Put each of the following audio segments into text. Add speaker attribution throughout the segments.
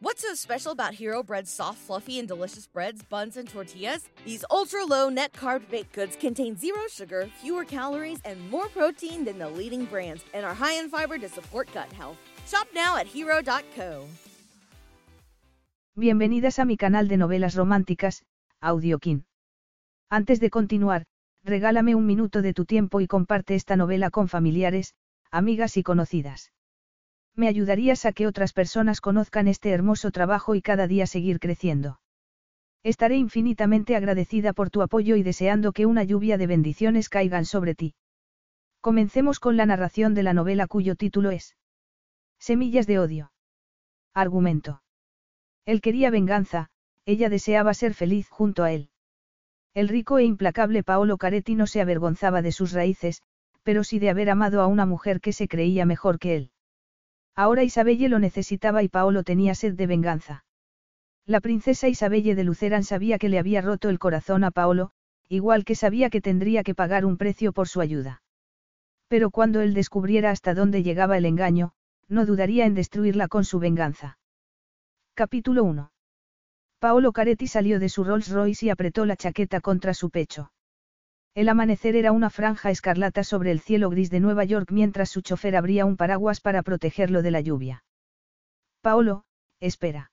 Speaker 1: What's so special about Hero Bread's soft, fluffy, and delicious breads, buns, and tortillas? These ultra low net carb baked goods contain zero sugar, fewer calories, and more protein than the leading brands, and are high in fiber to support gut health. Shop now at hero.co.
Speaker 2: Bienvenidas a mi canal de novelas románticas, Audiokin. Antes de continuar, regálame un minuto de tu tiempo y comparte esta novela con familiares, amigas y conocidas. Me ayudarías a que otras personas conozcan este hermoso trabajo y cada día seguir creciendo. Estaré infinitamente agradecida por tu apoyo y deseando que una lluvia de bendiciones caigan sobre ti. Comencemos con la narración de la novela cuyo título es Semillas de odio. Argumento. Él quería venganza, ella deseaba ser feliz junto a él. El rico e implacable Paolo Caretti no se avergonzaba de sus raíces, pero sí de haber amado a una mujer que se creía mejor que él. Ahora Isabelle lo necesitaba y Paolo tenía sed de venganza. La princesa Isabelle de Luceran sabía que le había roto el corazón a Paolo, igual que sabía que tendría que pagar un precio por su ayuda. Pero cuando él descubriera hasta dónde llegaba el engaño, no dudaría en destruirla con su venganza. Capítulo 1. Paolo Caretti salió de su Rolls Royce y apretó la chaqueta contra su pecho. El amanecer era una franja escarlata sobre el cielo gris de Nueva York mientras su chofer abría un paraguas para protegerlo de la lluvia. Paolo, espera.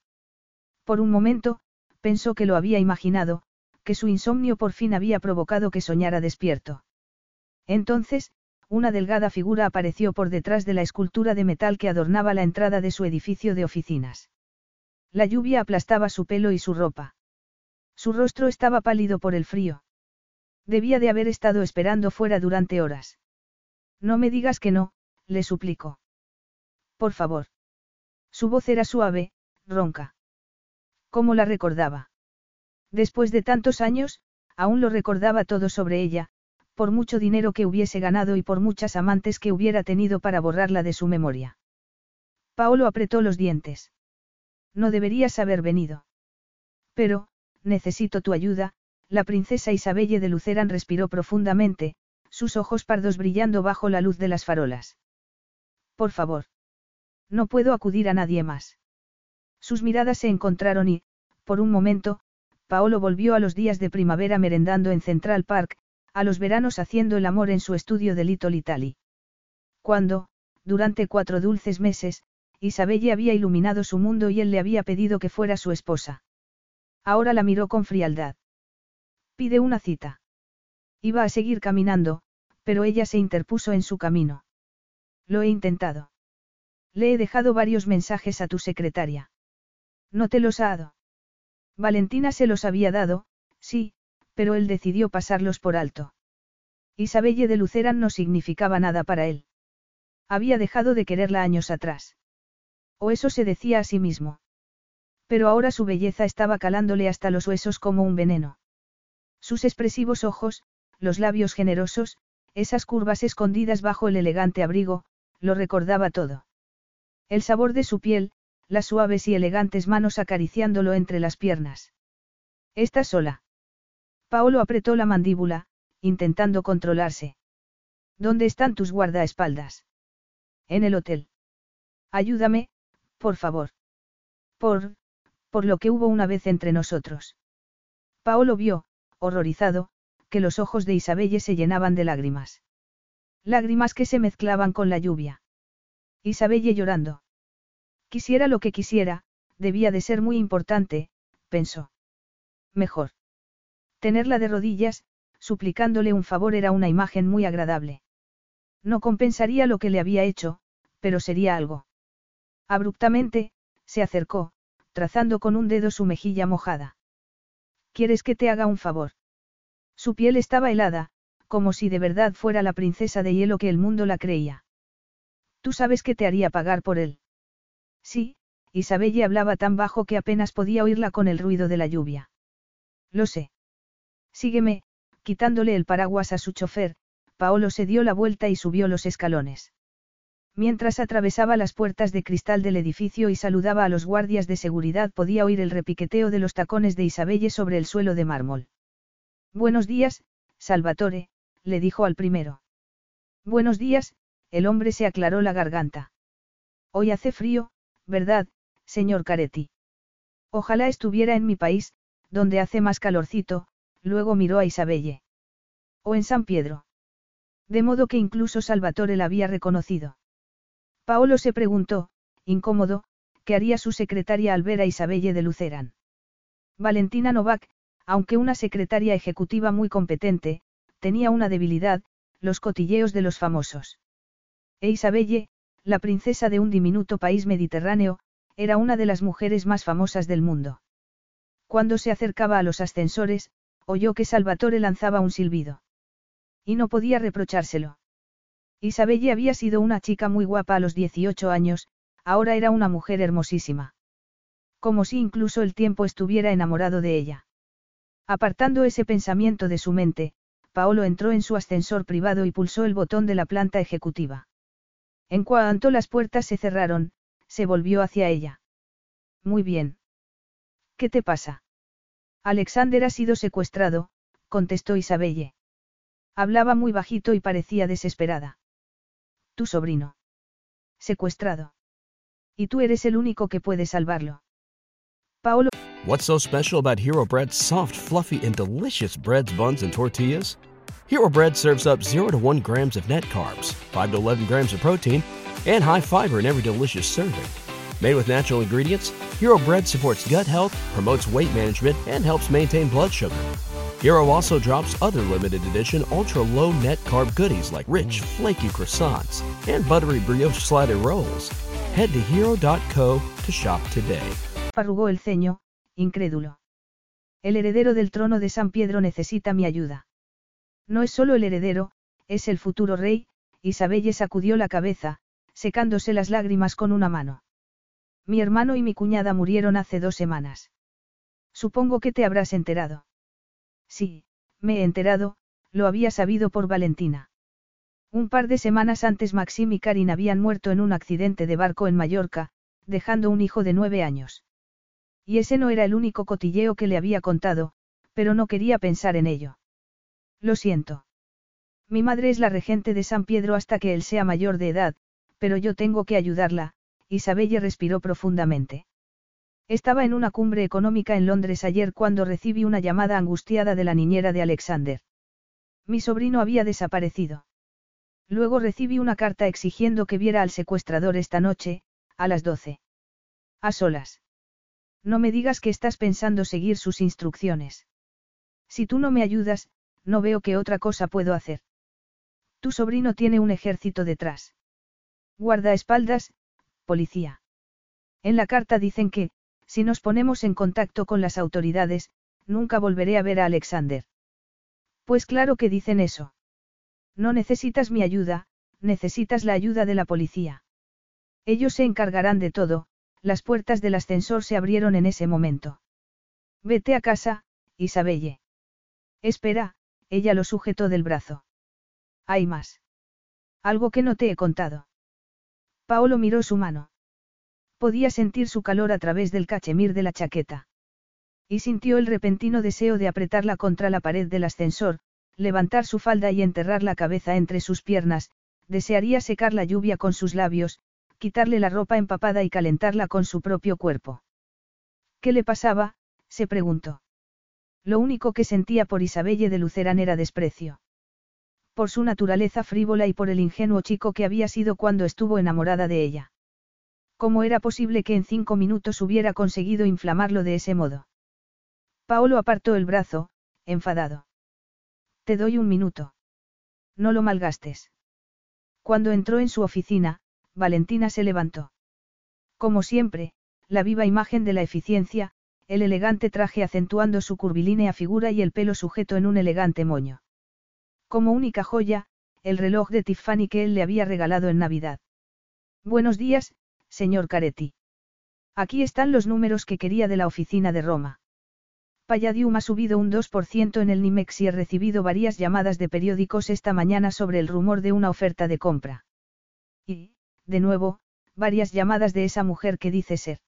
Speaker 2: Por un momento, pensó que lo había imaginado, que su insomnio por fin había provocado que soñara despierto. Entonces, una delgada figura apareció por detrás de la escultura de metal que adornaba la entrada de su edificio de oficinas. La lluvia aplastaba su pelo y su ropa. Su rostro estaba pálido por el frío. Debía de haber estado esperando fuera durante horas. No me digas que no, le suplicó. Por favor. Su voz era suave, ronca. ¿Cómo la recordaba? Después de tantos años, aún lo recordaba todo sobre ella, por mucho dinero que hubiese ganado y por muchas amantes que hubiera tenido para borrarla de su memoria. Paolo apretó los dientes. No deberías haber venido. Pero, necesito tu ayuda, la princesa Isabelle de Luceran respiró profundamente, sus ojos pardos brillando bajo la luz de las farolas. Por favor. No puedo acudir a nadie más. Sus miradas se encontraron y, por un momento, Paolo volvió a los días de primavera merendando en Central Park, a los veranos haciendo el amor en su estudio de Little Italy. Cuando, durante cuatro dulces meses, Isabelle había iluminado su mundo y él le había pedido que fuera su esposa. Ahora la miró con frialdad. Pide una cita. Iba a seguir caminando, pero ella se interpuso en su camino. Lo he intentado. Le he dejado varios mensajes a tu secretaria. ¿No te los ha dado? Valentina se los había dado, sí, pero él decidió pasarlos por alto. Isabelle de Luceran no significaba nada para él. Había dejado de quererla años atrás. O eso se decía a sí mismo. Pero ahora su belleza estaba calándole hasta los huesos como un veneno. Sus expresivos ojos, los labios generosos, esas curvas escondidas bajo el elegante abrigo, lo recordaba todo. El sabor de su piel, las suaves y elegantes manos acariciándolo entre las piernas. ¿Estás sola? Paolo apretó la mandíbula, intentando controlarse. ¿Dónde están tus guardaespaldas? En el hotel. Ayúdame, por favor. Por, por lo que hubo una vez entre nosotros. Paolo vio, horrorizado, que los ojos de Isabelle se llenaban de lágrimas. Lágrimas que se mezclaban con la lluvia. Isabelle llorando. Quisiera lo que quisiera, debía de ser muy importante, pensó. Mejor. Tenerla de rodillas, suplicándole un favor era una imagen muy agradable. No compensaría lo que le había hecho, pero sería algo. Abruptamente, se acercó, trazando con un dedo su mejilla mojada. ¿Quieres que te haga un favor? Su piel estaba helada, como si de verdad fuera la princesa de hielo que el mundo la creía. Tú sabes que te haría pagar por él. Sí, Isabelle hablaba tan bajo que apenas podía oírla con el ruido de la lluvia. Lo sé. Sígueme, quitándole el paraguas a su chofer, Paolo se dio la vuelta y subió los escalones. Mientras atravesaba las puertas de cristal del edificio y saludaba a los guardias de seguridad podía oír el repiqueteo de los tacones de Isabelle sobre el suelo de mármol. Buenos días, Salvatore, le dijo al primero. Buenos días, el hombre se aclaró la garganta. Hoy hace frío, ¿verdad, señor Caretti? Ojalá estuviera en mi país, donde hace más calorcito, luego miró a Isabelle. O en San Pedro. De modo que incluso Salvatore la había reconocido. Paolo se preguntó, incómodo, qué haría su secretaria al ver a Isabelle de Luceran. Valentina Novak, aunque una secretaria ejecutiva muy competente, tenía una debilidad, los cotilleos de los famosos. E Isabelle, la princesa de un diminuto país mediterráneo, era una de las mujeres más famosas del mundo. Cuando se acercaba a los ascensores, oyó que Salvatore lanzaba un silbido. Y no podía reprochárselo. Isabelle había sido una chica muy guapa a los 18 años, ahora era una mujer hermosísima. Como si incluso el tiempo estuviera enamorado de ella. Apartando ese pensamiento de su mente, Paolo entró en su ascensor privado y pulsó el botón de la planta ejecutiva. En cuanto las puertas se cerraron, se volvió hacia ella. Muy bien. ¿Qué te pasa? Alexander ha sido secuestrado, contestó Isabelle. Hablaba muy bajito y parecía desesperada. Tu sobrino. Secuestrado. Y tú eres el único que puede salvarlo. Paolo.
Speaker 3: What's so special about Hero Bread's soft, fluffy, and delicious breads, buns, and tortillas? Hero Bread serves up 0 to 1 grams of net carbs, 5 to 11 grams of protein, and high fiber in every delicious serving. Made with natural ingredients, Hero Bread supports gut health, promotes weight management, and helps maintain blood sugar. Hero also drops other limited edition ultra low net carb goodies like rich, flaky croissants and buttery brioche slider rolls. Head to hero.co to shop today.
Speaker 2: Arrugó el ceño, incrédulo. El heredero del trono de San Pedro necesita mi ayuda. No es solo el heredero, es el futuro rey, Isabelle sacudió la cabeza, secándose las lágrimas con una mano. Mi hermano y mi cuñada murieron hace dos semanas. Supongo que te habrás enterado. Sí, me he enterado, lo había sabido por Valentina. Un par de semanas antes Maxim y Karin habían muerto en un accidente de barco en Mallorca, dejando un hijo de nueve años. Y ese no era el único cotilleo que le había contado, pero no quería pensar en ello. Lo siento. Mi madre es la regente de San Pedro hasta que él sea mayor de edad, pero yo tengo que ayudarla, Isabelle respiró profundamente. Estaba en una cumbre económica en Londres ayer cuando recibí una llamada angustiada de la niñera de Alexander. Mi sobrino había desaparecido. Luego recibí una carta exigiendo que viera al secuestrador esta noche, a las doce. A solas. No me digas que estás pensando seguir sus instrucciones. Si tú no me ayudas, no veo qué otra cosa puedo hacer. Tu sobrino tiene un ejército detrás. Guardaespaldas, policía. En la carta dicen que, si nos ponemos en contacto con las autoridades, nunca volveré a ver a Alexander. Pues claro que dicen eso. No necesitas mi ayuda, necesitas la ayuda de la policía. Ellos se encargarán de todo, las puertas del ascensor se abrieron en ese momento. Vete a casa, Isabelle. Espera, ella lo sujetó del brazo. Hay más. Algo que no te he contado. Paolo miró su mano. Podía sentir su calor a través del cachemir de la chaqueta. Y sintió el repentino deseo de apretarla contra la pared del ascensor, levantar su falda y enterrar la cabeza entre sus piernas, desearía secar la lluvia con sus labios, quitarle la ropa empapada y calentarla con su propio cuerpo. ¿Qué le pasaba? se preguntó. Lo único que sentía por Isabelle de Luceran era desprecio. Por su naturaleza frívola y por el ingenuo chico que había sido cuando estuvo enamorada de ella. ¿Cómo era posible que en cinco minutos hubiera conseguido inflamarlo de ese modo? Paolo apartó el brazo, enfadado. Te doy un minuto. No lo malgastes. Cuando entró en su oficina, Valentina se levantó. Como siempre, la viva imagen de la eficiencia, el elegante traje acentuando su curvilínea figura y el pelo sujeto en un elegante moño. Como única joya, el reloj de Tiffany que él le había regalado en Navidad. Buenos días, señor Caretti. Aquí están los números que quería de la oficina de Roma. Palladium ha subido un 2% en el Nimex y he recibido varias llamadas de periódicos esta mañana sobre el rumor de una oferta de compra. Y, de nuevo, varias llamadas de esa mujer que dice ser.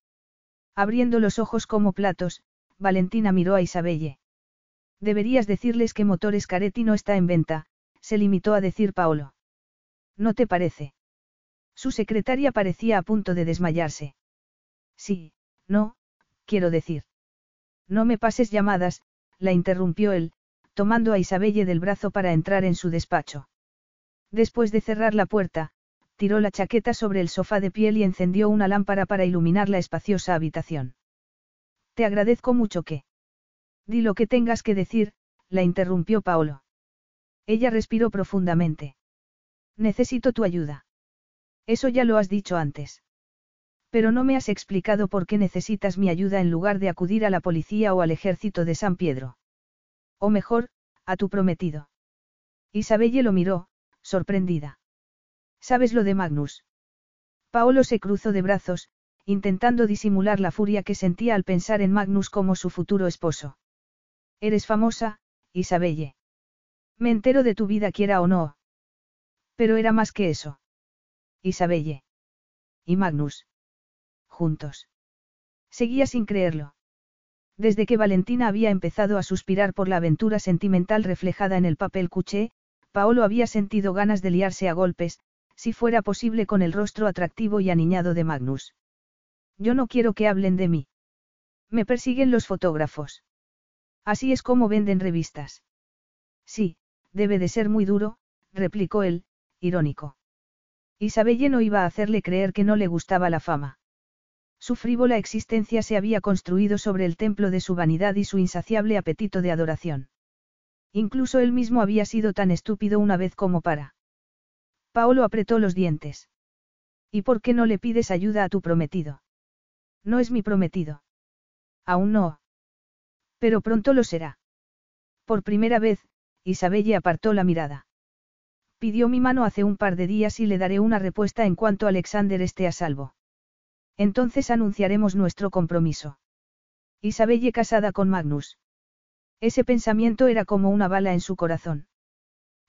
Speaker 2: Abriendo los ojos como platos, Valentina miró a Isabelle. Deberías decirles que Motores Caretti no está en venta, se limitó a decir Paolo. ¿No te parece? Su secretaria parecía a punto de desmayarse. Sí, no, quiero decir. No me pases llamadas, la interrumpió él, tomando a Isabelle del brazo para entrar en su despacho. Después de cerrar la puerta, tiró la chaqueta sobre el sofá de piel y encendió una lámpara para iluminar la espaciosa habitación. Te agradezco mucho que. Di lo que tengas que decir, la interrumpió Paolo. Ella respiró profundamente. Necesito tu ayuda. Eso ya lo has dicho antes. Pero no me has explicado por qué necesitas mi ayuda en lugar de acudir a la policía o al ejército de San Pedro. O mejor, a tu prometido. Isabelle lo miró, sorprendida. ¿Sabes lo de Magnus? Paolo se cruzó de brazos, intentando disimular la furia que sentía al pensar en Magnus como su futuro esposo. Eres famosa, Isabelle. Me entero de tu vida quiera o no. Pero era más que eso. Isabelle. Y Magnus. Juntos. Seguía sin creerlo. Desde que Valentina había empezado a suspirar por la aventura sentimental reflejada en el papel cuché, Paolo había sentido ganas de liarse a golpes, si fuera posible con el rostro atractivo y aniñado de Magnus. Yo no quiero que hablen de mí. Me persiguen los fotógrafos. Así es como venden revistas. Sí, debe de ser muy duro, replicó él, irónico. Isabelle no iba a hacerle creer que no le gustaba la fama. Su frívola existencia se había construido sobre el templo de su vanidad y su insaciable apetito de adoración. Incluso él mismo había sido tan estúpido una vez como para. Paolo apretó los dientes. ¿Y por qué no le pides ayuda a tu prometido? No es mi prometido. Aún no. Pero pronto lo será. Por primera vez, Isabelle apartó la mirada. Pidió mi mano hace un par de días y le daré una respuesta en cuanto Alexander esté a salvo. Entonces anunciaremos nuestro compromiso. Isabelle casada con Magnus. Ese pensamiento era como una bala en su corazón.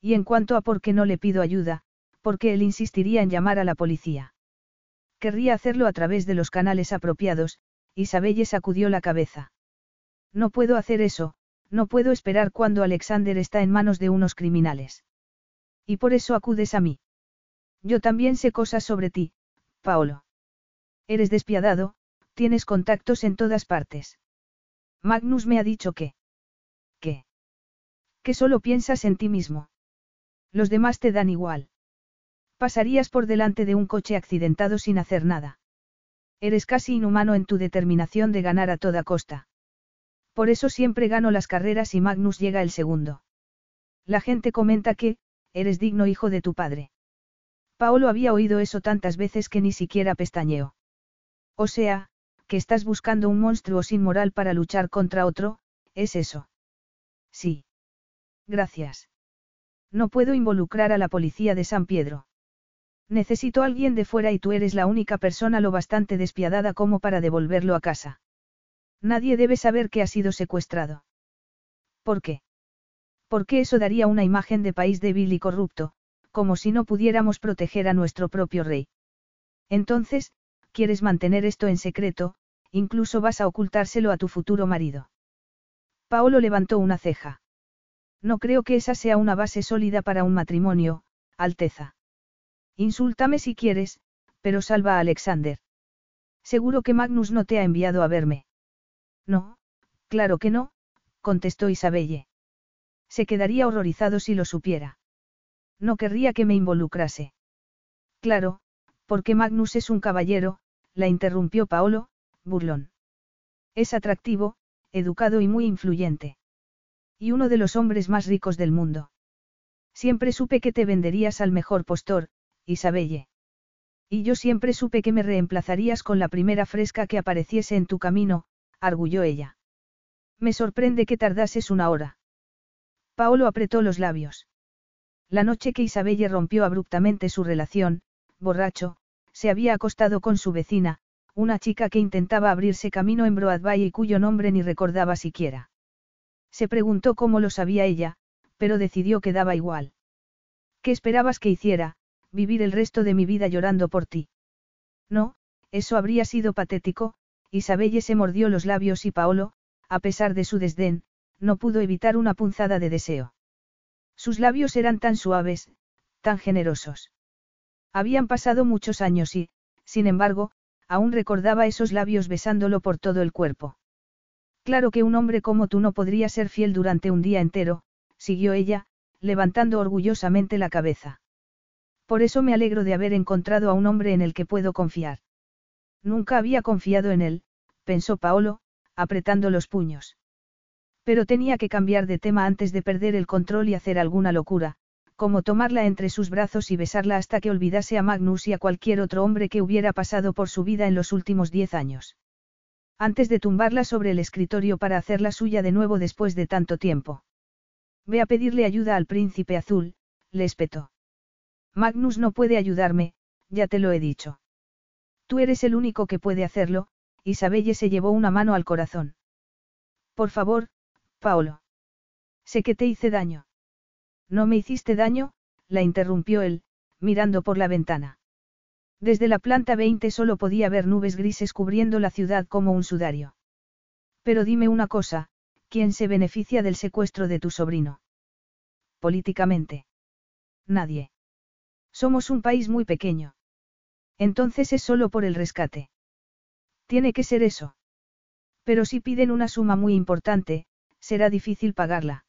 Speaker 2: Y en cuanto a por qué no le pido ayuda, porque él insistiría en llamar a la policía. Querría hacerlo a través de los canales apropiados, Isabelle sacudió la cabeza. No puedo hacer eso, no puedo esperar cuando Alexander está en manos de unos criminales. Y por eso acudes a mí. Yo también sé cosas sobre ti, Paolo. Eres despiadado, tienes contactos en todas partes. Magnus me ha dicho que... ¿Qué? Que solo piensas en ti mismo. Los demás te dan igual. Pasarías por delante de un coche accidentado sin hacer nada. Eres casi inhumano en tu determinación de ganar a toda costa. Por eso siempre gano las carreras y Magnus llega el segundo. La gente comenta que, eres digno hijo de tu padre. Paolo había oído eso tantas veces que ni siquiera pestañeó. O sea, que estás buscando un monstruo sin moral para luchar contra otro, ¿es eso? Sí. Gracias. No puedo involucrar a la policía de San Pedro. Necesito alguien de fuera y tú eres la única persona lo bastante despiadada como para devolverlo a casa. Nadie debe saber que ha sido secuestrado. ¿Por qué? Porque eso daría una imagen de país débil y corrupto, como si no pudiéramos proteger a nuestro propio rey. Entonces, quieres mantener esto en secreto, incluso vas a ocultárselo a tu futuro marido. Paolo levantó una ceja. No creo que esa sea una base sólida para un matrimonio, Alteza. Insúltame si quieres, pero salva a Alexander. Seguro que Magnus no te ha enviado a verme. No, claro que no, contestó Isabelle. Se quedaría horrorizado si lo supiera. No querría que me involucrase. Claro, porque Magnus es un caballero, la interrumpió Paolo, burlón. Es atractivo, educado y muy influyente. Y uno de los hombres más ricos del mundo. Siempre supe que te venderías al mejor postor, Isabelle. Y yo siempre supe que me reemplazarías con la primera fresca que apareciese en tu camino, arguyó ella. Me sorprende que tardases una hora. Paolo apretó los labios. La noche que Isabelle rompió abruptamente su relación, borracho, se había acostado con su vecina, una chica que intentaba abrirse camino en Broadway y cuyo nombre ni recordaba siquiera. Se preguntó cómo lo sabía ella, pero decidió que daba igual. ¿Qué esperabas que hiciera? vivir el resto de mi vida llorando por ti. No, eso habría sido patético, Isabelle se mordió los labios y Paolo, a pesar de su desdén, no pudo evitar una punzada de deseo. Sus labios eran tan suaves, tan generosos. Habían pasado muchos años y, sin embargo, aún recordaba esos labios besándolo por todo el cuerpo. Claro que un hombre como tú no podría ser fiel durante un día entero, siguió ella, levantando orgullosamente la cabeza. Por eso me alegro de haber encontrado a un hombre en el que puedo confiar. Nunca había confiado en él, pensó Paolo, apretando los puños. Pero tenía que cambiar de tema antes de perder el control y hacer alguna locura, como tomarla entre sus brazos y besarla hasta que olvidase a Magnus y a cualquier otro hombre que hubiera pasado por su vida en los últimos diez años. Antes de tumbarla sobre el escritorio para hacerla suya de nuevo después de tanto tiempo. Ve a pedirle ayuda al príncipe azul, le espetó. Magnus no puede ayudarme, ya te lo he dicho. Tú eres el único que puede hacerlo, Isabelle se llevó una mano al corazón. Por favor, Paolo. Sé que te hice daño. No me hiciste daño, la interrumpió él, mirando por la ventana. Desde la planta 20 solo podía ver nubes grises cubriendo la ciudad como un sudario. Pero dime una cosa, ¿quién se beneficia del secuestro de tu sobrino? Políticamente. Nadie. Somos un país muy pequeño. Entonces es solo por el rescate. Tiene que ser eso. Pero si piden una suma muy importante, será difícil pagarla.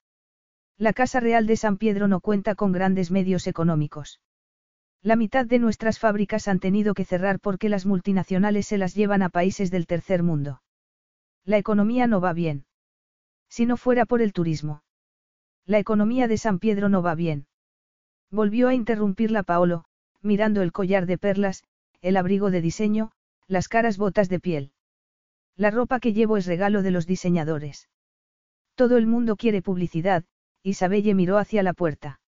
Speaker 2: La Casa Real de San Pedro no cuenta con grandes medios económicos. La mitad de nuestras fábricas han tenido que cerrar porque las multinacionales se las llevan a países del tercer mundo. La economía no va bien. Si no fuera por el turismo. La economía de San Pedro no va bien. Volvió a interrumpirla Paolo, mirando el collar de perlas, el abrigo de diseño, las caras botas de piel. La ropa que llevo es regalo de los diseñadores. Todo el mundo quiere publicidad, Isabelle miró hacia la puerta.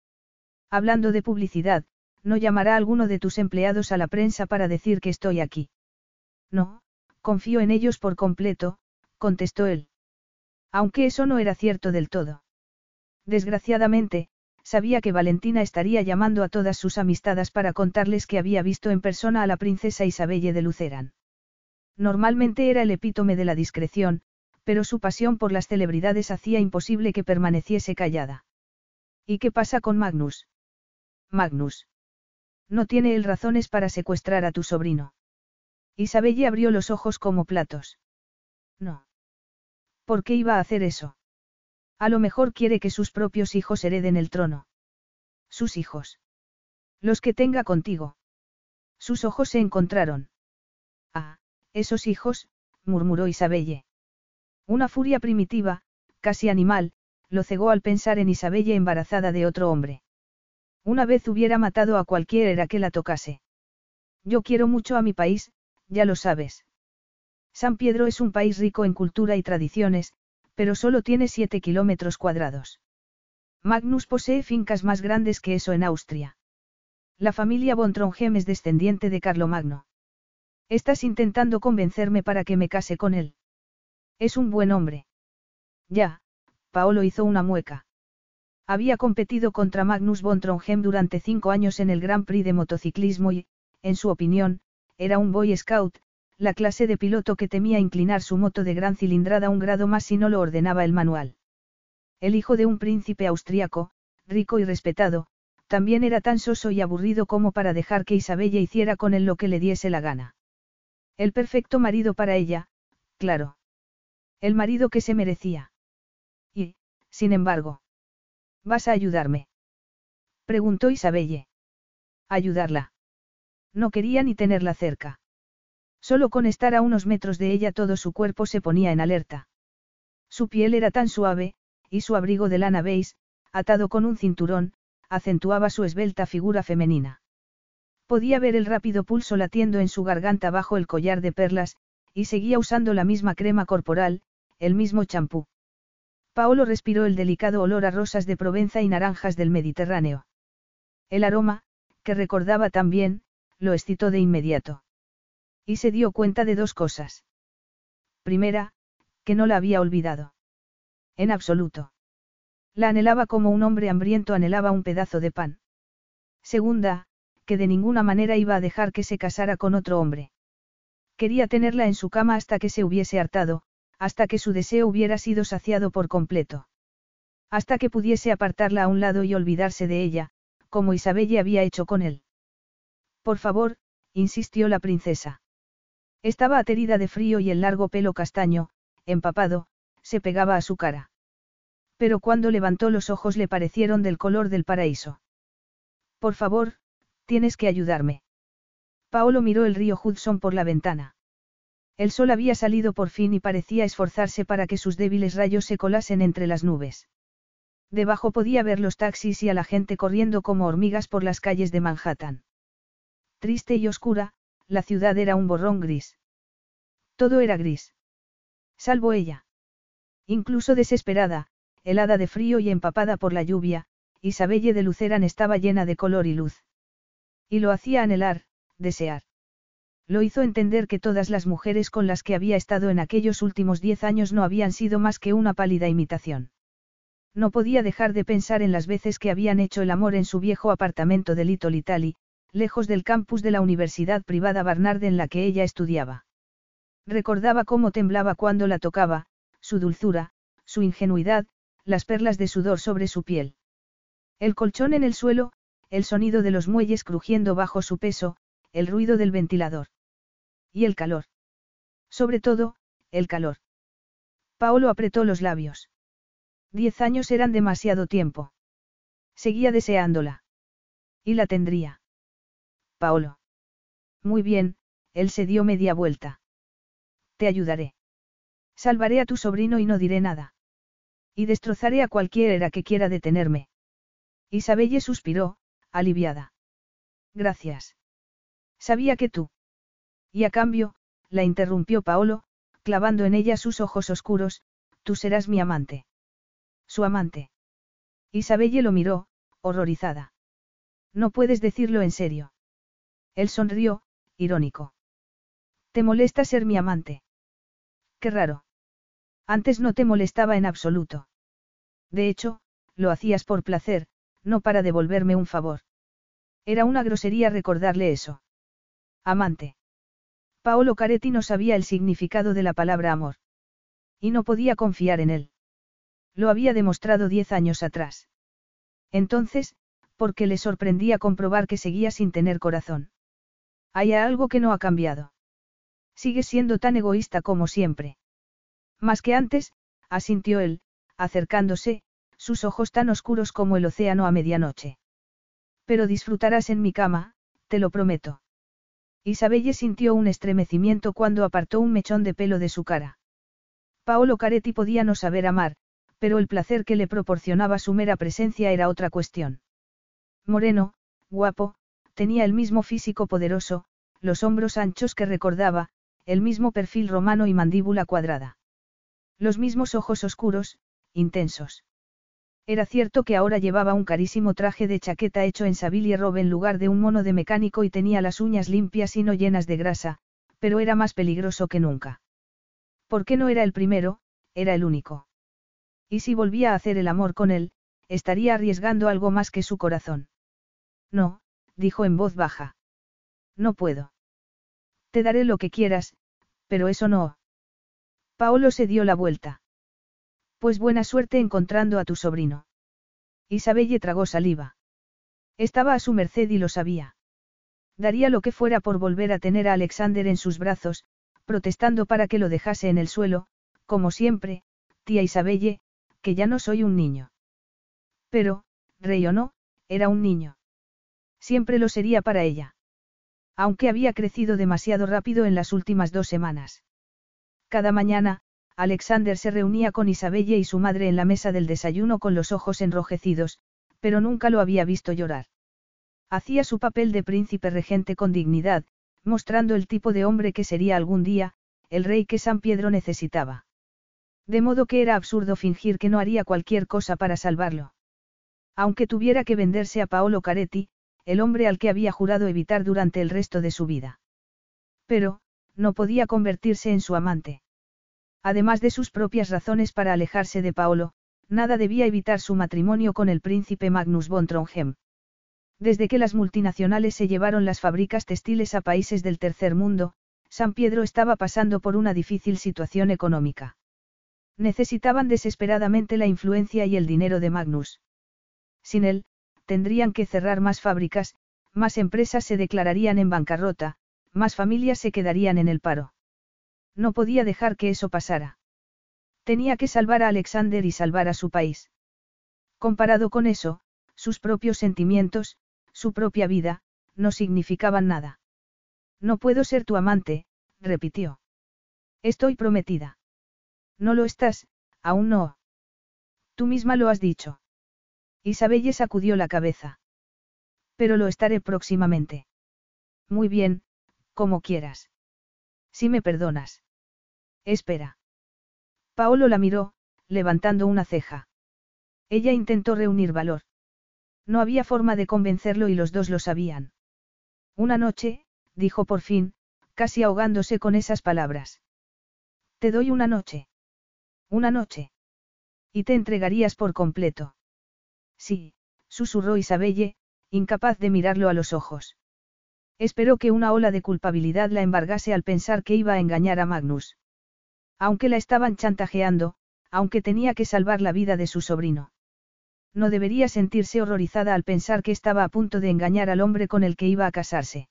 Speaker 2: Hablando de publicidad, ¿no llamará alguno de tus empleados a la prensa para decir que estoy aquí? No, confío en ellos por completo, contestó él. Aunque eso no era cierto del todo. Desgraciadamente, sabía que Valentina estaría llamando a todas sus amistades para contarles que había visto en persona a la princesa Isabelle de Luceran. Normalmente era el epítome de la discreción, pero su pasión por las celebridades hacía imposible que permaneciese callada. ¿Y qué pasa con Magnus? Magnus. No tiene él razones para secuestrar a tu sobrino. Isabelle abrió los ojos como platos. No. ¿Por qué iba a hacer eso? A lo mejor quiere que sus propios hijos hereden el trono. Sus hijos. Los que tenga contigo. Sus ojos se encontraron. Ah, esos hijos, murmuró Isabelle. Una furia primitiva, casi animal, lo cegó al pensar en Isabella embarazada de otro hombre. Una vez hubiera matado a cualquiera que la tocase. Yo quiero mucho a mi país, ya lo sabes. San Pedro es un país rico en cultura y tradiciones, pero solo tiene 7 kilómetros cuadrados. Magnus posee fincas más grandes que eso en Austria. La familia von Trondheim es descendiente de Carlomagno. Estás intentando convencerme para que me case con él. Es un buen hombre. Ya, Paolo hizo una mueca. Había competido contra Magnus von Trondheim durante cinco años en el Grand Prix de motociclismo y, en su opinión, era un Boy Scout, la clase de piloto que temía inclinar su moto de gran cilindrada un grado más si no lo ordenaba el manual. El hijo de un príncipe austriaco, rico y respetado, también era tan soso y aburrido como para dejar que Isabella hiciera con él lo que le diese la gana. El perfecto marido para ella, claro. El marido que se merecía. Y, sin embargo. ¿Vas a ayudarme? Preguntó Isabelle. Ayudarla. No quería ni tenerla cerca. Solo con estar a unos metros de ella todo su cuerpo se ponía en alerta. Su piel era tan suave, y su abrigo de lana beige, atado con un cinturón, acentuaba su esbelta figura femenina. Podía ver el rápido pulso latiendo en su garganta bajo el collar de perlas, y seguía usando la misma crema corporal, el mismo champú. Paolo respiró el delicado olor a rosas de Provenza y naranjas del Mediterráneo. El aroma, que recordaba tan bien, lo excitó de inmediato. Y se dio cuenta de dos cosas. Primera, que no la había olvidado. En absoluto. La anhelaba como un hombre hambriento anhelaba un pedazo de pan. Segunda, que de ninguna manera iba a dejar que se casara con otro hombre. Quería tenerla en su cama hasta que se hubiese hartado, hasta que su deseo hubiera sido saciado por completo. Hasta que pudiese apartarla a un lado y olvidarse de ella, como Isabelle había hecho con él. Por favor, insistió la princesa. Estaba aterida de frío y el largo pelo castaño, empapado, se pegaba a su cara. Pero cuando levantó los ojos le parecieron del color del paraíso. Por favor, tienes que ayudarme. Paolo miró el río Hudson por la ventana. El sol había salido por fin y parecía esforzarse para que sus débiles rayos se colasen entre las nubes. Debajo podía ver los taxis y a la gente corriendo como hormigas por las calles de Manhattan. Triste y oscura, la ciudad era un borrón gris. Todo era gris. Salvo ella. Incluso desesperada, helada de frío y empapada por la lluvia, Isabelle de Luceran estaba llena de color y luz. Y lo hacía anhelar, desear. Lo hizo entender que todas las mujeres con las que había estado en aquellos últimos diez años no habían sido más que una pálida imitación. No podía dejar de pensar en las veces que habían hecho el amor en su viejo apartamento de Little Italy, lejos del campus de la universidad privada Barnard en la que ella estudiaba. Recordaba cómo temblaba cuando la tocaba, su dulzura, su ingenuidad, las perlas de sudor sobre su piel. El colchón en el suelo, el sonido de los muelles crujiendo bajo su peso, el ruido del ventilador. Y el calor. Sobre todo, el calor. Paolo apretó los labios. Diez años eran demasiado tiempo. Seguía deseándola. Y la tendría. Paolo. Muy bien, él se dio media vuelta. Te ayudaré. Salvaré a tu sobrino y no diré nada. Y destrozaré a cualquiera que quiera detenerme. Isabelle suspiró, aliviada. Gracias. Sabía que tú. Y a cambio, la interrumpió Paolo, clavando en ella sus ojos oscuros, tú serás mi amante. Su amante. Isabelle lo miró, horrorizada. No puedes decirlo en serio. Él sonrió, irónico. ¿Te molesta ser mi amante? Qué raro. Antes no te molestaba en absoluto. De hecho, lo hacías por placer, no para devolverme un favor. Era una grosería recordarle eso. Amante. Paolo Caretti no sabía el significado de la palabra amor. Y no podía confiar en él. Lo había demostrado diez años atrás. Entonces, ¿por qué le sorprendía comprobar que seguía sin tener corazón? Hay algo que no ha cambiado. Sigue siendo tan egoísta como siempre. Más que antes, asintió él, acercándose, sus ojos tan oscuros como el océano a medianoche. Pero disfrutarás en mi cama, te lo prometo. Isabelle sintió un estremecimiento cuando apartó un mechón de pelo de su cara. Paolo Caretti podía no saber amar, pero el placer que le proporcionaba su mera presencia era otra cuestión. Moreno, guapo, tenía el mismo físico poderoso, los hombros anchos que recordaba, el mismo perfil romano y mandíbula cuadrada. Los mismos ojos oscuros, intensos. Era cierto que ahora llevaba un carísimo traje de chaqueta hecho en Savile Rob en lugar de un mono de mecánico y tenía las uñas limpias y no llenas de grasa, pero era más peligroso que nunca. ¿Por qué no era el primero? Era el único. Y si volvía a hacer el amor con él, estaría arriesgando algo más que su corazón. No, dijo en voz baja. No puedo. Te daré lo que quieras, pero eso no. Paolo se dio la vuelta. Pues buena suerte encontrando a tu sobrino. Isabelle tragó saliva. Estaba a su merced y lo sabía. Daría lo que fuera por volver a tener a Alexander en sus brazos, protestando para que lo dejase en el suelo, como siempre, tía Isabelle, que ya no soy un niño. Pero, rey o no, era un niño. Siempre lo sería para ella. Aunque había crecido demasiado rápido en las últimas dos semanas. Cada mañana, Alexander se reunía con Isabelle y su madre en la mesa del desayuno con los ojos enrojecidos, pero nunca lo había visto llorar. Hacía su papel de príncipe regente con dignidad, mostrando el tipo de hombre que sería algún día, el rey que San Pedro necesitaba. De modo que era absurdo fingir que no haría cualquier cosa para salvarlo. Aunque tuviera que venderse a Paolo Caretti, el hombre al que había jurado evitar durante el resto de su vida. Pero, no podía convertirse en su amante. Además de sus propias razones para alejarse de Paolo, nada debía evitar su matrimonio con el príncipe Magnus von Trondheim. Desde que las multinacionales se llevaron las fábricas textiles a países del tercer mundo, San Pedro estaba pasando por una difícil situación económica. Necesitaban desesperadamente la influencia y el dinero de Magnus. Sin él, tendrían que cerrar más fábricas, más empresas se declararían en bancarrota, más familias se quedarían en el paro. No podía dejar que eso pasara. Tenía que salvar a Alexander y salvar a su país. Comparado con eso, sus propios sentimientos, su propia vida, no significaban nada. No puedo ser tu amante, repitió. Estoy prometida. No lo estás, aún no. Tú misma lo has dicho. Isabelle sacudió la cabeza. Pero lo estaré próximamente. Muy bien, como quieras. Si me perdonas. Espera. Paolo la miró, levantando una ceja. Ella intentó reunir valor. No había forma de convencerlo y los dos lo sabían. Una noche, dijo por fin, casi ahogándose con esas palabras. Te doy una noche. Una noche. Y te entregarías por completo. Sí, susurró Isabelle, incapaz de mirarlo a los ojos. Esperó que una ola de culpabilidad la embargase al pensar que iba a engañar a Magnus. Aunque la estaban chantajeando, aunque tenía que salvar la vida de su sobrino. No debería sentirse horrorizada al pensar que estaba a punto de engañar al hombre con el que iba a casarse.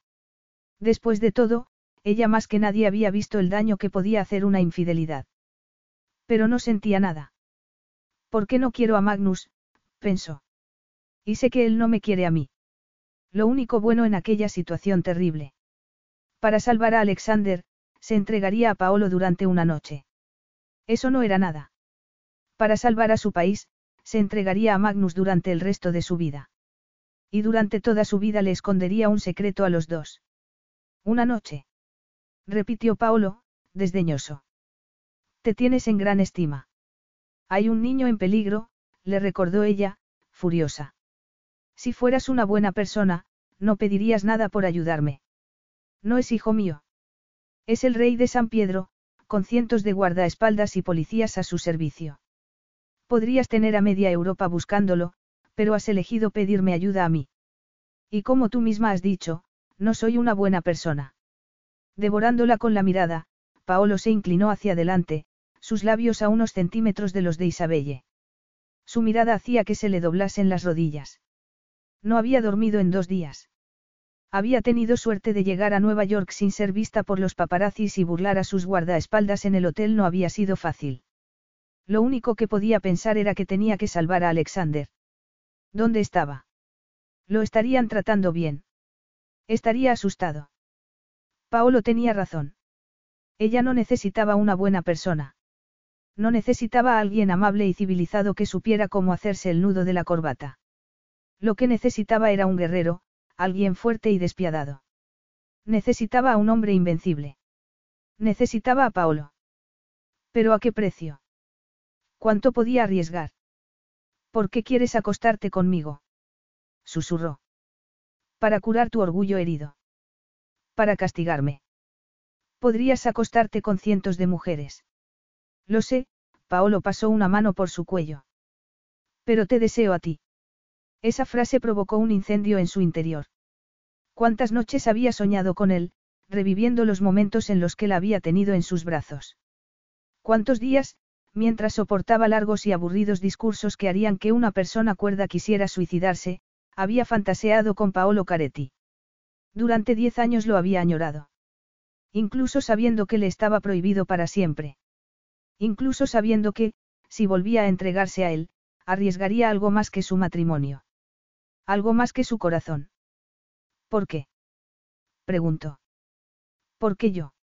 Speaker 2: Después de todo, ella más que nadie había visto el daño que podía hacer una infidelidad. Pero no sentía nada. ¿Por qué no quiero a Magnus? pensó. Y sé que él no me quiere a mí. Lo único bueno en aquella situación terrible. Para salvar a Alexander, se entregaría a Paolo durante una noche. Eso no era nada. Para salvar a su país, se entregaría a Magnus durante el resto de su vida. Y durante toda su vida le escondería un secreto a los dos. Una noche. Repitió Paolo, desdeñoso. Te tienes en gran estima. Hay un niño en peligro, le recordó ella, furiosa. Si fueras una buena persona, no pedirías nada por ayudarme. No es hijo mío. Es el rey de San Pedro, con cientos de guardaespaldas y policías a su servicio. Podrías tener a media Europa buscándolo, pero has elegido pedirme ayuda a mí. Y como tú misma has dicho, no soy una buena persona. Devorándola con la mirada, Paolo se inclinó hacia adelante, sus labios a unos centímetros de los de Isabelle. Su mirada hacía que se le doblasen las rodillas. No había dormido en dos días. Había tenido suerte de llegar a Nueva York sin ser vista por los paparazzis y burlar a sus guardaespaldas en el hotel no había sido fácil. Lo único que podía pensar era que tenía que salvar a Alexander. ¿Dónde estaba? Lo estarían tratando bien. Estaría asustado. Paolo tenía razón. Ella no necesitaba una buena persona. No necesitaba a alguien amable y civilizado que supiera cómo hacerse el nudo de la corbata. Lo que necesitaba era un guerrero, alguien fuerte y despiadado. Necesitaba a un hombre invencible. Necesitaba a Paolo. ¿Pero a qué precio? ¿Cuánto podía arriesgar? ¿Por qué quieres acostarte conmigo? Susurró. Para curar tu orgullo herido. Para castigarme. Podrías acostarte con cientos de mujeres. Lo sé, Paolo pasó una mano por su cuello. Pero te deseo a ti. Esa frase provocó un incendio en su interior. ¿Cuántas noches había soñado con él, reviviendo los momentos en los que la había tenido en sus brazos? ¿Cuántos días, mientras soportaba largos y aburridos discursos que harían que una persona cuerda quisiera suicidarse, había fantaseado con Paolo Caretti? Durante diez años lo había añorado. Incluso sabiendo que le estaba prohibido para siempre. Incluso sabiendo que, si volvía a entregarse a él, arriesgaría algo más que su matrimonio. Algo más que su corazón. ¿Por qué? preguntó. ¿Por qué yo?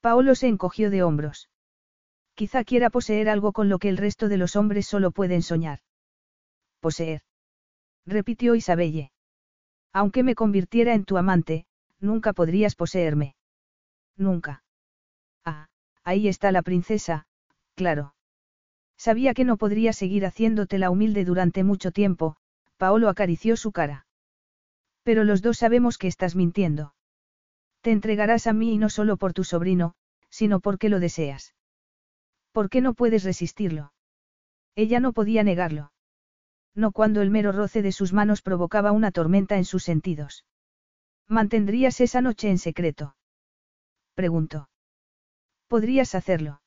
Speaker 2: Paolo se encogió de hombros. Quizá quiera poseer algo con lo que el resto de los hombres solo pueden soñar. Poseer. Repitió Isabelle. Aunque me convirtiera en tu amante, nunca podrías poseerme. Nunca. Ah, ahí está la princesa, claro. Sabía que no podría seguir haciéndote la humilde durante mucho tiempo, Paolo acarició su cara. Pero los dos sabemos que estás mintiendo. Te entregarás a mí y no solo por tu sobrino, sino porque lo deseas. ¿Por qué no puedes resistirlo? Ella no podía negarlo. No cuando el mero roce de sus manos provocaba una tormenta en sus sentidos. ¿Mantendrías esa noche en secreto? Preguntó. Podrías hacerlo.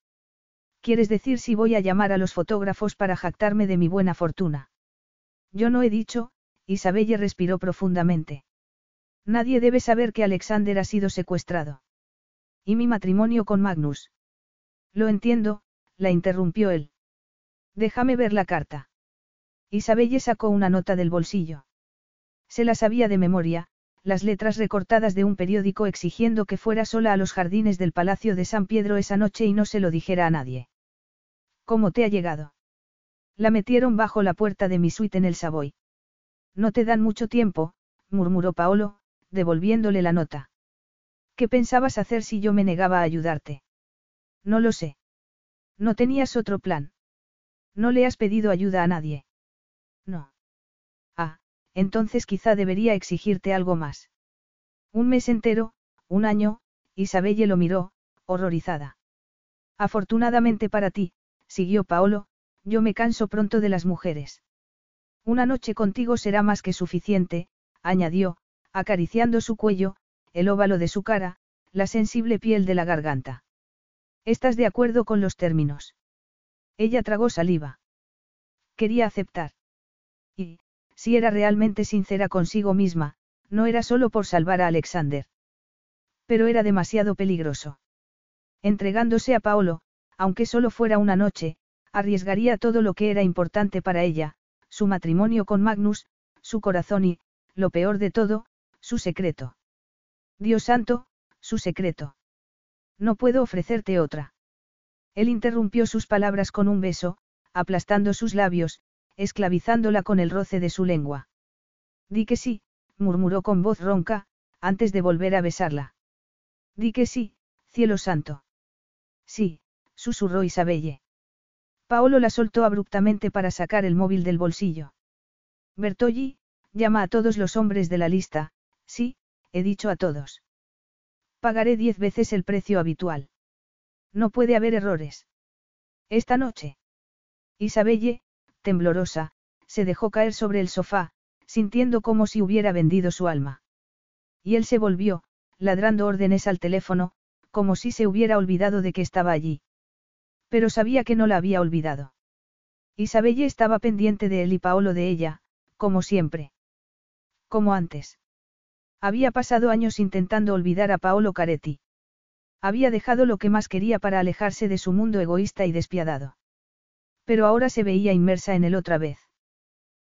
Speaker 2: ¿Quieres decir si voy a llamar a los fotógrafos para jactarme de mi buena fortuna? Yo no he dicho, Isabelle respiró profundamente. Nadie debe saber que Alexander ha sido secuestrado. ¿Y mi matrimonio con Magnus? Lo entiendo, la interrumpió él. Déjame ver la carta. Isabelle sacó una nota del bolsillo. Se la sabía de memoria, las letras recortadas de un periódico exigiendo que fuera sola a los jardines del Palacio de San Pedro esa noche y no se lo dijera a nadie. ¿Cómo te ha llegado? La metieron bajo la puerta de mi suite en el Savoy. No te dan mucho tiempo, murmuró Paolo, devolviéndole la nota. ¿Qué pensabas hacer si yo me negaba a ayudarte? No lo sé. No tenías otro plan. No le has pedido ayuda a nadie. No. Ah, entonces quizá debería exigirte algo más. Un mes entero, un año, Isabelle lo miró, horrorizada. Afortunadamente para ti, siguió Paolo, yo me canso pronto de las mujeres. Una noche contigo será más que suficiente, añadió, acariciando su cuello, el óvalo de su cara, la sensible piel de la garganta. ¿Estás de acuerdo con los términos? Ella tragó saliva. Quería aceptar. Y, si era realmente sincera consigo misma, no era solo por salvar a Alexander. Pero era demasiado peligroso. Entregándose a Paolo, aunque solo fuera una noche, arriesgaría todo lo que era importante para ella, su matrimonio con Magnus, su corazón y, lo peor de todo, su secreto. Dios santo, su secreto. No puedo ofrecerte otra. Él interrumpió sus palabras con un beso, aplastando sus labios, esclavizándola con el roce de su lengua. Di que sí, murmuró con voz ronca, antes de volver a besarla. Di que sí, cielo santo. Sí, susurró Isabelle. Paolo la soltó abruptamente para sacar el móvil del bolsillo. Bertolli, llama a todos los hombres de la lista, sí, he dicho a todos. Pagaré diez veces el precio habitual. No puede haber errores. Esta noche. Isabelle, temblorosa, se dejó caer sobre el sofá, sintiendo como si hubiera vendido su alma. Y él se volvió, ladrando órdenes al teléfono, como si se hubiera olvidado de que estaba allí. Pero sabía que no la había olvidado. Isabelle estaba pendiente de él y Paolo de ella, como siempre. Como antes. Había pasado años intentando olvidar a Paolo Caretti. Había dejado lo que más quería para alejarse de su mundo egoísta y despiadado. Pero ahora se veía inmersa en él otra vez.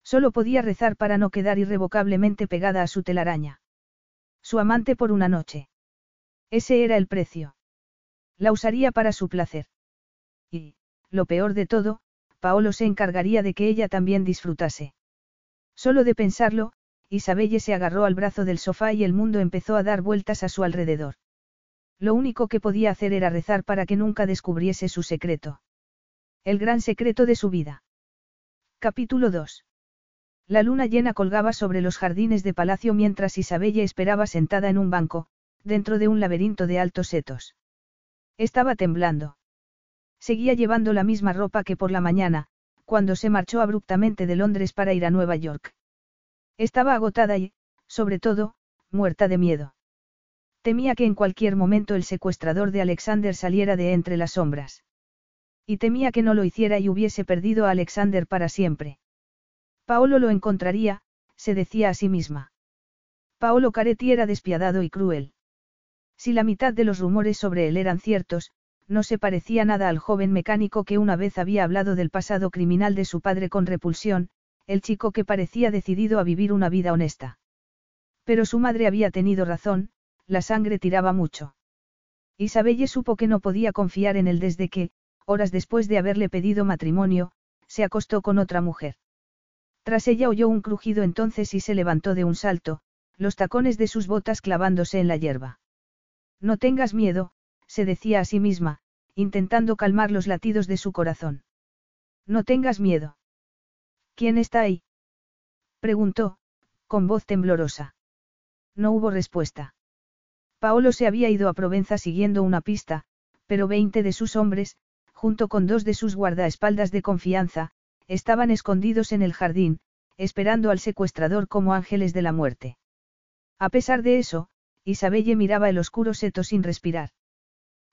Speaker 2: Solo podía rezar para no quedar irrevocablemente pegada a su telaraña. Su amante por una noche. Ese era el precio. La usaría para su placer. Y, lo peor de todo, Paolo se encargaría de que ella también disfrutase. Solo de pensarlo, Isabelle se agarró al brazo del sofá y el mundo empezó a dar vueltas a su alrededor. Lo único que podía hacer era rezar para que nunca descubriese su secreto. El gran secreto de su vida. Capítulo 2. La luna llena colgaba sobre los jardines de palacio mientras Isabelle esperaba sentada en un banco, dentro de un laberinto de altos setos. Estaba temblando. Seguía llevando la misma ropa que por la mañana, cuando se marchó abruptamente de Londres para ir a Nueva York. Estaba agotada y, sobre todo, muerta de miedo. Temía que en cualquier momento el secuestrador de Alexander saliera de entre las sombras. Y temía que no lo hiciera y hubiese perdido a Alexander para siempre. Paolo lo encontraría, se decía a sí misma. Paolo Caretti era despiadado y cruel. Si la mitad de los rumores sobre él eran ciertos, no se parecía nada al joven mecánico que una vez había hablado del pasado criminal de su padre con repulsión, el chico que parecía decidido a vivir una vida honesta. Pero su madre había tenido razón, la sangre tiraba mucho. Isabelle supo que no podía confiar en él desde que, horas después de haberle pedido matrimonio, se acostó con otra mujer. Tras ella oyó un crujido entonces y se levantó de un salto, los tacones de sus botas clavándose en la hierba. No tengas miedo, se decía a sí misma, intentando calmar los latidos de su corazón. No tengas miedo. ¿Quién está ahí? preguntó, con voz temblorosa. No hubo respuesta. Paolo se había ido a Provenza siguiendo una pista, pero veinte de sus hombres, junto con dos de sus guardaespaldas de confianza, estaban escondidos en el jardín, esperando al secuestrador como ángeles de la muerte. A pesar de eso, Isabelle miraba el oscuro seto sin respirar.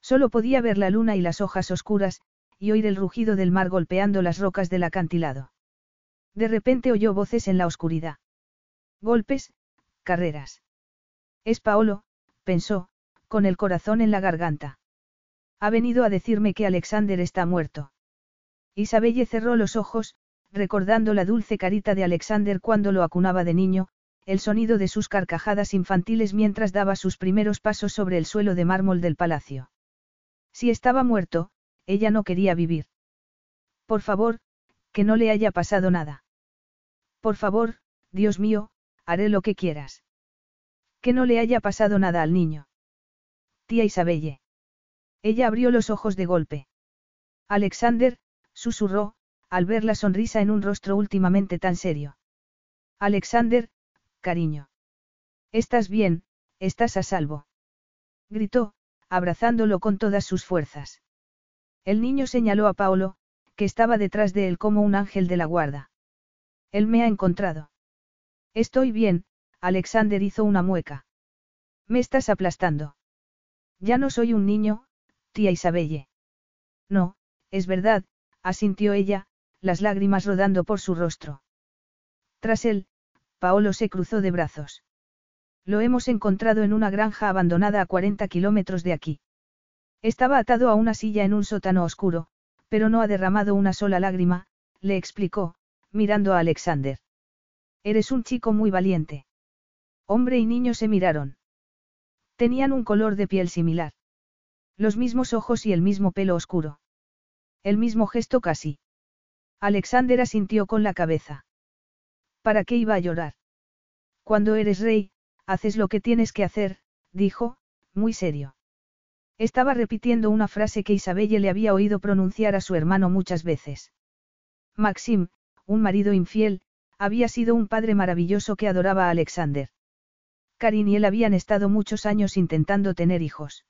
Speaker 2: Solo podía ver la luna y las hojas oscuras, y oír el rugido del mar golpeando las rocas del acantilado. De repente oyó voces en la oscuridad. Golpes, carreras. Es Paolo, pensó, con el corazón en la garganta. Ha venido a decirme que Alexander está muerto. Isabelle cerró los ojos, recordando la dulce carita de Alexander cuando lo acunaba de niño, el sonido de sus carcajadas infantiles mientras daba sus primeros pasos sobre el suelo de mármol del palacio. Si estaba muerto, ella no quería vivir. Por favor, que no le haya pasado nada. Por favor, Dios mío, haré lo que quieras. Que no le haya pasado nada al niño. Tía Isabelle. Ella abrió los ojos de golpe. Alexander, susurró, al ver la sonrisa en un rostro últimamente tan serio. Alexander, cariño. Estás bien, estás a salvo. Gritó, abrazándolo con todas sus fuerzas. El niño señaló a Paolo, que estaba detrás de él como un ángel de la guarda. Él me ha encontrado. Estoy bien, Alexander hizo una mueca. Me estás aplastando. Ya no soy un niño, tía Isabelle. No, es verdad, asintió ella, las lágrimas rodando por su rostro. Tras él, Paolo se cruzó de brazos. Lo hemos encontrado en una granja abandonada a 40 kilómetros de aquí. Estaba atado a una silla en un sótano oscuro, pero no ha derramado una sola lágrima, le explicó, mirando a Alexander. Eres un chico muy valiente. Hombre y niño se miraron. Tenían un color de piel similar. Los mismos ojos y el mismo pelo oscuro. El mismo gesto casi. Alexander asintió con la cabeza. ¿Para qué iba a llorar? Cuando eres rey, haces lo que tienes que hacer, dijo, muy serio. Estaba repitiendo una frase que Isabelle le había oído pronunciar a su hermano muchas veces. Maxim, un marido infiel, había sido un padre maravilloso que adoraba a Alexander. Karin y él habían estado muchos años intentando tener hijos.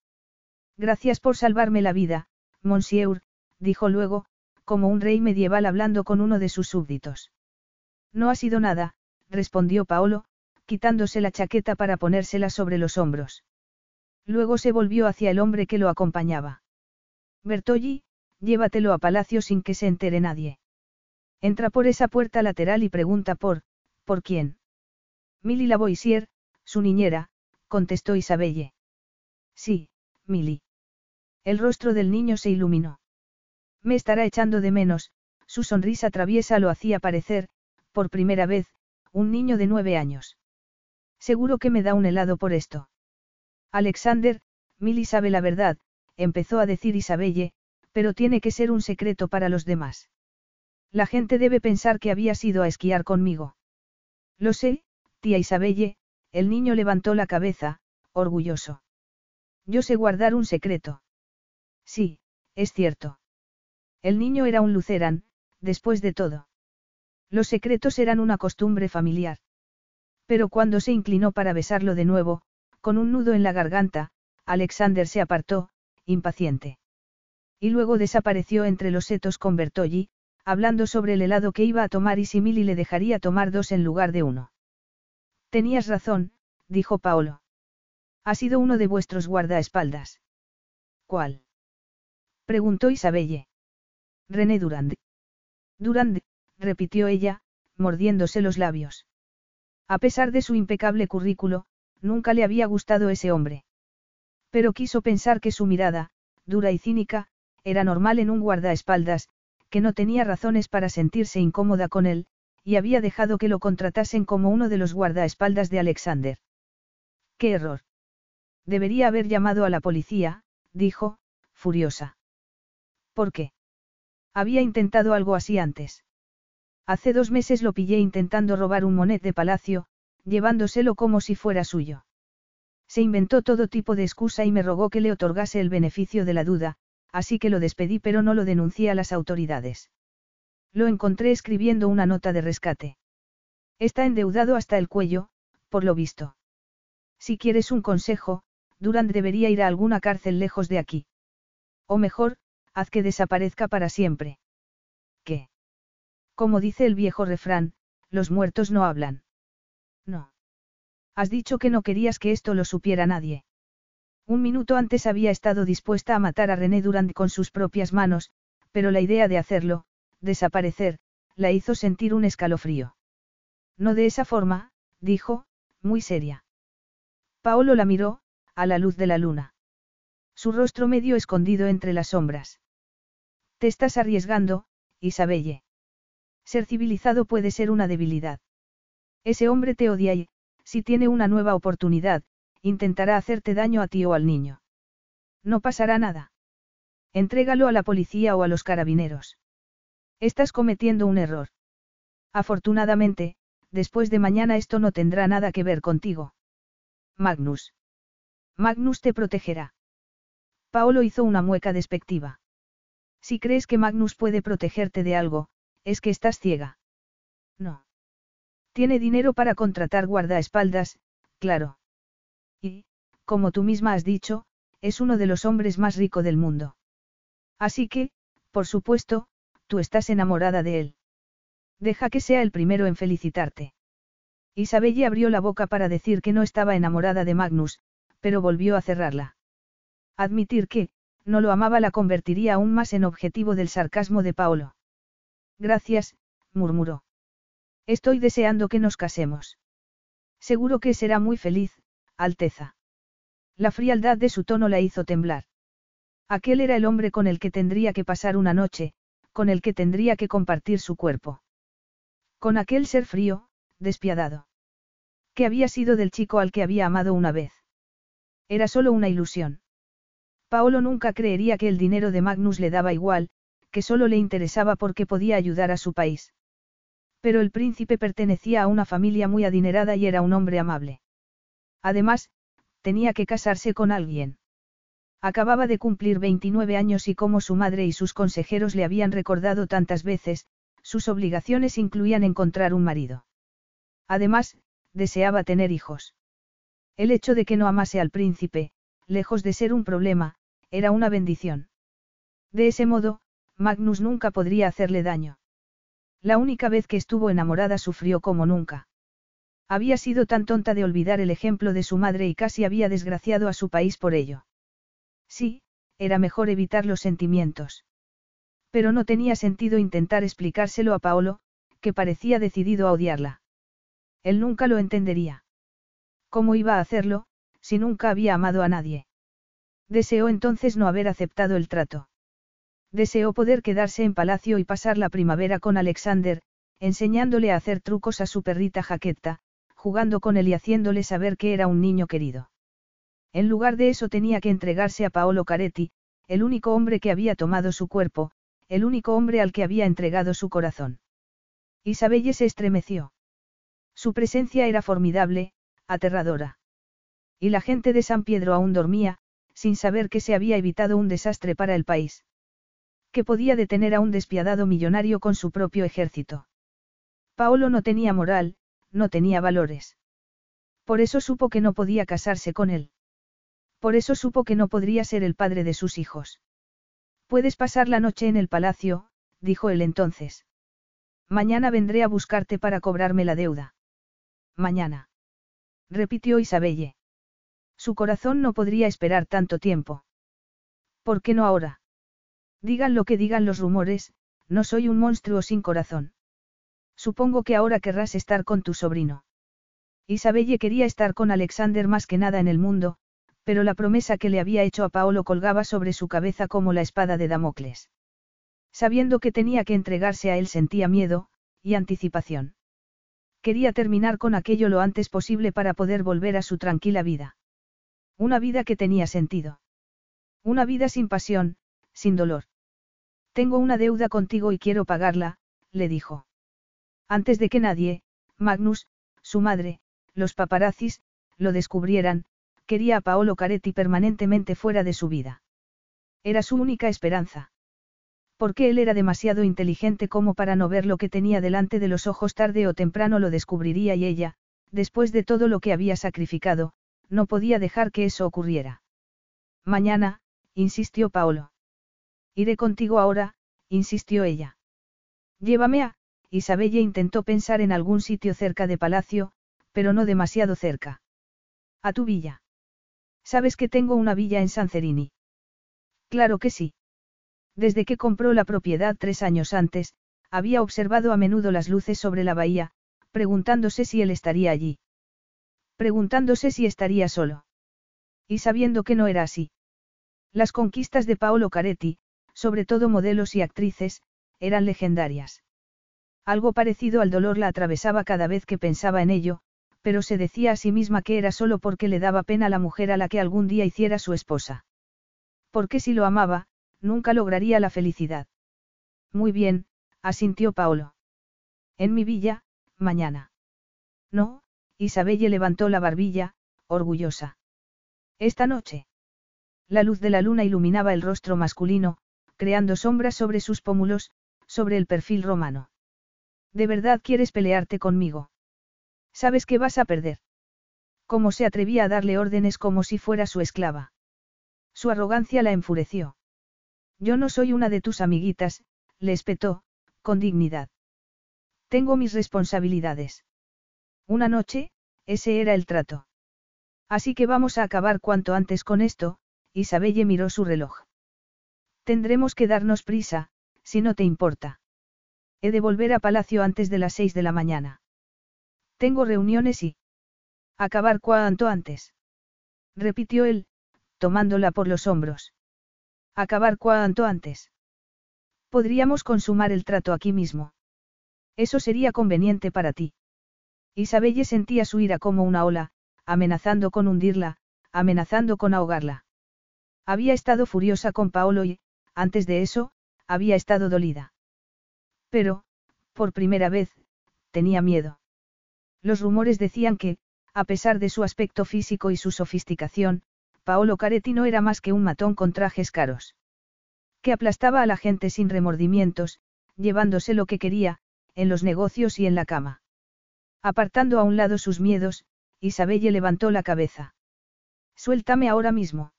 Speaker 2: Gracias por salvarme la vida, Monsieur, dijo luego, como un rey medieval hablando con uno de sus súbditos. No ha sido nada, respondió Paolo, quitándose la chaqueta para ponérsela sobre los hombros. Luego se volvió hacia el hombre que lo acompañaba. Bertolli, llévatelo a palacio sin que se entere nadie. Entra por esa puerta lateral y pregunta por, ¿por quién? Milly Lavoisier, su niñera, contestó Isabelle. Sí, Milly. El rostro del niño se iluminó. Me estará echando de menos, su sonrisa traviesa lo hacía parecer, por primera vez, un niño de nueve años. Seguro que me da un helado por esto. Alexander, Milly sabe la verdad, empezó a decir Isabelle, pero tiene que ser un secreto para los demás. La gente debe pensar que había sido a esquiar conmigo. Lo sé, tía Isabelle, el niño levantó la cabeza, orgulloso. Yo sé guardar un secreto. Sí, es cierto. El niño era un lucerán, después de todo. Los secretos eran una costumbre familiar. Pero cuando se inclinó para besarlo de nuevo, con un nudo en la garganta, Alexander se apartó, impaciente. Y luego desapareció entre los setos con Bertolli, hablando sobre el helado que iba a tomar y si Milly le dejaría tomar dos en lugar de uno. Tenías razón, dijo Paolo. Ha sido uno de vuestros guardaespaldas. ¿Cuál? preguntó Isabelle. René Durand. Durand, repitió ella, mordiéndose los labios. A pesar de su impecable currículo, nunca le había gustado ese hombre. Pero quiso pensar que su mirada, dura y cínica, era normal en un guardaespaldas, que no tenía razones para sentirse incómoda con él, y había dejado que lo contratasen como uno de los guardaespaldas de Alexander. ¡Qué error! Debería haber llamado a la policía, dijo, furiosa. ¿Por qué? Había intentado algo así antes. Hace dos meses lo pillé intentando robar un monet de palacio, llevándoselo como si fuera suyo. Se inventó todo tipo de excusa y me rogó que le otorgase el beneficio de la duda, así que lo despedí pero no lo denuncié a las autoridades. Lo encontré escribiendo una nota de rescate. Está endeudado hasta el cuello, por lo visto. Si quieres un consejo, Durand debería ir a alguna cárcel lejos de aquí. O mejor, haz que desaparezca para siempre. Como dice el viejo refrán, los muertos no hablan. No. Has dicho que no querías que esto lo supiera nadie. Un minuto antes había estado dispuesta a matar a René Durand con sus propias manos, pero la idea de hacerlo, desaparecer, la hizo sentir un escalofrío. No de esa forma, dijo, muy seria. Paolo la miró, a la luz de la luna. Su rostro medio escondido entre las sombras. Te estás arriesgando, Isabelle. Ser civilizado puede ser una debilidad. Ese hombre te odia y, si tiene una nueva oportunidad, intentará hacerte daño a ti o al niño. No pasará nada. Entrégalo a la policía o a los carabineros. Estás cometiendo un error. Afortunadamente, después de mañana esto no tendrá nada que ver contigo. Magnus. Magnus te protegerá. Paolo hizo una mueca despectiva. Si crees que Magnus puede protegerte de algo, es que estás ciega. No. Tiene dinero para contratar guardaespaldas, claro. Y, como tú misma has dicho, es uno de los hombres más ricos del mundo. Así que, por supuesto, tú estás enamorada de él. Deja que sea el primero en felicitarte. Isabelle abrió la boca para decir que no estaba enamorada de Magnus, pero volvió a cerrarla. Admitir que, no lo amaba la convertiría aún más en objetivo del sarcasmo de Paolo. Gracias, murmuró. Estoy deseando que nos casemos. Seguro que será muy feliz, Alteza. La frialdad de su tono la hizo temblar. Aquel era el hombre con el que tendría que pasar una noche, con el que tendría que compartir su cuerpo. Con aquel ser frío, despiadado. ¿Qué había sido del chico al que había amado una vez? Era solo una ilusión. Paolo nunca creería que el dinero de Magnus le daba igual, que solo le interesaba porque podía ayudar a su país. Pero el príncipe pertenecía a una familia muy adinerada y era un hombre amable. Además, tenía que casarse con alguien. Acababa de cumplir 29 años y como su madre y sus consejeros le habían recordado tantas veces, sus obligaciones incluían encontrar un marido. Además, deseaba tener hijos. El hecho de que no amase al príncipe, lejos de ser un problema, era una bendición. De ese modo, Magnus nunca podría hacerle daño. La única vez que estuvo enamorada sufrió como nunca. Había sido tan tonta de olvidar el ejemplo de su madre y casi había desgraciado a su país por ello. Sí, era mejor evitar los sentimientos. Pero no tenía sentido intentar explicárselo a Paolo, que parecía decidido a odiarla. Él nunca lo entendería. ¿Cómo iba a hacerlo, si nunca había amado a nadie? Deseó entonces no haber aceptado el trato. Deseó poder quedarse en palacio y pasar la primavera con Alexander, enseñándole a hacer trucos a su perrita Jaquetta, jugando con él y haciéndole saber que era un niño querido. En lugar de eso tenía que entregarse a Paolo Caretti, el único hombre que había tomado su cuerpo, el único hombre al que había entregado su corazón. Isabelle se estremeció. Su presencia era formidable, aterradora. Y la gente de San Pedro aún dormía, sin saber que se había evitado un desastre para el país. Que podía detener a un despiadado millonario con su propio ejército. Paolo no tenía moral, no tenía valores. Por eso supo que no podía casarse con él. Por eso supo que no podría ser el padre de sus hijos. Puedes pasar la noche en el palacio, dijo él entonces. Mañana vendré a buscarte para cobrarme la deuda. Mañana. Repitió Isabelle. Su corazón no podría esperar tanto tiempo. ¿Por qué no ahora? Digan lo que digan los rumores, no soy un monstruo sin corazón. Supongo que ahora querrás estar con tu sobrino. Isabelle quería estar con Alexander más que nada en el mundo, pero la promesa que le había hecho a Paolo colgaba sobre su cabeza como la espada de Damocles. Sabiendo que tenía que entregarse a él sentía miedo, y anticipación. Quería terminar con aquello lo antes posible para poder volver a su tranquila vida. Una vida que tenía sentido. Una vida sin pasión, sin dolor. Tengo una deuda contigo y quiero pagarla, le dijo. Antes de que nadie, Magnus, su madre, los paparazzis, lo descubrieran, quería a Paolo Caretti permanentemente fuera de su vida. Era su única esperanza. Porque él era demasiado inteligente como para no ver lo que tenía delante de los ojos tarde o temprano lo descubriría y ella, después de todo lo que había sacrificado, no podía dejar que eso ocurriera. Mañana, insistió Paolo. Iré contigo ahora, insistió ella. Llévame a, Isabella intentó pensar en algún sitio cerca de Palacio, pero no demasiado cerca. A tu villa. ¿Sabes que tengo una villa en Sancerini? Claro que sí. Desde que compró la propiedad tres años antes, había observado a menudo las luces sobre la bahía, preguntándose si él estaría allí. preguntándose si estaría solo. Y sabiendo que no era así. Las conquistas de Paolo Caretti, sobre todo modelos y actrices, eran legendarias. Algo parecido al dolor la atravesaba cada vez que pensaba en ello, pero se decía a sí misma que era solo porque le daba pena la mujer a la que algún día hiciera su esposa. Porque si lo amaba, nunca lograría la felicidad. Muy bien, asintió Paolo. En mi villa, mañana. No, Isabelle levantó la barbilla, orgullosa. Esta noche. La luz de la luna iluminaba el rostro masculino, creando sombras sobre sus pómulos, sobre el perfil romano. ¿De verdad quieres pelearte conmigo? Sabes que vas a perder. ¿Cómo se atrevía a darle órdenes como si fuera su esclava? Su arrogancia la enfureció. Yo no soy una de tus amiguitas, le espetó, con dignidad. Tengo mis responsabilidades. Una noche, ese era el trato. Así que vamos a acabar cuanto antes con esto, Isabelle miró su reloj. Tendremos que darnos prisa, si no te importa. He de volver a Palacio antes de las seis de la mañana. Tengo reuniones y... Acabar cuanto antes. Repitió él, tomándola por los hombros. Acabar cuanto antes. Podríamos consumar el trato aquí mismo. Eso sería conveniente para ti. Isabelle sentía su ira como una ola, amenazando con hundirla, amenazando con ahogarla. Había estado furiosa con Paolo y, antes de eso, había estado dolida. Pero, por primera vez, tenía miedo. Los rumores decían que, a pesar de su aspecto físico y su sofisticación, Paolo Caretti no era más que un matón con trajes caros. Que aplastaba a la gente sin remordimientos, llevándose lo que quería, en los negocios y en la cama. Apartando a un lado sus miedos, Isabelle levantó la cabeza. Suéltame ahora mismo.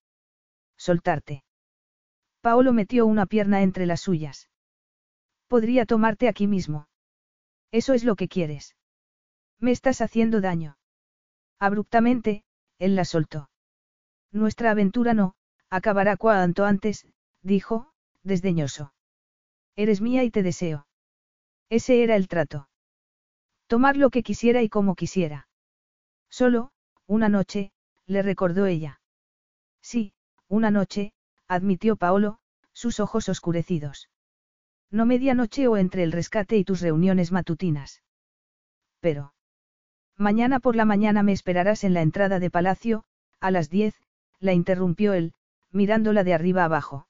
Speaker 2: Soltarte. Paolo metió una pierna entre las suyas. Podría tomarte aquí mismo. Eso es lo que quieres. Me estás haciendo daño. Abruptamente, él la soltó. Nuestra aventura no, acabará cuanto antes, dijo, desdeñoso. Eres mía y te deseo. Ese era el trato. Tomar lo que quisiera y como quisiera. Solo, una noche, le recordó ella. Sí, una noche, admitió Paolo, sus ojos oscurecidos. No medianoche o entre el rescate y tus reuniones matutinas. Pero. Mañana por la mañana me esperarás en la entrada de palacio, a las diez, la interrumpió él, mirándola de arriba abajo.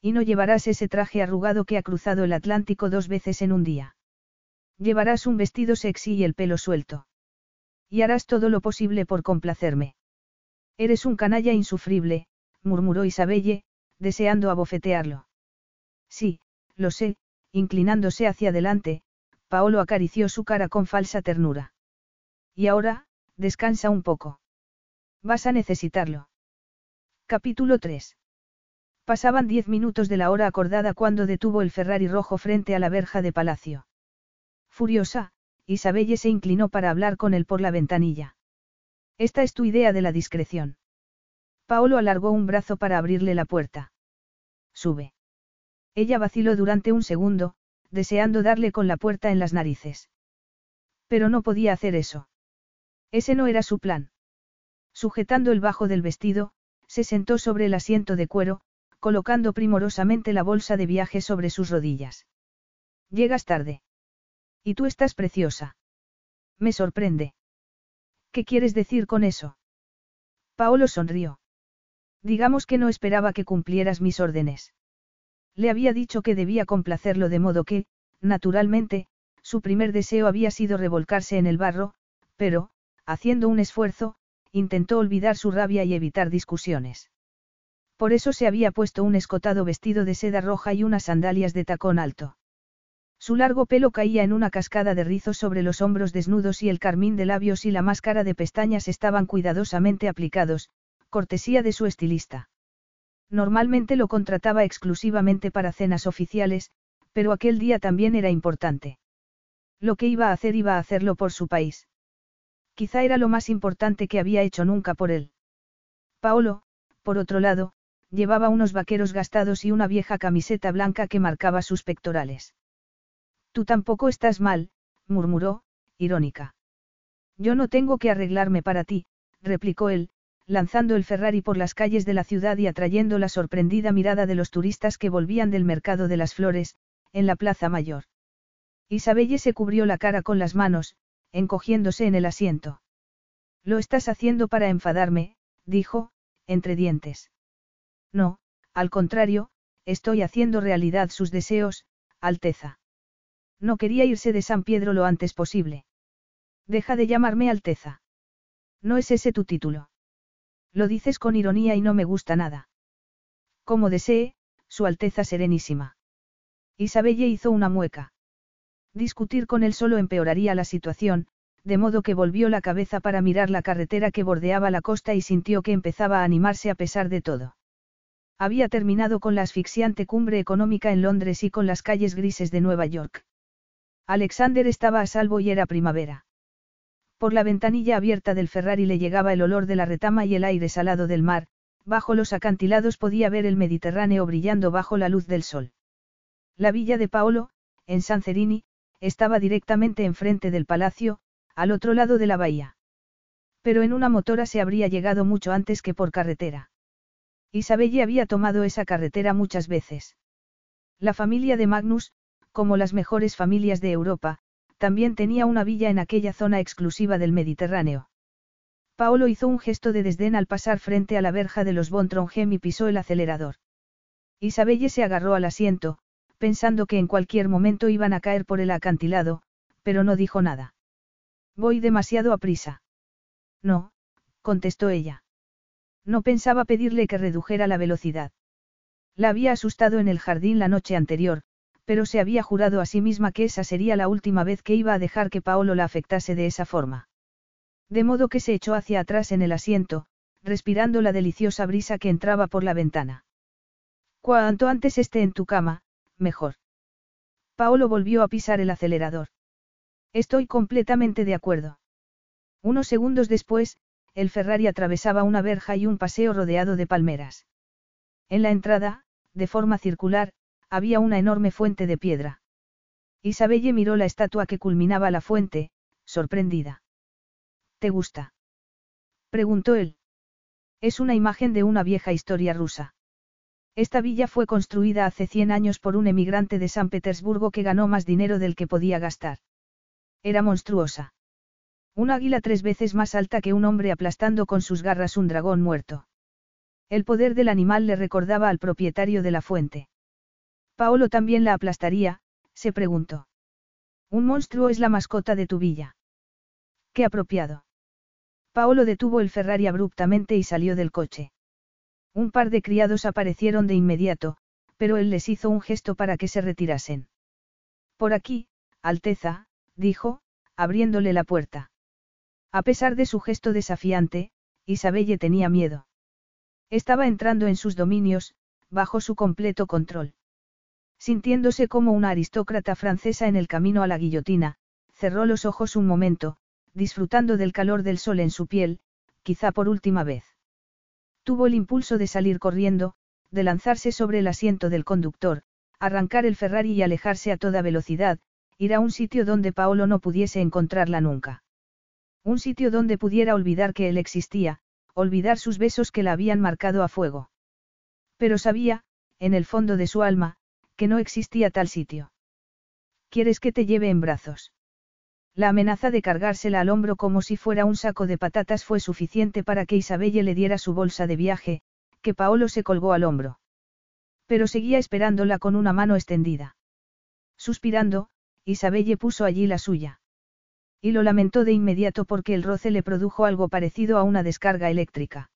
Speaker 2: Y no llevarás ese traje arrugado que ha cruzado el Atlántico dos veces en un día. Llevarás un vestido sexy y el pelo suelto. Y harás todo lo posible por complacerme. Eres un canalla insufrible, murmuró Isabelle, deseando abofetearlo. Sí, lo sé, inclinándose hacia adelante, Paolo acarició su cara con falsa ternura. Y ahora, descansa un poco. Vas a necesitarlo. Capítulo 3. Pasaban diez minutos de la hora acordada cuando detuvo el Ferrari rojo frente a la verja de palacio. Furiosa, Isabelle se inclinó para hablar con él por la ventanilla. Esta es tu idea de la discreción. Paolo alargó un brazo para abrirle la puerta. Sube. Ella vaciló durante un segundo, deseando darle con la puerta en las narices. Pero no podía hacer eso. Ese no era su plan. Sujetando el bajo del vestido, se sentó sobre el asiento de cuero, colocando primorosamente la bolsa de viaje sobre sus rodillas. Llegas tarde. Y tú estás preciosa. Me sorprende. ¿Qué quieres decir con eso? Paolo sonrió. Digamos que no esperaba que cumplieras mis órdenes. Le había dicho que debía complacerlo de modo que, naturalmente, su primer deseo había sido revolcarse en el barro, pero, haciendo un esfuerzo, intentó olvidar su rabia y evitar discusiones. Por eso se había puesto un escotado vestido de seda roja y unas sandalias de tacón alto. Su largo pelo caía en una cascada de rizos sobre los hombros desnudos y el carmín de labios y la máscara de pestañas estaban cuidadosamente aplicados, cortesía de su estilista. Normalmente lo contrataba exclusivamente para cenas oficiales, pero aquel día también era importante. Lo que iba a hacer iba a hacerlo por su país. Quizá era lo más importante que había hecho nunca por él. Paolo, por otro lado, llevaba unos vaqueros gastados y una vieja camiseta blanca que marcaba sus pectorales. Tú tampoco estás mal, murmuró, irónica. Yo no tengo que arreglarme para ti, replicó él, lanzando el Ferrari por las calles de la ciudad y atrayendo la sorprendida mirada de los turistas que volvían del mercado de las flores, en la Plaza Mayor. Isabelle se cubrió la cara con las manos, encogiéndose en el asiento. Lo estás haciendo para enfadarme, dijo, entre dientes. No, al contrario, estoy haciendo realidad sus deseos, Alteza. No quería irse de San Pedro lo antes posible. Deja de llamarme Alteza. No es ese tu título. Lo dices con ironía y no me gusta nada. Como desee, Su Alteza Serenísima. Isabelle hizo una mueca. Discutir con él solo empeoraría la situación, de modo que volvió la cabeza para mirar la carretera que bordeaba la costa y sintió que empezaba a animarse a pesar de todo. Había terminado con la asfixiante cumbre económica en Londres y con las calles grises de Nueva York. Alexander estaba a salvo y era primavera. Por la ventanilla abierta del Ferrari le llegaba el olor de la retama y el aire salado del mar, bajo los acantilados podía ver el Mediterráneo brillando bajo la luz del sol. La villa de Paolo, en San Cerini, estaba directamente enfrente del palacio, al otro lado de la bahía. Pero en una motora se habría llegado mucho antes que por carretera. Isabelle había tomado esa carretera muchas veces. La familia de Magnus, como las mejores familias de Europa, también tenía una villa en aquella zona exclusiva del Mediterráneo. Paolo hizo un gesto de desdén al pasar frente a la verja de los Von y pisó el acelerador. Isabelle se agarró al asiento, pensando que en cualquier momento iban a caer por el acantilado, pero no dijo nada. Voy demasiado a prisa. No, contestó ella. No pensaba pedirle que redujera la velocidad. La había asustado en el jardín la noche anterior, pero se había jurado a sí misma que esa sería la última vez que iba a dejar que Paolo la afectase de esa forma. De modo que se echó hacia atrás en el asiento, respirando la deliciosa brisa que entraba por la ventana. Cuanto antes esté en tu cama, mejor. Paolo volvió a pisar el acelerador. Estoy completamente de acuerdo. Unos segundos después, el Ferrari atravesaba una verja y un paseo rodeado de palmeras. En la entrada, de forma circular, había una enorme fuente de piedra. Isabelle miró la estatua que culminaba la fuente, sorprendida. ¿Te gusta? preguntó él. Es una imagen de una vieja historia rusa. Esta villa fue construida hace 100 años por un emigrante de San Petersburgo que ganó más dinero del que podía gastar. Era monstruosa. Un águila tres veces más alta que un hombre aplastando con sus garras un dragón muerto. El poder del animal le recordaba al propietario de la fuente. Paolo también la aplastaría, se preguntó. Un monstruo es la mascota de tu villa. Qué apropiado. Paolo detuvo el Ferrari abruptamente y salió del coche. Un par de criados aparecieron de inmediato, pero él les hizo un gesto para que se retirasen. Por aquí, Alteza, dijo, abriéndole la puerta. A pesar de su gesto desafiante, Isabelle tenía miedo. Estaba entrando en sus dominios, bajo su completo control. Sintiéndose como una aristócrata francesa en el camino a la guillotina, cerró los ojos un momento, disfrutando del calor del sol en su piel, quizá por última vez. Tuvo el impulso de salir corriendo, de lanzarse sobre el asiento del conductor, arrancar el Ferrari y alejarse a toda velocidad, ir a un sitio donde Paolo no pudiese encontrarla nunca. Un sitio donde pudiera olvidar que él existía, olvidar sus besos que la habían marcado a fuego. Pero sabía, en el fondo de su alma, que no existía tal sitio. ¿Quieres que te lleve en brazos? La amenaza de cargársela al hombro como si fuera un saco de patatas fue suficiente para que Isabelle le diera su bolsa de viaje, que Paolo se colgó al hombro. Pero seguía esperándola con una mano extendida. Suspirando, Isabelle puso allí la suya. Y lo lamentó de inmediato porque el roce le produjo algo parecido a una descarga eléctrica.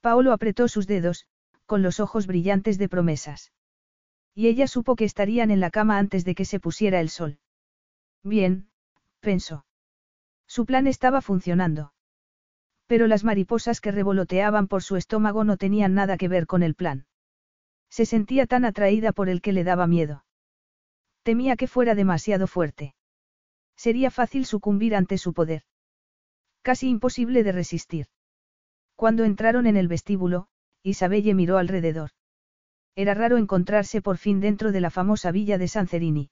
Speaker 2: Paolo apretó sus dedos, con los ojos brillantes de promesas. Y ella supo que estarían en la cama antes de que se pusiera el sol. Bien, pensó. Su plan estaba funcionando. Pero las mariposas que revoloteaban por su estómago no tenían nada que ver con el plan. Se sentía tan atraída por el que le daba miedo. Temía que fuera demasiado fuerte. Sería fácil sucumbir ante su poder. Casi imposible de resistir. Cuando entraron en el vestíbulo, Isabelle miró alrededor. Era raro encontrarse por fin dentro de la famosa villa de San Cerini.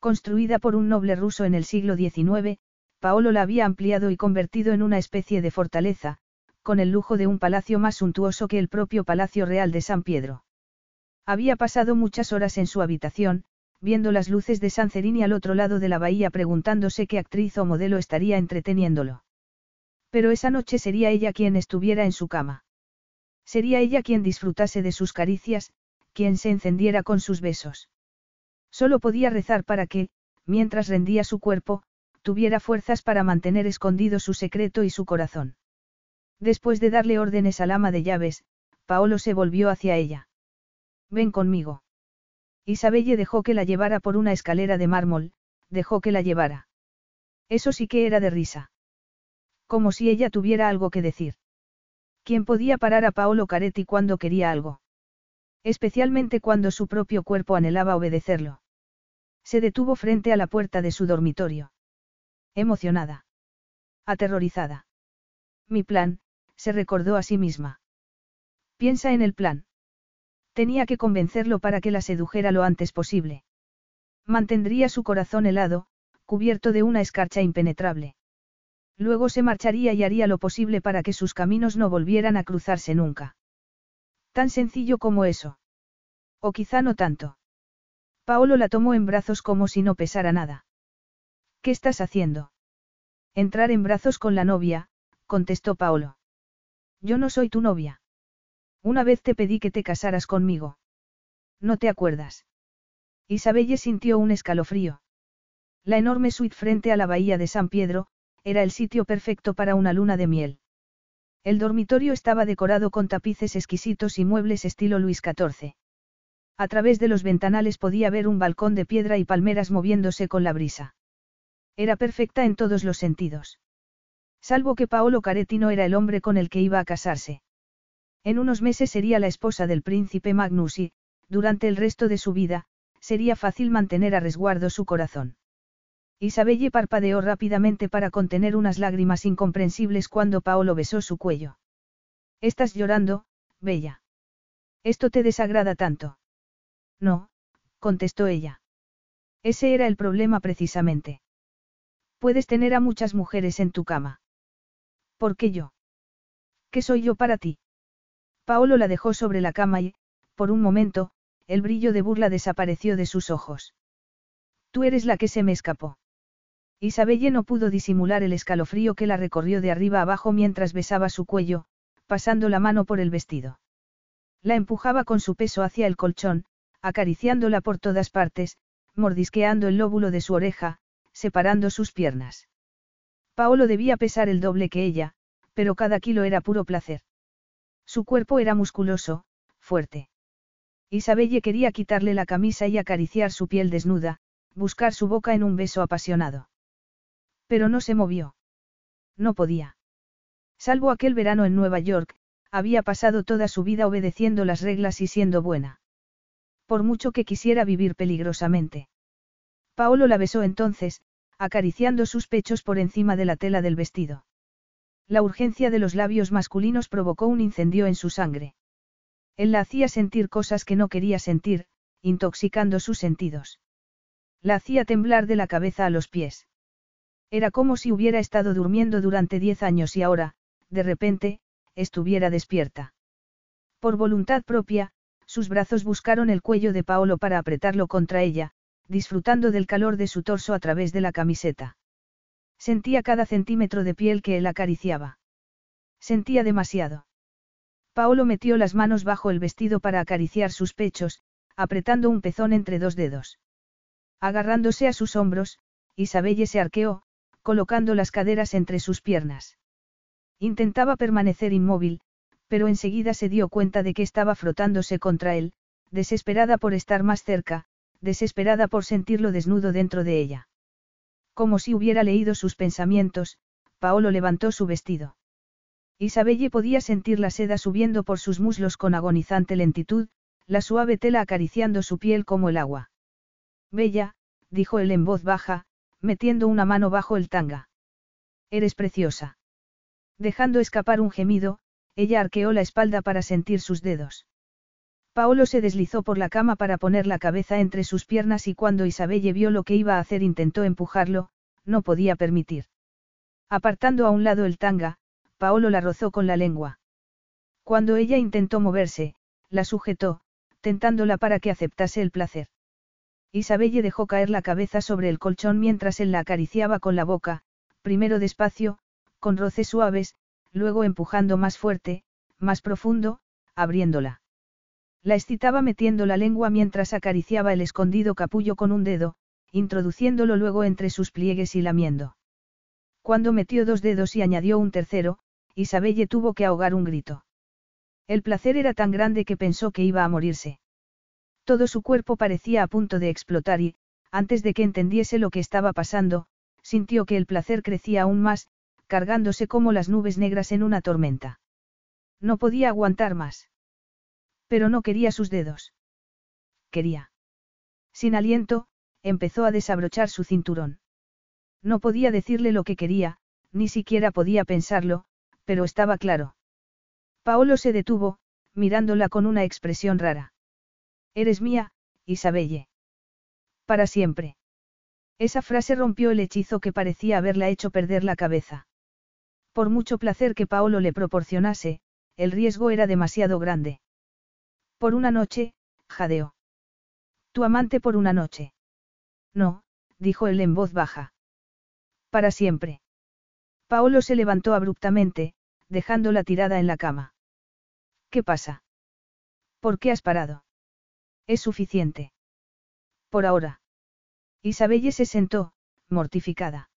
Speaker 2: Construida por un noble ruso en el siglo XIX, Paolo la había ampliado y convertido en una especie de fortaleza, con el lujo de un palacio más suntuoso que el propio Palacio Real de San Pedro. Había pasado muchas horas en su habitación, viendo las luces de San Cerini al otro lado de la bahía preguntándose qué actriz o modelo estaría entreteniéndolo. Pero esa noche sería ella quien estuviera en su cama. Sería ella quien disfrutase de sus caricias, quien se encendiera con sus besos. Solo podía rezar para que, mientras rendía su cuerpo, tuviera fuerzas para mantener escondido su secreto y su corazón. Después de darle órdenes al ama de llaves, Paolo se volvió hacia ella. Ven conmigo. Isabelle dejó que la llevara por una escalera de mármol, dejó que la llevara. Eso sí que era de risa. Como si ella tuviera algo que decir. ¿Quién podía parar a Paolo Caretti cuando quería algo? Especialmente cuando su propio cuerpo anhelaba obedecerlo. Se detuvo frente a la puerta de su dormitorio. Emocionada. Aterrorizada. Mi plan, se recordó a sí misma. Piensa en el plan. Tenía que convencerlo para que la sedujera lo antes posible. Mantendría su corazón helado, cubierto de una escarcha impenetrable. Luego se marcharía y haría lo posible para que sus caminos no volvieran a cruzarse nunca. Tan sencillo como eso. O quizá no tanto. Paolo la tomó en brazos como si no pesara nada. ¿Qué estás haciendo? Entrar en brazos con la novia, contestó Paolo. Yo no soy tu novia. Una vez te pedí que te casaras conmigo. ¿No te acuerdas? Isabelle sintió un escalofrío. La enorme suite frente a la bahía de San Pedro, era el sitio perfecto para una luna de miel. El dormitorio estaba decorado con tapices exquisitos y muebles estilo Luis XIV. A través de los ventanales podía ver un balcón de piedra y palmeras moviéndose con la brisa. Era perfecta en todos los sentidos. Salvo que Paolo Caretti no era el hombre con el que iba a casarse. En unos meses sería la esposa del príncipe Magnus y, durante el resto de su vida, sería fácil mantener a resguardo su corazón. Isabelle parpadeó rápidamente para contener unas lágrimas incomprensibles cuando Paolo besó su cuello. Estás llorando, Bella. ¿Esto te desagrada tanto? No, contestó ella. Ese era el problema precisamente. Puedes tener a muchas mujeres en tu cama. ¿Por qué yo? ¿Qué soy yo para ti? Paolo la dejó sobre la cama y, por un momento, el brillo de burla desapareció de sus ojos. Tú eres la que se me escapó. Isabelle no pudo disimular el escalofrío que la recorrió de arriba abajo mientras besaba su cuello, pasando la mano por el vestido. La empujaba con su peso hacia el colchón, acariciándola por todas partes, mordisqueando el lóbulo de su oreja, separando sus piernas. Paolo debía pesar el doble que ella, pero cada kilo era puro placer. Su cuerpo era musculoso, fuerte. Isabelle quería quitarle la camisa y acariciar su piel desnuda, buscar su boca en un beso apasionado. Pero no se movió. No podía. Salvo aquel verano en Nueva York, había pasado toda su vida obedeciendo las reglas y siendo buena. Por mucho que quisiera vivir peligrosamente. Paolo la besó entonces, acariciando sus pechos por encima de la tela del vestido. La urgencia de los labios masculinos provocó un incendio en su sangre. Él la hacía sentir cosas que no quería sentir, intoxicando sus sentidos. La hacía temblar de la cabeza a los pies. Era como si hubiera estado durmiendo durante diez años y ahora, de repente, estuviera despierta. Por voluntad propia, sus brazos buscaron el cuello de Paolo para apretarlo contra ella, disfrutando del calor de su torso a través de la camiseta. Sentía cada centímetro de piel que él acariciaba. Sentía demasiado. Paolo metió las manos bajo el vestido para acariciar sus pechos, apretando un pezón entre dos dedos. Agarrándose a sus hombros, Isabelle se arqueó, colocando las caderas entre sus piernas. Intentaba permanecer inmóvil, pero enseguida se dio cuenta de que estaba frotándose contra él, desesperada por estar más cerca, desesperada por sentirlo desnudo dentro de ella. Como si hubiera leído sus pensamientos, Paolo levantó su vestido. Isabelle podía sentir la seda subiendo por sus muslos con agonizante lentitud, la suave tela acariciando su piel como el agua. Bella, dijo él en voz baja, metiendo una mano bajo el tanga. Eres preciosa. Dejando escapar un gemido, ella arqueó la espalda para sentir sus dedos. Paolo se deslizó por la cama para poner la cabeza entre sus piernas y cuando Isabelle vio lo que iba a hacer intentó empujarlo, no podía permitir. Apartando a un lado el tanga, Paolo la rozó con la lengua. Cuando ella intentó moverse, la sujetó, tentándola para que aceptase el placer. Isabelle dejó caer la cabeza sobre el colchón mientras él la acariciaba con la boca, primero despacio, con roces suaves, luego empujando más fuerte, más profundo, abriéndola. La excitaba metiendo la lengua mientras acariciaba el escondido capullo con un dedo, introduciéndolo luego entre sus pliegues y lamiendo. Cuando metió dos dedos y añadió un tercero, Isabelle tuvo que ahogar un grito. El placer era tan grande que pensó que iba a morirse. Todo su cuerpo parecía a punto de explotar y, antes de que entendiese lo que estaba pasando, sintió que el placer crecía aún más, cargándose como las nubes negras en una tormenta. No podía aguantar más. Pero no quería sus dedos. Quería. Sin aliento, empezó a desabrochar su cinturón. No podía decirle lo que quería, ni siquiera podía pensarlo, pero estaba claro. Paolo se detuvo, mirándola con una expresión rara. Eres mía, Isabelle. Para siempre. Esa frase rompió el hechizo que parecía haberla hecho perder la cabeza. Por mucho placer que Paolo le proporcionase, el riesgo era demasiado grande. Por una noche, jadeó. Tu amante por una noche. No, dijo él en voz baja. Para siempre. Paolo se levantó abruptamente, dejándola tirada en la cama. ¿Qué pasa? ¿Por qué has parado? Es suficiente. Por ahora. Isabelle se sentó, mortificada.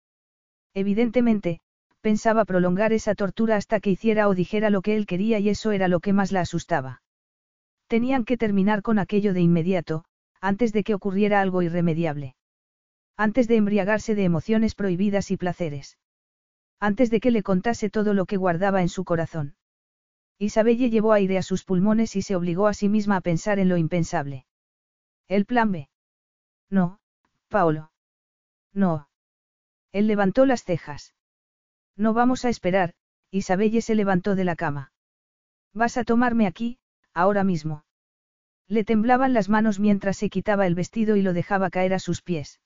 Speaker 2: Evidentemente, pensaba prolongar esa tortura hasta que hiciera o dijera lo que él quería y eso era lo que más la asustaba. Tenían que terminar con aquello de inmediato, antes de que ocurriera algo irremediable. Antes de embriagarse de emociones prohibidas y placeres. Antes de que le contase todo lo que guardaba en su corazón. Isabelle llevó aire a sus pulmones y se obligó a sí misma a pensar en lo impensable. ¿El plan B? No, Paolo. No. Él levantó las cejas. No vamos a esperar, Isabelle se levantó de la cama. Vas a tomarme aquí, ahora mismo. Le temblaban las manos mientras se quitaba el vestido y lo dejaba caer a sus pies.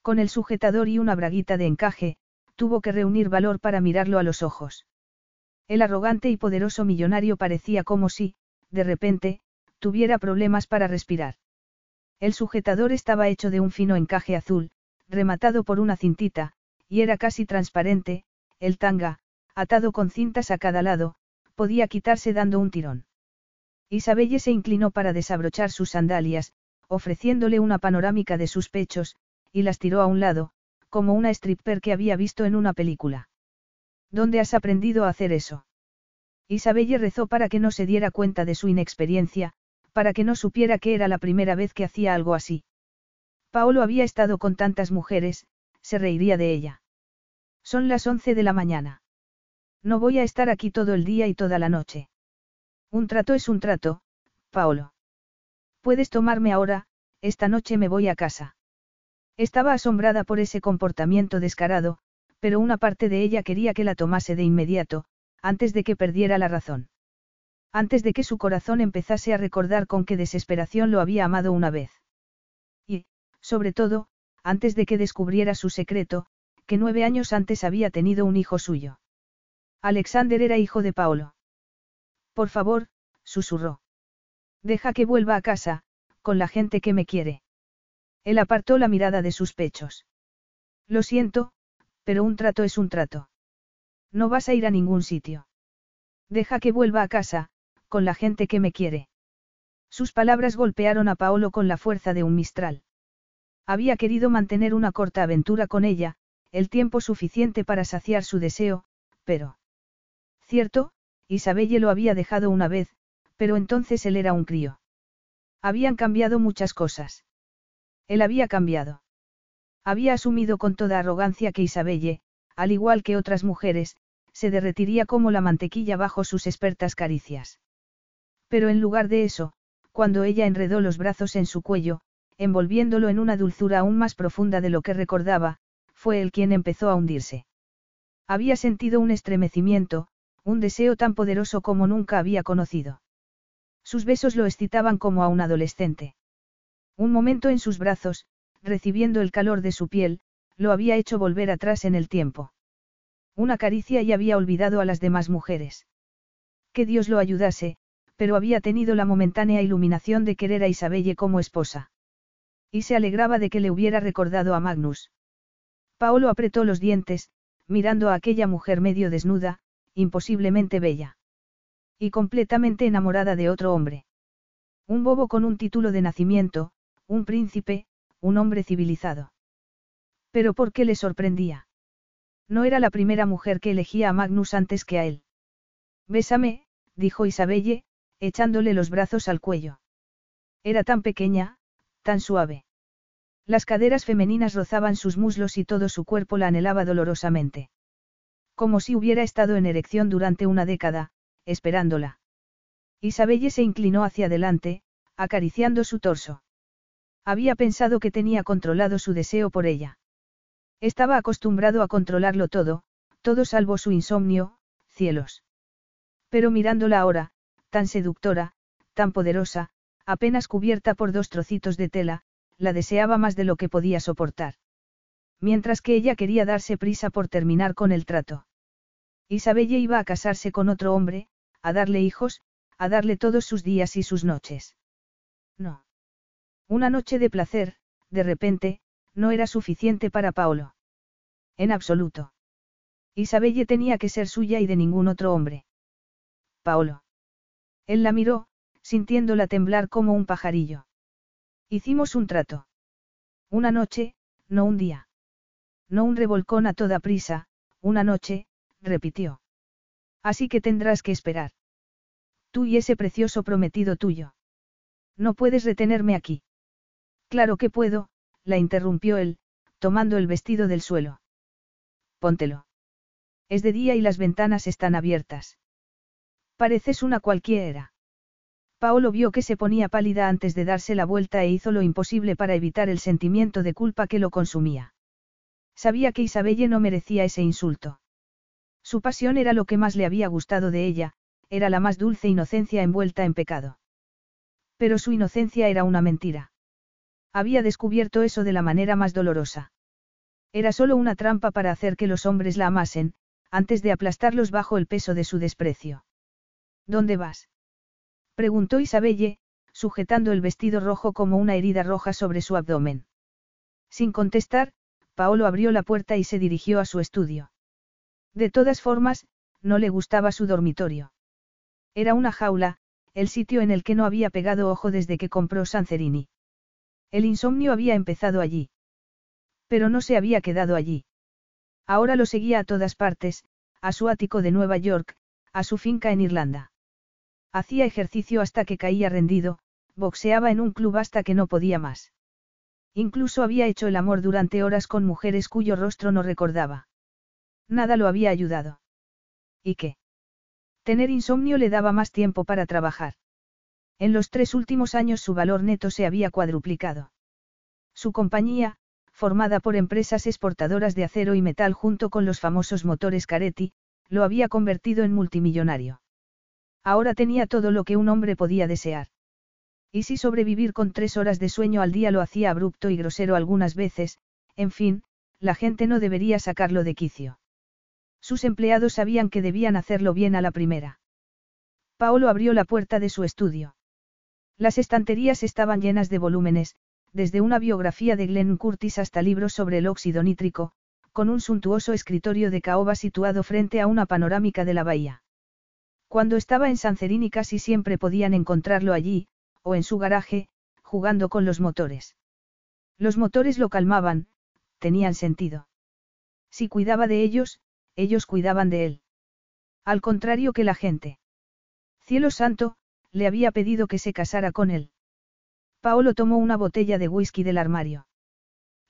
Speaker 2: Con el sujetador y una braguita de encaje, tuvo que reunir valor para mirarlo a los ojos. El arrogante y poderoso millonario parecía como si, de repente, tuviera problemas para respirar. El sujetador estaba hecho de un fino encaje azul, rematado por una cintita, y era casi transparente, el tanga, atado con cintas a cada lado, podía quitarse dando un tirón. Isabelle se inclinó para desabrochar sus sandalias, ofreciéndole una panorámica de sus pechos, y las tiró a un lado, como una stripper que había visto en una película. ¿Dónde has aprendido a hacer eso? Isabelle rezó para que no se diera cuenta de su inexperiencia, para que no supiera que era la primera vez que hacía algo así. Paolo había estado con tantas mujeres, se reiría de ella. Son las once de la mañana. No voy a estar aquí todo el día y toda la noche. Un trato es un trato, Paolo. Puedes tomarme ahora, esta noche me voy a casa. Estaba asombrada por ese comportamiento descarado, pero una parte de ella quería que la tomase de inmediato, antes de que perdiera la razón. Antes de que su corazón empezase a recordar con qué desesperación lo había amado una vez. Y, sobre todo, antes de que descubriera su secreto, que nueve años antes había tenido un hijo suyo. Alexander era hijo de Paolo. Por favor, susurró. Deja que vuelva a casa, con la gente que me quiere. Él apartó la mirada de sus pechos. Lo siento, pero un trato es un trato. No vas a ir a ningún sitio. Deja que vuelva a casa, con la gente que me quiere. Sus palabras golpearon a Paolo con la fuerza de un mistral. Había querido mantener una corta aventura con ella, el tiempo suficiente para saciar su deseo, pero... Cierto, Isabelle lo había dejado una vez, pero entonces él era un crío. Habían cambiado muchas cosas. Él había cambiado. Había asumido con toda arrogancia que Isabelle, al igual que otras mujeres, se derretiría como la mantequilla bajo sus expertas caricias. Pero en lugar de eso, cuando ella enredó los brazos en su cuello, envolviéndolo en una dulzura aún más profunda de lo que recordaba, fue él quien empezó a hundirse. Había sentido un estremecimiento, un deseo tan poderoso como nunca había conocido. Sus besos lo excitaban como a un adolescente. Un momento en sus brazos, recibiendo el calor de su piel, lo había hecho volver atrás en el tiempo. Una caricia y había olvidado a las demás mujeres. Que Dios lo ayudase, pero había tenido la momentánea iluminación de querer a Isabelle como esposa. Y se alegraba de que le hubiera recordado a Magnus. Paolo apretó los dientes, mirando a aquella mujer medio desnuda, imposiblemente bella. Y completamente enamorada de otro hombre. Un bobo con un título de nacimiento, un príncipe, un hombre civilizado. Pero ¿por qué le sorprendía? No era la primera mujer que elegía a Magnus antes que a él. Bésame, dijo Isabelle, echándole los brazos al cuello. Era tan pequeña, tan suave. Las caderas femeninas rozaban sus muslos y todo su cuerpo la anhelaba dolorosamente. Como si hubiera estado en erección durante una década, esperándola. Isabelle se inclinó hacia adelante, acariciando su torso. Había pensado que tenía controlado su deseo por ella. Estaba acostumbrado a controlarlo todo, todo salvo su insomnio, cielos. Pero mirándola ahora, tan seductora, tan poderosa, apenas cubierta por dos trocitos de tela, la deseaba más de lo que podía soportar. Mientras que ella quería darse prisa por terminar con el trato. Isabelle iba a casarse con otro hombre, a darle hijos, a darle todos sus días y sus noches. No. Una noche de placer, de repente, no era suficiente para Paolo. En absoluto. Isabelle tenía que ser suya y de ningún otro hombre. Paolo. Él la miró, sintiéndola temblar como un pajarillo. Hicimos un trato. Una noche, no un día. No un revolcón a toda prisa, una noche, repitió. Así que tendrás que esperar. Tú y ese precioso prometido tuyo. No puedes retenerme aquí. Claro que puedo, la interrumpió él, tomando el vestido del suelo. Póntelo. Es de día y las ventanas están abiertas. Pareces una cualquiera. Paolo vio que se ponía pálida antes de darse la vuelta e hizo lo imposible para evitar el sentimiento de culpa que lo consumía. Sabía que Isabelle no merecía ese insulto. Su pasión era lo que más le había gustado de ella, era la más dulce inocencia envuelta en pecado. Pero su inocencia era una mentira. Había descubierto eso de la manera más dolorosa. Era solo una trampa para hacer que los hombres la amasen, antes de aplastarlos bajo el peso de su desprecio. ¿Dónde vas? Preguntó Isabelle, sujetando el vestido rojo como una herida roja sobre su abdomen. Sin contestar, Paolo abrió la puerta y se dirigió a su estudio. De todas formas, no le gustaba su dormitorio. Era una jaula, el sitio en el que no había pegado ojo desde que compró Sancerini. El insomnio había empezado allí. Pero no se había quedado allí. Ahora lo seguía a todas partes, a su ático de Nueva York, a su finca en Irlanda. Hacía ejercicio hasta que caía rendido, boxeaba en un club hasta que no podía más. Incluso había hecho el amor durante horas con mujeres cuyo rostro no recordaba. Nada lo había ayudado. ¿Y qué? Tener insomnio le daba más tiempo para trabajar. En los tres últimos años su valor neto se había cuadruplicado. Su compañía, formada por empresas exportadoras de acero y metal junto con los famosos motores Caretti, lo había convertido en multimillonario. Ahora tenía todo lo que un hombre podía desear. Y si sobrevivir con tres horas de sueño al día lo hacía abrupto y grosero algunas veces, en fin, la gente no debería sacarlo de quicio. Sus empleados sabían que debían hacerlo bien a la primera. Paolo abrió la puerta de su estudio. Las estanterías estaban llenas de volúmenes, desde una biografía de Glenn Curtis hasta libros sobre el óxido nítrico, con un suntuoso escritorio de caoba situado frente a una panorámica de la bahía. Cuando estaba en Sancerini casi siempre podían encontrarlo allí, o en su garaje, jugando con los motores. Los motores lo calmaban, tenían sentido. Si cuidaba de ellos, ellos cuidaban de él. Al contrario que la gente. Cielo santo, le había pedido que se casara con él. Paolo tomó una botella de whisky del armario.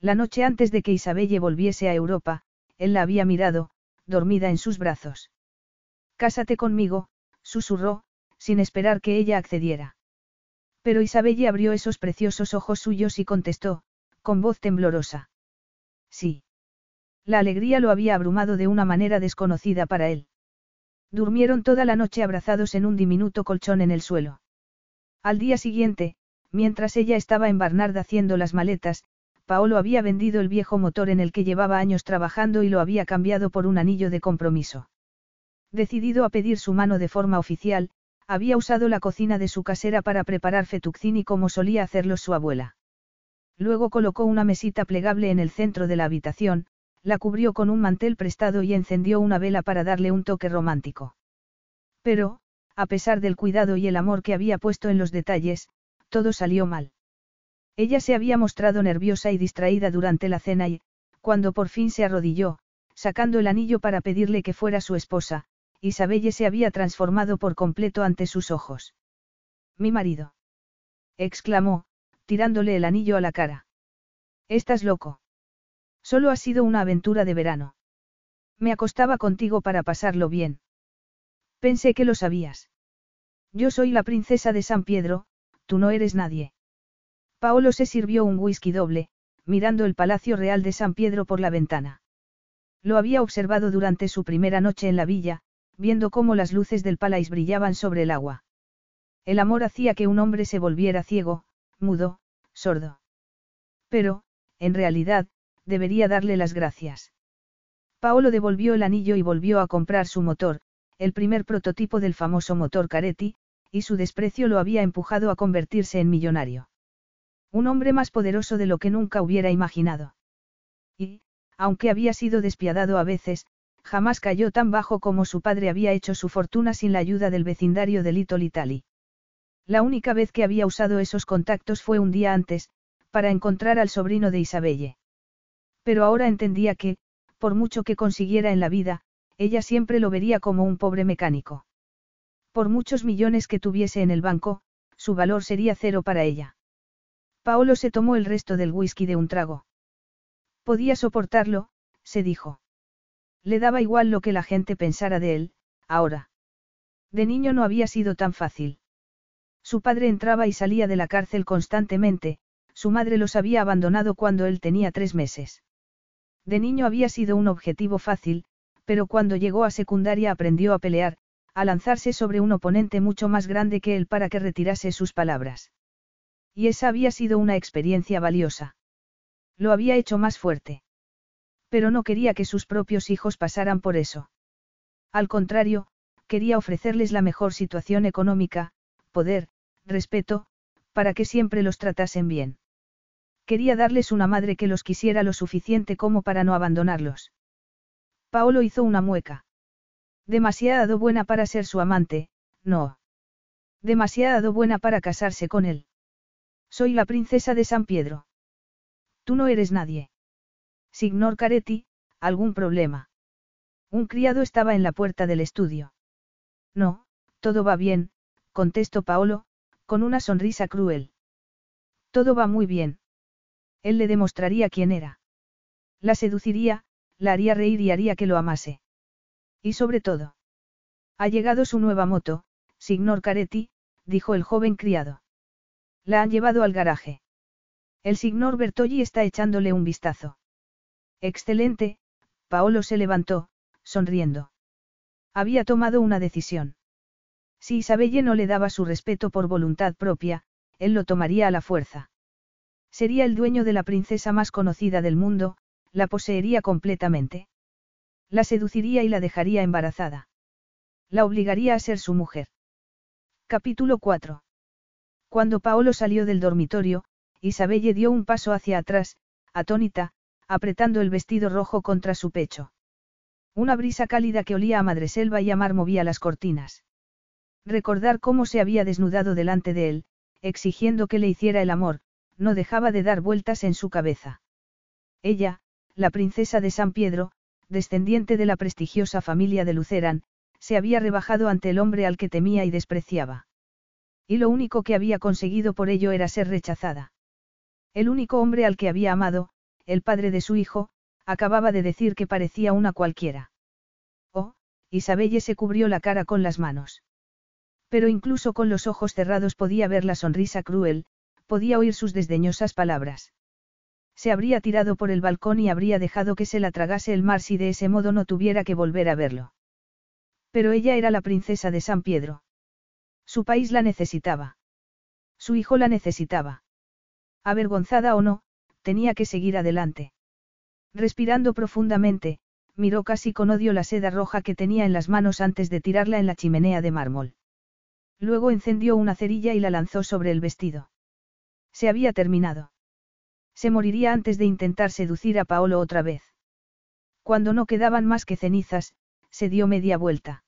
Speaker 2: La noche antes de que Isabelle volviese a Europa, él la había mirado, dormida en sus brazos. Cásate conmigo, susurró, sin esperar que ella accediera. Pero Isabelle abrió esos preciosos ojos suyos y contestó, con voz temblorosa. Sí. La alegría lo había abrumado de una manera desconocida para él. Durmieron toda la noche abrazados en un diminuto colchón en el suelo. Al día siguiente, mientras ella estaba en Barnard haciendo las maletas, Paolo había vendido el viejo motor en el que llevaba años trabajando y lo había cambiado por un anillo de compromiso. Decidido a pedir su mano de forma oficial, había usado la cocina de su casera para preparar fettuccini como solía hacerlo su abuela. Luego colocó una mesita plegable en el centro de la habitación, la cubrió con un mantel prestado y encendió una vela para darle un toque romántico. Pero, a pesar del cuidado y el amor que había puesto en los detalles, todo salió mal. Ella se había mostrado nerviosa y distraída durante la cena y, cuando por fin se arrodilló, sacando el anillo para pedirle que fuera su esposa, Isabelle se había transformado por completo ante sus ojos. Mi marido. exclamó, tirándole el anillo a la cara. Estás loco. Solo ha sido una aventura de verano. Me acostaba contigo para pasarlo bien. Pensé que lo sabías. Yo soy la princesa de San Pedro, tú no eres nadie. Paolo se sirvió un whisky doble, mirando el Palacio Real de San Pedro por la ventana. Lo había observado durante su primera noche en la villa, viendo cómo las luces del palais brillaban sobre el agua. El amor hacía que un hombre se volviera ciego, mudo, sordo. Pero, en realidad, debería darle las gracias. Paolo devolvió el anillo y volvió a comprar su motor, el primer prototipo del famoso motor Caretti, y su desprecio lo había empujado a convertirse en millonario. Un hombre más poderoso de lo que nunca hubiera imaginado. Y, aunque había sido despiadado a veces, jamás cayó tan bajo como su padre había hecho su fortuna sin la ayuda del vecindario de Little Italy. La única vez que había usado esos contactos fue un día antes, para encontrar al sobrino de Isabelle. Pero ahora entendía que, por mucho que consiguiera en la vida, ella siempre lo vería como un pobre mecánico. Por muchos millones que tuviese en el banco, su valor sería cero para ella. Paolo se tomó el resto del whisky de un trago. Podía soportarlo, se dijo. Le daba igual lo que la gente pensara de él, ahora. De niño no había sido tan fácil. Su padre entraba y salía de la cárcel constantemente, su madre los había abandonado cuando él tenía tres meses. De niño había sido un objetivo fácil, pero cuando llegó a secundaria aprendió a pelear, a lanzarse sobre un oponente mucho más grande que él para que retirase sus palabras. Y esa había sido una experiencia valiosa. Lo había hecho más fuerte. Pero no quería que sus propios hijos pasaran por eso. Al contrario, quería ofrecerles la mejor situación económica, poder, respeto, para que siempre los tratasen bien. Quería darles una madre que los quisiera lo suficiente como para no abandonarlos. Paolo hizo una mueca. Demasiado buena para ser su amante, no. Demasiado buena para casarse con él. Soy la princesa de San Pedro. Tú no eres nadie. Signor Caretti, ¿algún problema? Un criado estaba en la puerta del estudio. No, todo va bien, contestó Paolo, con una sonrisa cruel. Todo va muy bien. Él le demostraría quién era. La seduciría, la haría reír y haría que lo amase. Y sobre todo. Ha llegado su nueva moto, Signor Caretti, dijo el joven criado. La han llevado al garaje. El Signor Bertolli está echándole un vistazo. Excelente, Paolo se levantó, sonriendo. Había tomado una decisión. Si Isabelle no le daba su respeto por voluntad propia, él lo tomaría a la fuerza. Sería el dueño de la princesa más conocida del mundo, la poseería completamente. La seduciría y la dejaría embarazada. La obligaría a ser su mujer. Capítulo 4. Cuando Paolo salió del dormitorio, Isabelle dio un paso hacia atrás, atónita, apretando el vestido rojo contra su pecho. Una brisa cálida que olía a madreselva y a mar movía las cortinas. Recordar cómo se había desnudado delante de él, exigiendo que le hiciera el amor, no dejaba de dar vueltas en su cabeza. Ella, la princesa de San Pedro, descendiente de la prestigiosa familia de Luceran, se había rebajado ante el hombre al que temía y despreciaba. Y lo único que había conseguido por ello era ser rechazada. El único hombre al que había amado, el padre de su hijo, acababa de decir que parecía una cualquiera. Oh, Isabelle se cubrió la cara con las manos. Pero incluso con los ojos cerrados podía ver la sonrisa cruel, podía oír sus desdeñosas palabras. Se habría tirado por el balcón y habría dejado que se la tragase el mar si de ese modo no tuviera que volver a verlo. Pero ella era la princesa de San Pedro. Su país la necesitaba. Su hijo la necesitaba. Avergonzada o no, tenía que seguir adelante. Respirando profundamente, miró casi con odio la seda roja que tenía en las manos antes de tirarla en la chimenea de mármol. Luego encendió una cerilla y la lanzó sobre el vestido. Se había terminado. Se moriría antes de intentar seducir a Paolo otra vez. Cuando no quedaban más que cenizas, se dio media vuelta.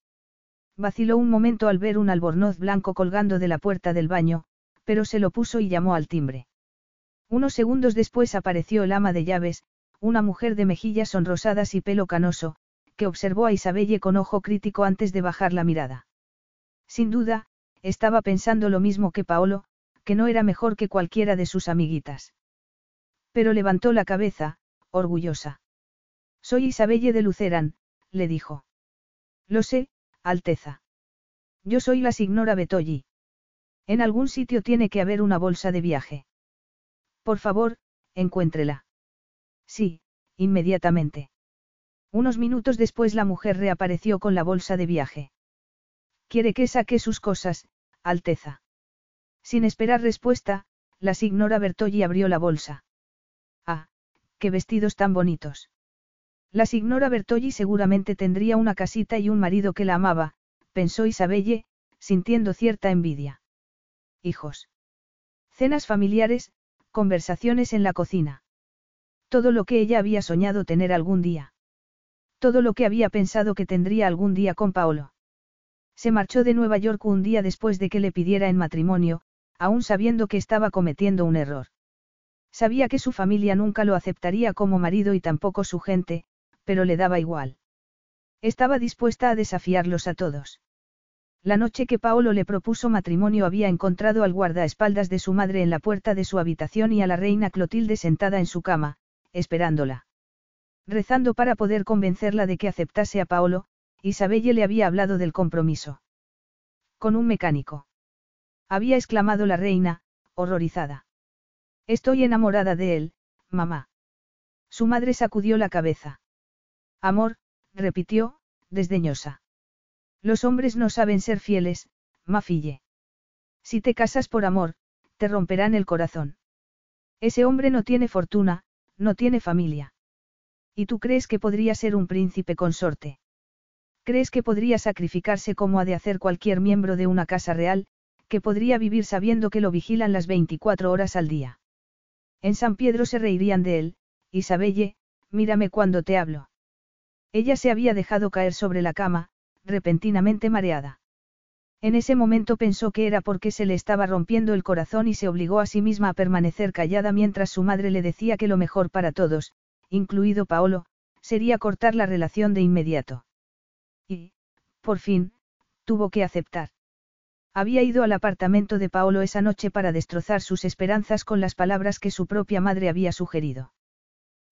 Speaker 2: Vaciló un momento al ver un albornoz blanco colgando de la puerta del baño, pero se lo puso y llamó al timbre. Unos segundos después apareció el ama de llaves, una mujer de mejillas sonrosadas y pelo canoso, que observó a Isabelle con ojo crítico antes de bajar la mirada. Sin duda, estaba pensando lo mismo que Paolo, que no era mejor que cualquiera de sus amiguitas. Pero levantó la cabeza, orgullosa. Soy Isabelle de Luceran, le dijo. Lo sé, Alteza. Yo soy la signora Betolli. En algún sitio tiene que haber una bolsa de viaje. Por favor, encuéntrela. Sí, inmediatamente. Unos minutos después la mujer reapareció con la bolsa de viaje. Quiere que saque sus cosas, Alteza. Sin esperar respuesta, la signora Bertolli abrió la bolsa. Ah, qué vestidos tan bonitos. La signora Bertolli seguramente tendría una casita y un marido que la amaba, pensó Isabelle, sintiendo cierta envidia. Hijos. Cenas familiares, conversaciones en la cocina. Todo lo que ella había soñado tener algún día. Todo lo que había pensado que tendría algún día con Paolo. Se marchó de Nueva York un día después de que le pidiera en matrimonio, aún sabiendo que estaba cometiendo un error. Sabía que su familia nunca lo aceptaría como marido y tampoco su gente, pero le daba igual. Estaba dispuesta a desafiarlos a todos. La noche que Paolo le propuso matrimonio había encontrado al guardaespaldas de su madre en la puerta de su habitación y a la reina Clotilde sentada en su cama, esperándola. Rezando para poder convencerla de que aceptase a Paolo, Isabelle le había hablado del compromiso. Con un mecánico. Había exclamado la reina, horrorizada. Estoy enamorada de él, mamá. Su madre sacudió la cabeza. Amor, repitió, desdeñosa. Los hombres no saben ser fieles, Mafille. Si te casas por amor, te romperán el corazón. Ese hombre no tiene fortuna, no tiene familia. ¿Y tú crees que podría ser un príncipe consorte? ¿Crees que podría sacrificarse como ha de hacer cualquier miembro de una casa real, que podría vivir sabiendo que lo vigilan las 24 horas al día? En San Pedro se reirían de él, Isabelle, mírame cuando te hablo. Ella se había dejado caer sobre la cama, repentinamente mareada. En ese momento pensó que era porque se le estaba rompiendo el corazón y se obligó a sí misma a permanecer callada mientras su madre le decía que lo mejor para todos, incluido Paolo, sería cortar la relación de inmediato. Y, por fin, tuvo que aceptar. Había ido al apartamento de Paolo esa noche para destrozar sus esperanzas con las palabras que su propia madre había sugerido.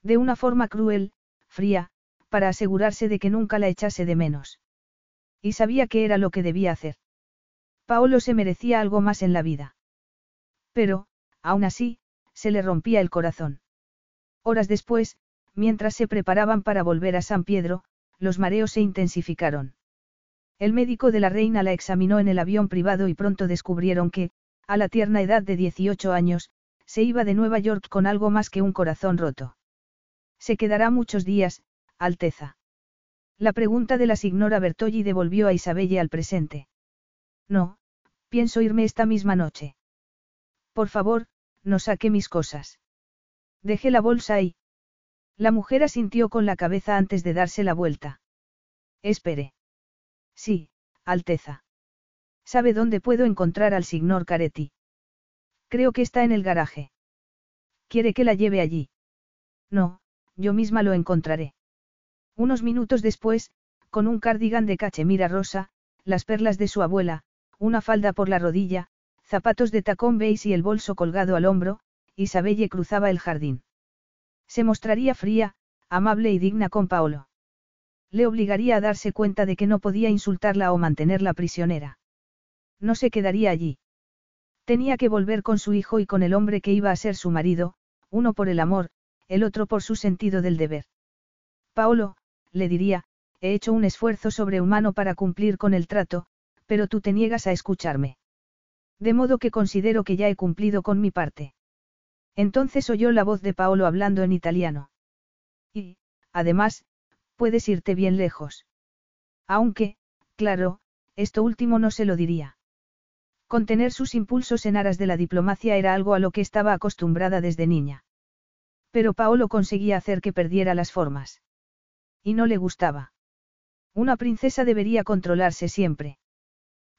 Speaker 2: De una forma cruel, fría, para asegurarse de que nunca la echase de menos. Y sabía que era lo que debía hacer. Paolo se merecía algo más en la vida. Pero, aún así, se le rompía el corazón. Horas después, mientras se preparaban para volver a San Pedro, los mareos se intensificaron. El médico de la reina la examinó en el avión privado y pronto descubrieron que, a la tierna edad de 18 años, se iba de Nueva York con algo más que un corazón roto. Se quedará muchos días, Alteza. La pregunta de la signora Bertolli devolvió a Isabelle al presente. No, pienso irme esta misma noche. Por favor, no saque mis cosas. Dejé la bolsa ahí. La mujer asintió con la cabeza antes de darse la vuelta. Espere. Sí, Alteza. ¿Sabe dónde puedo encontrar al signor Caretti? Creo que está en el garaje. ¿Quiere que la lleve allí? No, yo misma lo encontraré. Unos minutos después, con un cardigan de cachemira rosa, las perlas de su abuela, una falda por la rodilla, zapatos de tacón beige y el bolso colgado al hombro, Isabelle cruzaba el jardín. Se mostraría fría, amable y digna con Paolo. Le obligaría a darse cuenta de que no podía insultarla o mantenerla prisionera. No se quedaría allí. Tenía que volver con su hijo y con el hombre que iba a ser su marido, uno por el amor, el otro por su sentido del deber. Paolo, le diría, he hecho un esfuerzo sobrehumano para cumplir con el trato, pero tú te niegas a escucharme. De modo que considero que ya he cumplido con mi parte. Entonces oyó la voz de Paolo hablando en italiano. Y, además, puedes irte bien lejos. Aunque, claro, esto último no se lo diría. Contener sus impulsos en aras de la diplomacia era algo a lo que estaba acostumbrada desde niña. Pero Paolo conseguía hacer que perdiera las formas. Y no le gustaba. Una princesa debería controlarse siempre.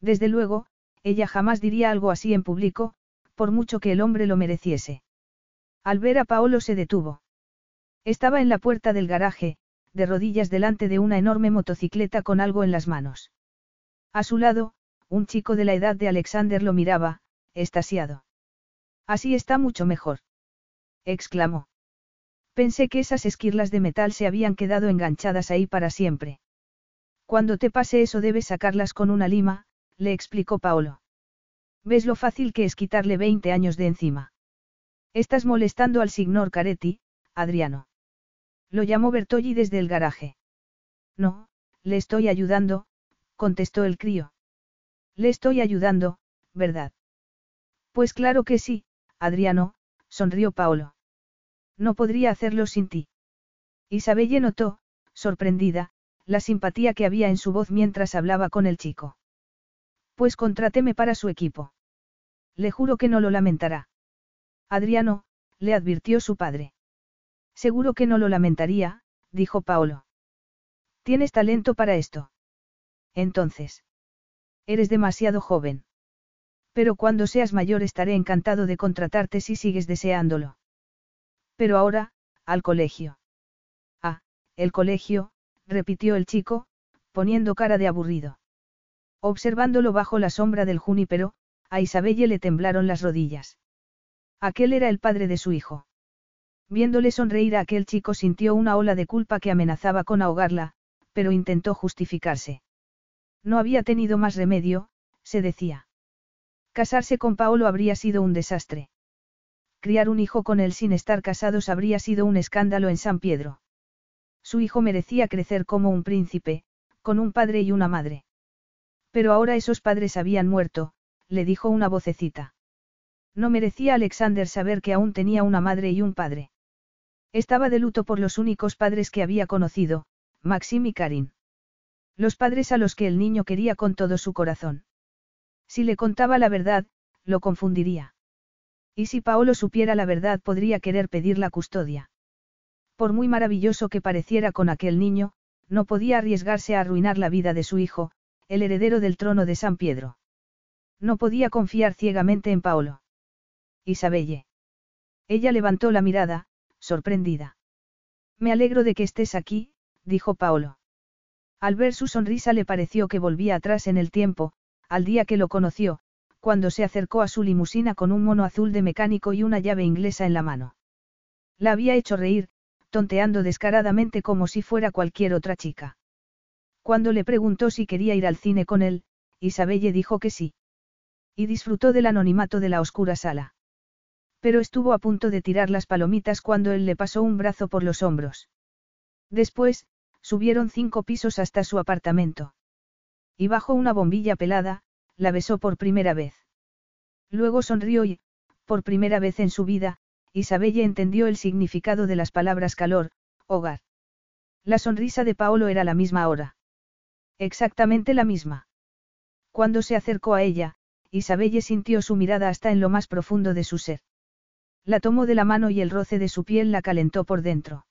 Speaker 2: Desde luego, ella jamás diría algo así en público, por mucho que el hombre lo mereciese. Al ver a Paolo se detuvo. Estaba en la puerta del garaje, de rodillas delante de una enorme motocicleta con algo en las manos. A su lado, un chico de la edad de Alexander lo miraba, estasiado. Así está mucho mejor. exclamó. Pensé que esas esquirlas de metal se habían quedado enganchadas ahí para siempre. Cuando te pase eso debes sacarlas con una lima, le explicó Paolo. ¿Ves lo fácil que es quitarle 20 años de encima? Estás molestando al signor Caretti, Adriano. Lo llamó Bertolli desde el garaje. No, le estoy ayudando, contestó el crío. Le estoy ayudando, ¿verdad? Pues claro que sí, Adriano, sonrió Paolo. No podría hacerlo sin ti. Isabelle notó, sorprendida, la simpatía que había en su voz mientras hablaba con el chico. Pues contráteme para su equipo. Le juro que no lo lamentará. Adriano, le advirtió su padre. Seguro que no lo lamentaría, dijo Paolo. Tienes talento para esto. Entonces. Eres demasiado joven. Pero cuando seas mayor estaré encantado de contratarte si sigues deseándolo. Pero ahora, al colegio. Ah, el colegio, repitió el chico, poniendo cara de aburrido. Observándolo bajo la sombra del junípero, a Isabelle le temblaron las rodillas. Aquel era el padre de su hijo. Viéndole sonreír a aquel chico sintió una ola de culpa que amenazaba con ahogarla, pero intentó justificarse. No había tenido más remedio, se decía. Casarse con Paolo habría sido un desastre. Criar un hijo con él sin estar casados habría sido un escándalo en San Pedro. Su hijo merecía crecer como un príncipe, con un padre y una madre. Pero ahora esos padres habían muerto, le dijo una vocecita. No merecía Alexander saber que aún tenía una madre y un padre. Estaba de luto por los únicos padres que había conocido, Maxim y Karin. Los padres a los que el niño quería con todo su corazón. Si le contaba la verdad, lo confundiría. Y si Paolo supiera la verdad podría querer pedir la custodia. Por muy maravilloso que pareciera con aquel niño, no podía arriesgarse a arruinar la vida de su hijo, el heredero del trono de San Pedro. No podía confiar ciegamente en Paolo. Isabelle. Ella levantó la mirada, sorprendida. Me alegro de que estés aquí, dijo Paolo. Al ver su sonrisa le pareció que volvía atrás en el tiempo, al día que lo conoció, cuando se acercó a su limusina con un mono azul de mecánico y una llave inglesa en la mano. La había hecho reír, tonteando descaradamente como si fuera cualquier otra chica. Cuando le preguntó si quería ir al cine con él, Isabelle dijo que sí. Y disfrutó del anonimato de la oscura sala. Pero estuvo a punto de tirar las palomitas cuando él le pasó un brazo por los hombros. Después, Subieron cinco pisos hasta su apartamento. Y bajo una bombilla pelada, la besó por primera vez. Luego sonrió y, por primera vez en su vida, Isabelle entendió el significado de las palabras calor, hogar. La sonrisa de Paolo era la misma ahora. Exactamente la misma. Cuando se acercó a ella, Isabelle sintió su mirada hasta en lo más profundo de su ser. La tomó de la mano y el roce de su piel la calentó por dentro.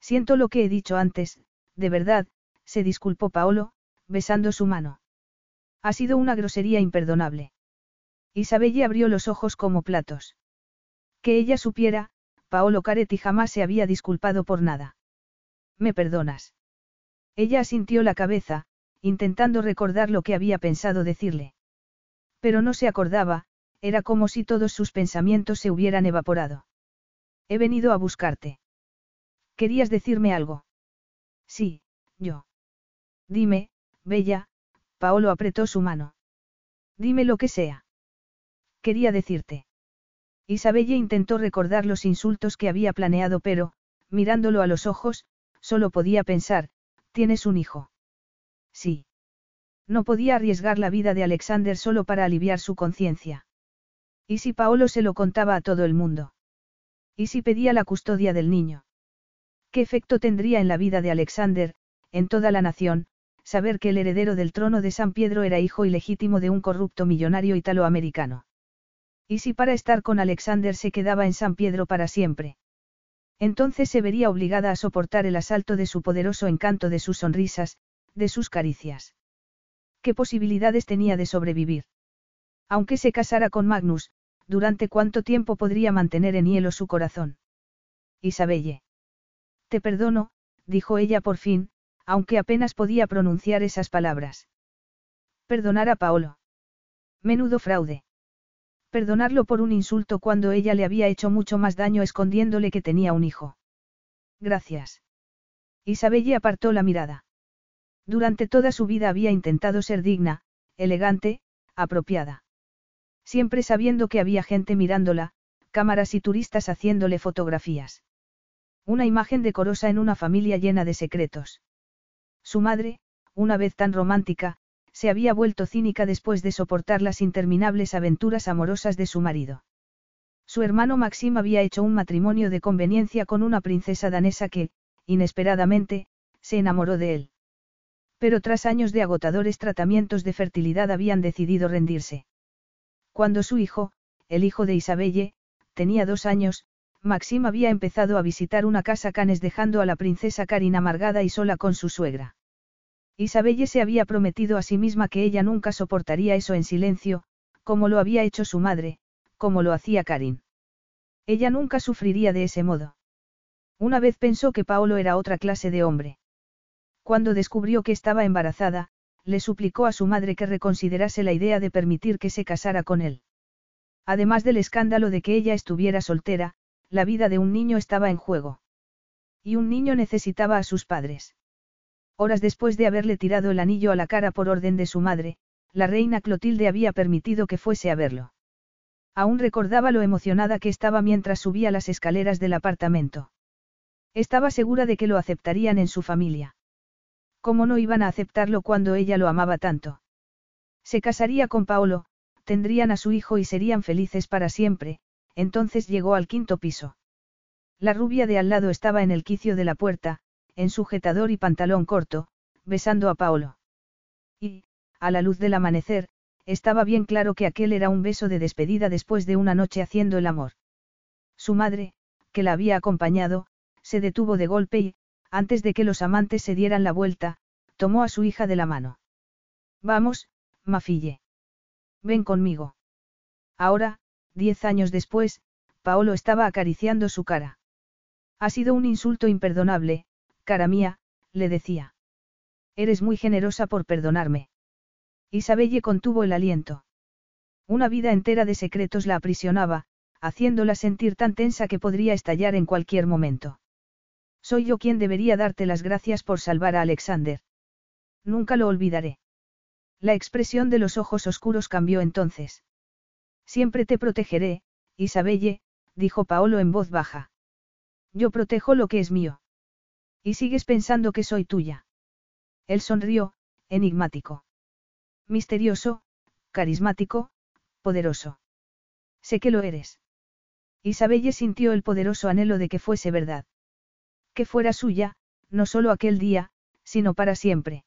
Speaker 2: Siento lo que he dicho antes, de verdad, se disculpó Paolo, besando su mano. Ha sido una grosería imperdonable. Isabelle abrió los ojos como platos. Que ella supiera, Paolo Caretti jamás se había disculpado por nada. ¿Me perdonas? Ella asintió la cabeza, intentando recordar lo que había pensado decirle. Pero no se acordaba, era como si todos sus pensamientos se hubieran evaporado. He venido a buscarte. ¿Querías decirme algo? Sí, yo. Dime, Bella, Paolo apretó su mano. Dime lo que sea. Quería decirte. Isabelle intentó recordar los insultos que había planeado, pero, mirándolo a los ojos, solo podía pensar, tienes un hijo. Sí. No podía arriesgar la vida de Alexander solo para aliviar su conciencia. ¿Y si Paolo se lo contaba a todo el mundo? ¿Y si pedía la custodia del niño? ¿Qué efecto tendría en la vida de Alexander, en toda la nación, saber que el heredero del trono de San Pedro era hijo ilegítimo de un corrupto millonario italoamericano? ¿Y si para estar con Alexander se quedaba en San Pedro para siempre? Entonces se vería obligada a soportar el asalto de su poderoso encanto, de sus sonrisas, de sus caricias. ¿Qué posibilidades tenía de sobrevivir? Aunque se casara con Magnus, ¿durante cuánto tiempo podría mantener en hielo su corazón? Isabelle. Te perdono, dijo ella por fin, aunque apenas podía pronunciar esas palabras. Perdonar a Paolo. Menudo fraude. Perdonarlo por un insulto cuando ella le había hecho mucho más daño escondiéndole que tenía un hijo. Gracias. Isabelle apartó la mirada. Durante toda su vida había intentado ser digna, elegante, apropiada. Siempre sabiendo que había gente mirándola, cámaras y turistas haciéndole fotografías. Una imagen decorosa en una familia llena de secretos. Su madre, una vez tan romántica, se había vuelto cínica después de soportar las interminables aventuras amorosas de su marido. Su hermano Maxim había hecho un matrimonio de conveniencia con una princesa danesa que, inesperadamente, se enamoró de él. Pero tras años de agotadores tratamientos de fertilidad habían decidido rendirse. Cuando su hijo, el hijo de Isabelle, tenía dos años, Maxim había empezado a visitar una casa canes dejando a la princesa Karin amargada y sola con su suegra. Isabelle se había prometido a sí misma que ella nunca soportaría eso en silencio, como lo había hecho su madre, como lo hacía Karin. Ella nunca sufriría de ese modo. Una vez pensó que Paolo era otra clase de hombre. Cuando descubrió que estaba embarazada, le suplicó a su madre que reconsiderase la idea de permitir que se casara con él. Además del escándalo de que ella estuviera soltera, la vida de un niño estaba en juego. Y un niño necesitaba a sus padres. Horas después de haberle tirado el anillo a la cara por orden de su madre, la reina Clotilde había permitido que fuese a verlo. Aún recordaba lo emocionada que estaba mientras subía las escaleras del apartamento. Estaba segura de que lo aceptarían en su familia. ¿Cómo no iban a aceptarlo cuando ella lo amaba tanto? Se casaría con Paolo, tendrían a su hijo y serían felices para siempre, entonces llegó al quinto piso. La rubia de al lado estaba en el quicio de la puerta, en sujetador y pantalón corto, besando a Paolo. Y, a la luz del amanecer, estaba bien claro que aquel era un beso de despedida después de una noche haciendo el amor. Su madre, que la había acompañado, se detuvo de golpe y, antes de que los amantes se dieran la vuelta, tomó a su hija de la mano. Vamos, Mafille. Ven conmigo. Ahora, diez años después, Paolo estaba acariciando su cara. Ha sido un insulto imperdonable, cara mía, le decía. Eres muy generosa por perdonarme. Isabelle contuvo el aliento. Una vida entera de secretos la aprisionaba, haciéndola sentir tan tensa que podría estallar en cualquier momento. Soy yo quien debería darte las gracias por salvar a Alexander. Nunca lo olvidaré. La expresión de los ojos oscuros cambió entonces. Siempre te protegeré, Isabelle, dijo Paolo en voz baja. Yo protejo lo que es mío. Y sigues pensando que soy tuya. Él sonrió, enigmático. Misterioso, carismático, poderoso. Sé que lo eres. Isabelle sintió el poderoso anhelo de que fuese verdad que fuera suya, no solo aquel día, sino para siempre.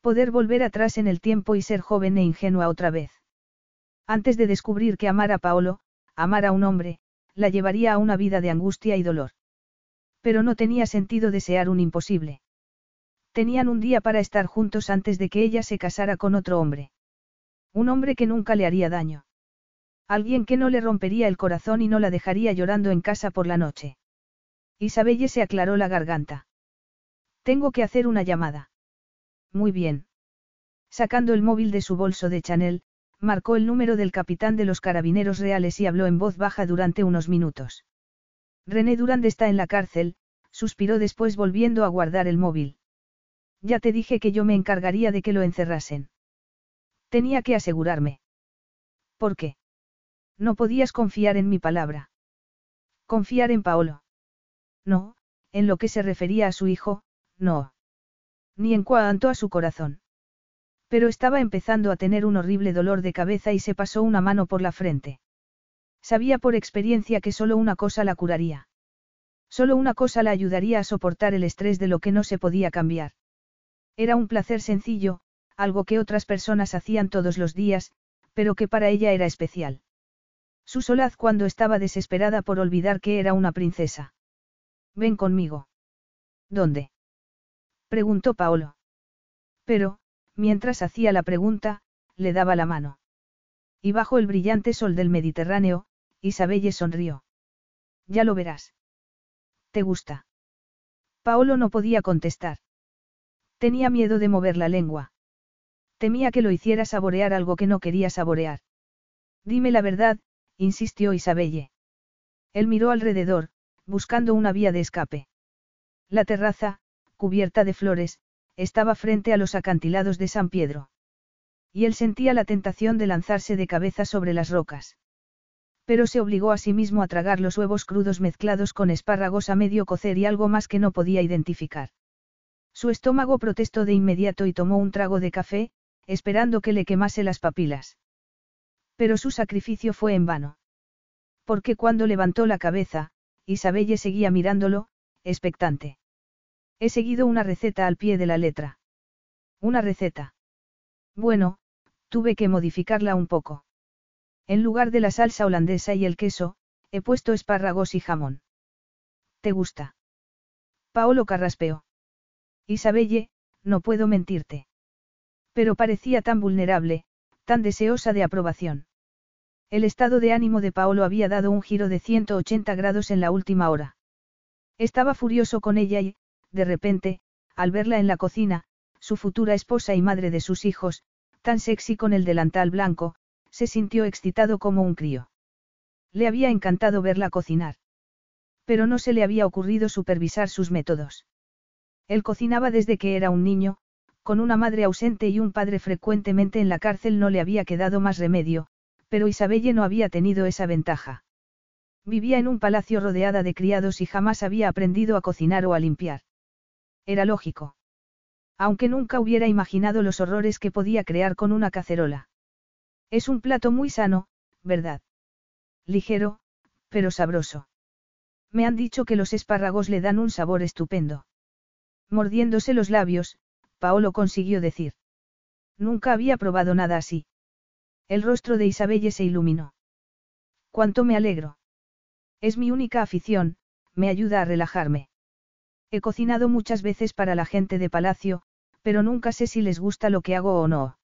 Speaker 2: Poder volver atrás en el tiempo y ser joven e ingenua otra vez. Antes de descubrir que amar a Paolo, amar a un hombre, la llevaría a una vida de angustia y dolor. Pero no tenía sentido desear un imposible. Tenían un día para estar juntos antes de que ella se casara con otro hombre. Un hombre que nunca le haría daño. Alguien que no le rompería el corazón y no la dejaría llorando en casa por la noche. Isabelle se aclaró la garganta. Tengo que hacer una llamada. Muy bien. Sacando el móvil de su bolso de Chanel, marcó el número del capitán de los carabineros reales y habló en voz baja durante unos minutos. René Durand está en la cárcel, suspiró después volviendo a guardar el móvil. Ya te dije que yo me encargaría de que lo encerrasen. Tenía que asegurarme. ¿Por qué? No podías confiar en mi palabra. Confiar en Paolo. No, en lo que se refería a su hijo, no. Ni en cuanto a su corazón. Pero estaba empezando a tener un horrible dolor de cabeza y se pasó una mano por la frente. Sabía por experiencia que solo una cosa la curaría. Solo una cosa la ayudaría a soportar el estrés de lo que no se podía cambiar. Era un placer sencillo, algo que otras personas hacían todos los días, pero que para ella era especial. Su solaz cuando estaba desesperada por olvidar que era una princesa. Ven conmigo. ¿Dónde? preguntó Paolo. Pero, mientras hacía la pregunta, le daba la mano. Y bajo el brillante sol del Mediterráneo, Isabelle sonrió. Ya lo verás. ¿Te gusta? Paolo no podía contestar. Tenía miedo de mover la lengua. Temía que lo hiciera saborear algo que no quería saborear. Dime la verdad, insistió Isabelle. Él miró alrededor, buscando una vía de escape. La terraza, cubierta de flores, estaba frente a los acantilados de San Pedro. Y él sentía la tentación de lanzarse de cabeza sobre las rocas. Pero se obligó a sí mismo a tragar los huevos crudos mezclados con espárragos a medio cocer y algo más que no podía identificar. Su estómago protestó de inmediato y tomó un trago de café, esperando que le quemase las papilas. Pero su sacrificio fue en vano. Porque cuando levantó la cabeza, Isabelle seguía mirándolo, expectante. He seguido una receta al pie de la letra. Una receta. Bueno, tuve que modificarla un poco. En lugar de la salsa holandesa y el queso, he puesto espárragos y jamón. ¿Te gusta? Paolo carraspeó. Isabelle, no puedo mentirte. Pero parecía tan vulnerable, tan deseosa de aprobación. El estado de ánimo de Paolo había dado un giro de 180 grados en la última hora. Estaba furioso con ella y, de repente, al verla en la cocina, su futura esposa y madre de sus hijos, tan sexy con el delantal blanco, se sintió excitado como un crío. Le había encantado verla cocinar. Pero no se le había ocurrido supervisar sus métodos. Él cocinaba desde que era un niño, con una madre ausente y un padre frecuentemente en la cárcel no le había quedado más remedio, pero Isabelle no había tenido esa ventaja. Vivía en un palacio rodeada de criados y jamás había aprendido a cocinar o a limpiar. Era lógico. Aunque nunca hubiera imaginado los horrores que podía crear con una cacerola. Es un plato muy sano, ¿verdad? Ligero, pero sabroso. Me han dicho que los espárragos le dan un sabor estupendo. Mordiéndose los labios, Paolo consiguió decir. Nunca había probado nada así. El rostro de Isabelle se iluminó. Cuánto me alegro. Es mi única afición, me ayuda a relajarme. He cocinado muchas veces para la gente de palacio, pero nunca sé si les gusta lo que hago o no.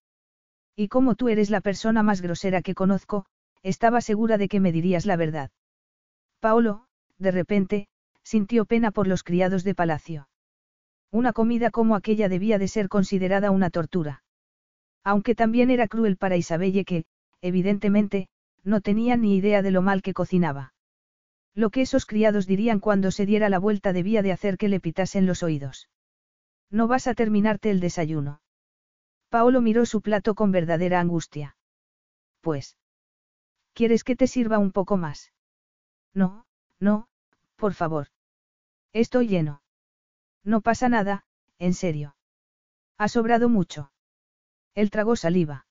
Speaker 2: Y como tú eres la persona más grosera que conozco, estaba segura de que me dirías la verdad. Paolo, de repente, sintió pena por los criados de palacio. Una comida como aquella debía de ser considerada una tortura. Aunque también era cruel para Isabelle que, evidentemente, no tenía ni idea de lo mal que cocinaba. Lo que esos criados dirían cuando se diera la vuelta debía de hacer que le pitasen los oídos. No vas a terminarte el desayuno. Paolo miró su plato con verdadera angustia. Pues. ¿Quieres que te sirva un poco más? No, no, por favor. Estoy lleno. No pasa nada, en serio. Ha sobrado mucho. Él tragó saliva.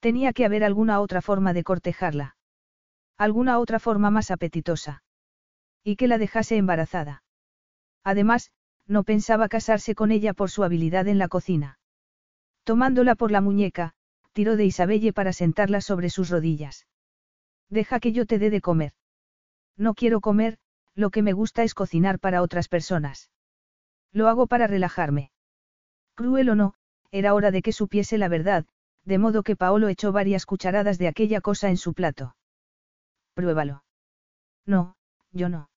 Speaker 2: Tenía que haber alguna otra forma de cortejarla. Alguna otra forma más apetitosa. Y que la dejase embarazada. Además, no pensaba casarse con ella por su habilidad en la cocina. Tomándola por la muñeca, tiró de Isabelle para sentarla sobre sus rodillas. Deja que yo te dé de comer. No quiero comer, lo que me gusta es cocinar para otras personas. Lo hago para relajarme. Cruel o no, era hora de que supiese la verdad, de modo que Paolo echó varias cucharadas de aquella cosa en su plato. Pruébalo. No, yo no.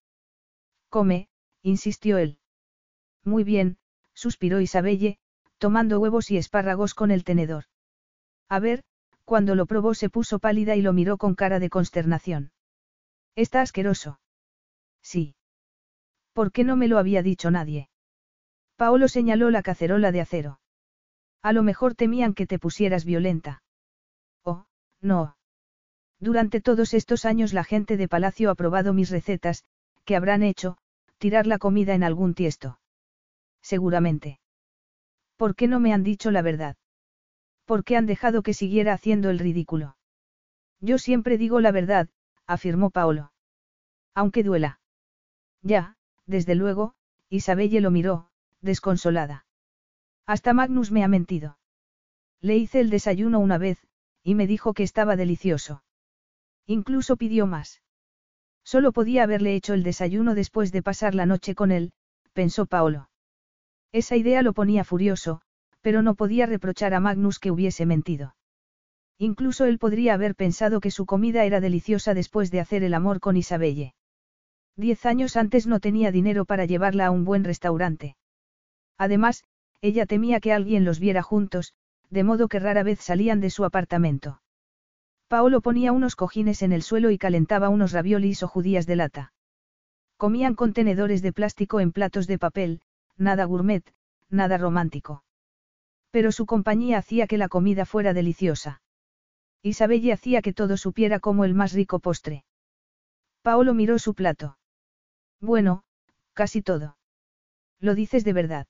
Speaker 2: Come, insistió él. Muy bien, suspiró Isabelle, tomando huevos y espárragos con el tenedor. A ver, cuando lo probó se puso pálida y lo miró con cara de consternación. Está asqueroso. Sí. ¿Por qué no me lo había dicho nadie? Paolo señaló la cacerola de acero. A lo mejor temían que te pusieras violenta. Oh, no. Durante todos estos años la gente de palacio ha probado mis recetas, que habrán hecho, tirar la comida en algún tiesto. Seguramente. ¿Por qué no me han dicho la verdad? ¿Por qué han dejado que siguiera haciendo el ridículo? Yo siempre digo la verdad, afirmó Paolo. Aunque duela. Ya, desde luego, Isabelle lo miró, desconsolada. Hasta Magnus me ha mentido. Le hice el desayuno una vez, y me dijo que estaba delicioso. Incluso pidió más. Solo podía haberle hecho el desayuno después de pasar la noche con él, pensó Paolo. Esa idea lo ponía furioso, pero no podía reprochar a Magnus que hubiese mentido. Incluso él podría haber pensado que su comida era deliciosa después de hacer el amor con Isabelle. Diez años antes no tenía dinero para llevarla a un buen restaurante. Además, ella temía que alguien los viera juntos, de modo que rara vez salían de su apartamento. Paolo ponía unos cojines en el suelo y calentaba unos raviolis o judías de lata. Comían contenedores de plástico en platos de papel, nada gourmet, nada romántico. Pero su compañía hacía que la comida fuera deliciosa. Isabelle hacía que todo supiera como el más rico postre. Paolo miró su plato. Bueno, casi todo. Lo dices de verdad.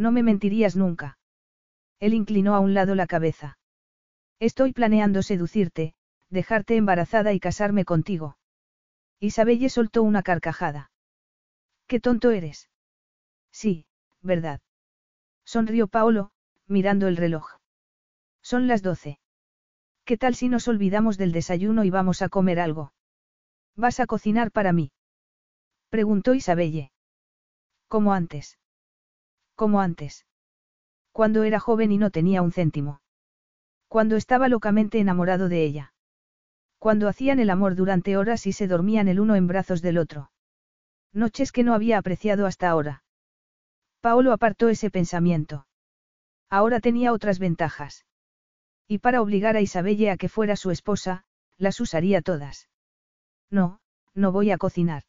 Speaker 2: No me mentirías nunca. Él inclinó a un lado la cabeza. Estoy planeando seducirte, dejarte embarazada y casarme contigo. Isabelle soltó una carcajada. Qué tonto eres. Sí, verdad. Sonrió Paolo, mirando el reloj. Son las doce. ¿Qué tal si nos olvidamos del desayuno y vamos a comer algo? ¿Vas a cocinar para mí? Preguntó Isabelle. Como antes. Como antes. Cuando era joven y no tenía un céntimo. Cuando estaba locamente enamorado de ella. Cuando hacían el amor durante horas y se dormían el uno en brazos del otro. Noches que no había apreciado hasta ahora. Paolo apartó ese pensamiento. Ahora tenía otras ventajas. Y para obligar a Isabelle a que fuera su esposa, las usaría todas. No, no voy a cocinar.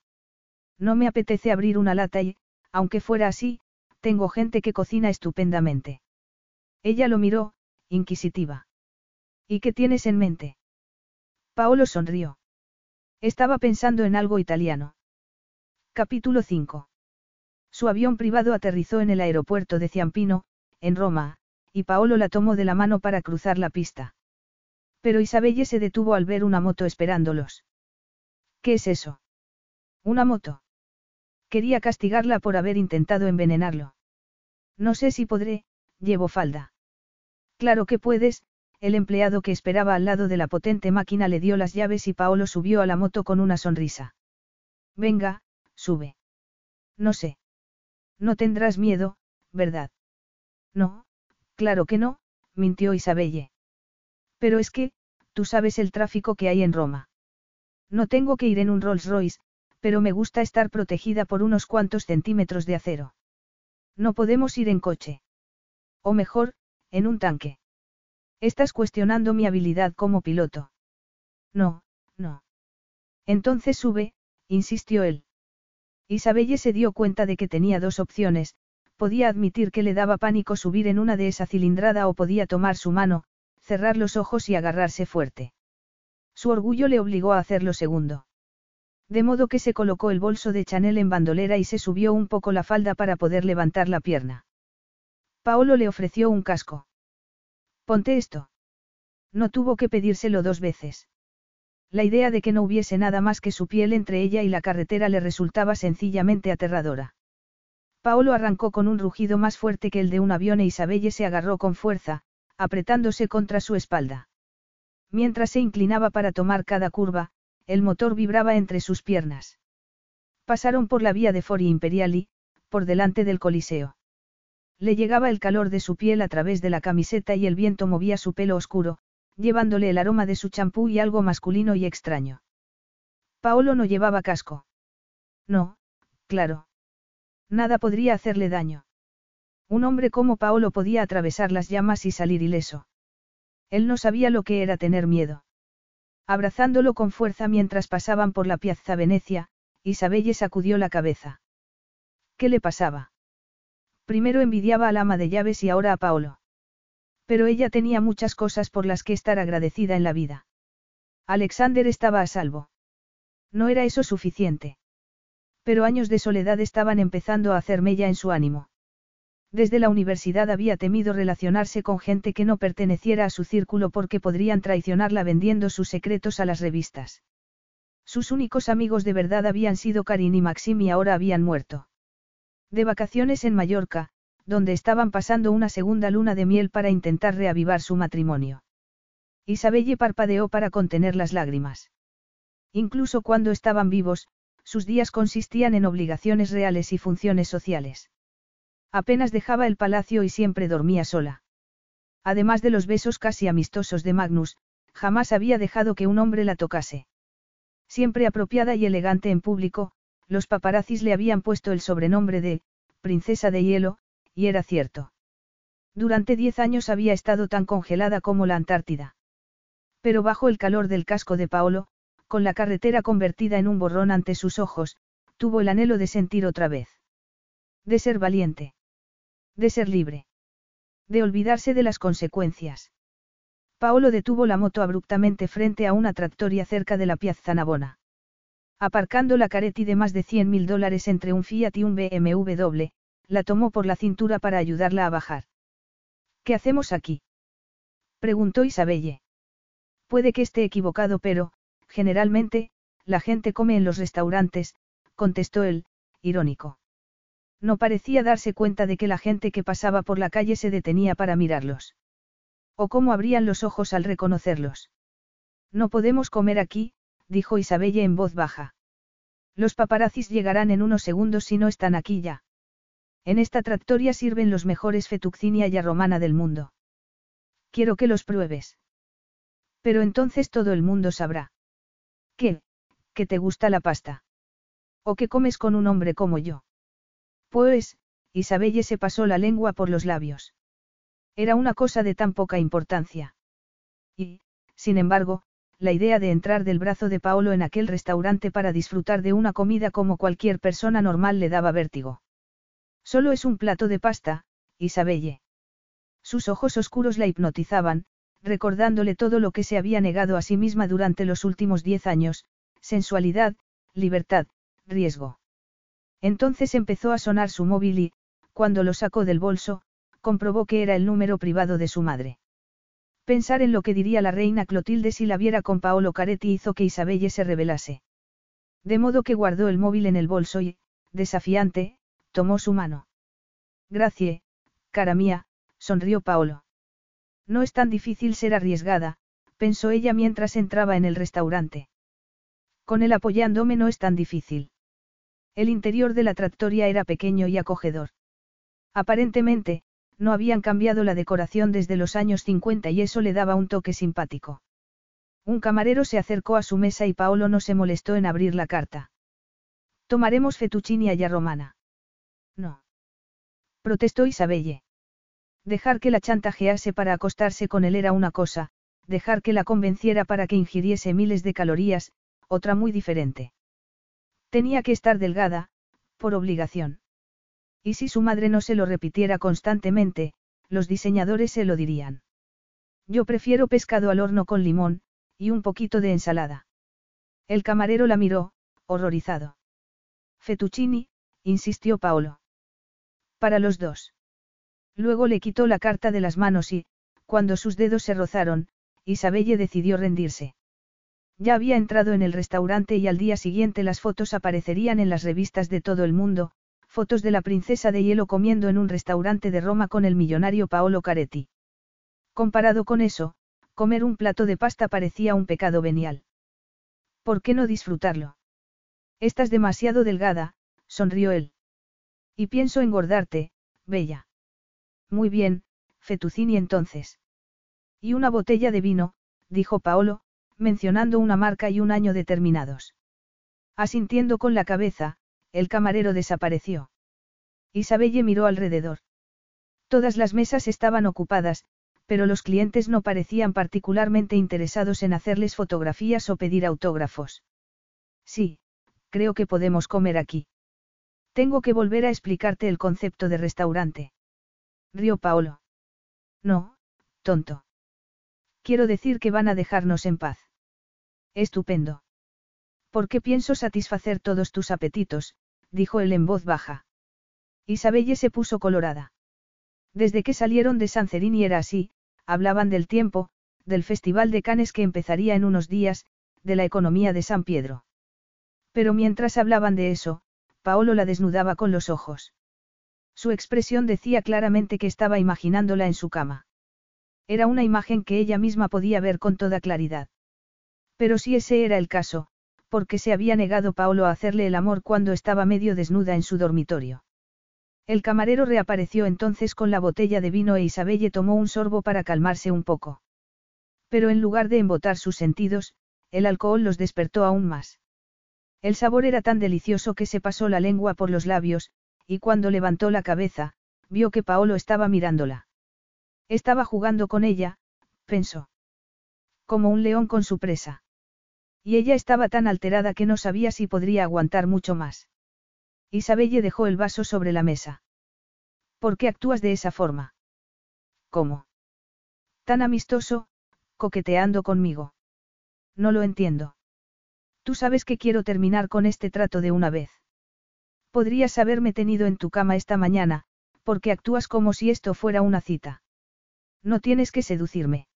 Speaker 2: No me apetece abrir una lata y, aunque fuera así, tengo gente que cocina estupendamente. Ella lo miró, inquisitiva. ¿Y qué tienes en mente? Paolo sonrió. Estaba pensando en algo italiano. Capítulo 5. Su avión privado aterrizó en el aeropuerto de Ciampino, en Roma, y Paolo la tomó de la mano para cruzar la pista. Pero Isabelle se detuvo al ver una moto esperándolos. ¿Qué es eso? Una moto. Quería castigarla por haber intentado envenenarlo. No sé si podré, llevo falda. Claro que puedes, el empleado que esperaba al lado de la potente máquina le dio las llaves y Paolo subió a la moto con una sonrisa. Venga, sube. No sé. No tendrás miedo, ¿verdad? No, claro que no, mintió Isabelle. Pero es que, tú sabes el tráfico que hay en Roma. No tengo que ir en un Rolls Royce, pero me gusta estar protegida por unos cuantos centímetros de acero. No podemos ir en coche. O mejor, en un tanque. Estás cuestionando mi habilidad como piloto. No, no. Entonces sube, insistió él. Isabelle se dio cuenta de que tenía dos opciones, podía admitir que le daba pánico subir en una de esa cilindrada o podía tomar su mano, cerrar los ojos y agarrarse fuerte. Su orgullo le obligó a hacer lo segundo. De modo que se colocó el bolso de Chanel en bandolera y se subió un poco la falda para poder levantar la pierna. Paolo le ofreció un casco. Ponte esto. No tuvo que pedírselo dos veces. La idea de que no hubiese nada más que su piel entre ella y la carretera le resultaba sencillamente aterradora. Paolo arrancó con un rugido más fuerte que el de un avión e Isabelle se agarró con fuerza, apretándose contra su espalda. Mientras se inclinaba para tomar cada curva, el motor vibraba entre sus piernas. Pasaron por la vía de Fori Imperiali, por delante del Coliseo. Le llegaba el calor de su piel a través de la camiseta y el viento movía su pelo oscuro, llevándole el aroma de su champú y algo masculino y extraño. Paolo no llevaba casco. No, claro. Nada podría hacerle daño. Un hombre como Paolo podía atravesar las llamas y salir ileso. Él no sabía lo que era tener miedo. Abrazándolo con fuerza mientras pasaban por la Piazza Venecia, Isabelle sacudió la cabeza. ¿Qué le pasaba? Primero envidiaba al ama de llaves y ahora a Paolo. Pero ella tenía muchas cosas por las que estar agradecida en la vida. Alexander estaba a salvo. No era eso suficiente. Pero años de soledad estaban empezando a hacer mella en su ánimo. Desde la universidad había temido relacionarse con gente que no perteneciera a su círculo porque podrían traicionarla vendiendo sus secretos a las revistas. Sus únicos amigos de verdad habían sido Karin y Maxim y ahora habían muerto. De vacaciones en Mallorca, donde estaban pasando una segunda luna de miel para intentar reavivar su matrimonio. Isabelle parpadeó para contener las lágrimas. Incluso cuando estaban vivos, sus días consistían en obligaciones reales y funciones sociales. Apenas dejaba el palacio y siempre dormía sola. Además de los besos casi amistosos de Magnus, jamás había dejado que un hombre la tocase. Siempre apropiada y elegante en público, los paparazzis le habían puesto el sobrenombre de Princesa de Hielo, y era cierto. Durante diez años había estado tan congelada como la Antártida. Pero bajo el calor del casco de Paolo, con la carretera convertida en un borrón ante sus ojos, tuvo el anhelo de sentir otra vez. De ser valiente. De ser libre. De olvidarse de las consecuencias. Paolo detuvo la moto abruptamente frente a una tractoria cerca de la Piazza Navona. Aparcando la careti de más de 100 mil dólares entre un Fiat y un BMW, la tomó por la cintura para ayudarla a bajar. ¿Qué hacemos aquí? preguntó Isabelle. Puede que esté equivocado, pero, generalmente, la gente come en los restaurantes, contestó él, irónico. No parecía darse cuenta de que la gente que pasaba por la calle se detenía para mirarlos. O cómo abrían los ojos al reconocerlos. No podemos comer aquí, dijo Isabelle en voz baja. Los paparazzis llegarán en unos segundos si no están aquí ya. En esta trattoria sirven los mejores fettuccine y romana del mundo. Quiero que los pruebes. Pero entonces todo el mundo sabrá. ¿Qué? ¿Que te gusta la pasta? ¿O que comes con un hombre como yo? Pues, Isabelle se pasó la lengua por los labios. Era una cosa de tan poca importancia. Y, sin embargo, la idea de entrar del brazo de Paolo en aquel restaurante para disfrutar de una comida como cualquier persona normal le daba vértigo. Solo es un plato de pasta, Isabelle. Sus ojos oscuros la hipnotizaban, recordándole todo lo que se había negado a sí misma durante los últimos diez años, sensualidad, libertad, riesgo. Entonces empezó a sonar su móvil y, cuando lo sacó del bolso, comprobó que era el número privado de su madre. Pensar en lo que diría la reina Clotilde si la viera con Paolo Caretti hizo que Isabelle se rebelase. De modo que guardó el móvil en el bolso y, desafiante, tomó su mano. Gracie, cara mía, sonrió Paolo. No es tan difícil ser arriesgada, pensó ella mientras entraba en el restaurante. Con él apoyándome no es tan difícil. El interior de la tractoria era pequeño y acogedor. Aparentemente, no habían cambiado la decoración desde los años 50 y eso le daba un toque simpático. Un camarero se acercó a su mesa y Paolo no se molestó en abrir la carta. Tomaremos fettuccini allá romana. No. Protestó Isabelle. Dejar que la chantajease para acostarse con él era una cosa, dejar que la convenciera para que ingiriese miles de calorías, otra muy diferente. Tenía que estar delgada, por obligación. Y si su madre no se lo repitiera constantemente, los diseñadores se lo dirían. Yo prefiero pescado al horno con limón, y un poquito de ensalada. El camarero la miró, horrorizado. Fettuccini, insistió Paolo. Para los dos. Luego le quitó la carta de las manos y, cuando sus dedos se rozaron, Isabelle decidió rendirse. Ya había entrado en el restaurante y al día siguiente las fotos aparecerían en las revistas de todo el mundo, fotos de la princesa de hielo comiendo en un restaurante de Roma con el millonario Paolo Caretti. Comparado con eso, comer un plato de pasta parecía un pecado venial. ¿Por qué no disfrutarlo? Estás demasiado delgada, sonrió él. Y pienso engordarte, bella. Muy bien, Fettuccini entonces. Y una botella de vino, dijo Paolo, mencionando una marca y un año determinados. Asintiendo con la cabeza, el camarero desapareció. Isabelle miró alrededor. Todas las mesas estaban ocupadas, pero los clientes no parecían particularmente interesados en hacerles fotografías o pedir autógrafos. Sí, creo que podemos comer aquí. Tengo que volver a explicarte el concepto de restaurante. Río Paolo. No, tonto. Quiero decir que van a dejarnos en paz. Estupendo. ¿Por qué pienso satisfacer todos tus apetitos? dijo él en voz baja. Isabelle se puso colorada. Desde que salieron de Sancerini era así, hablaban del tiempo, del Festival de Canes que empezaría en unos días, de la economía de San Pedro. Pero mientras hablaban de eso, Paolo la desnudaba con los ojos. Su expresión decía claramente que estaba imaginándola en su cama. Era una imagen que ella misma podía ver con toda claridad. Pero si ese era el caso, ¿por qué se había negado Paolo a hacerle el amor cuando estaba medio desnuda en su dormitorio? El camarero reapareció entonces con la botella de vino e Isabelle tomó un sorbo para calmarse un poco. Pero en lugar de embotar sus sentidos, el alcohol los despertó aún más. El sabor era tan delicioso que se pasó la lengua por los labios, y cuando levantó la cabeza, vio que Paolo estaba mirándola. Estaba jugando con ella, pensó. Como un león con su presa. Y ella estaba tan alterada que no sabía si podría aguantar mucho más. Isabelle dejó el vaso sobre la mesa. ¿Por qué actúas de esa forma? ¿Cómo? Tan amistoso, coqueteando conmigo. No lo entiendo. Tú sabes que quiero terminar con este trato de una vez. Podrías haberme tenido en tu cama esta mañana, porque actúas como si esto fuera una cita. No tienes que seducirme.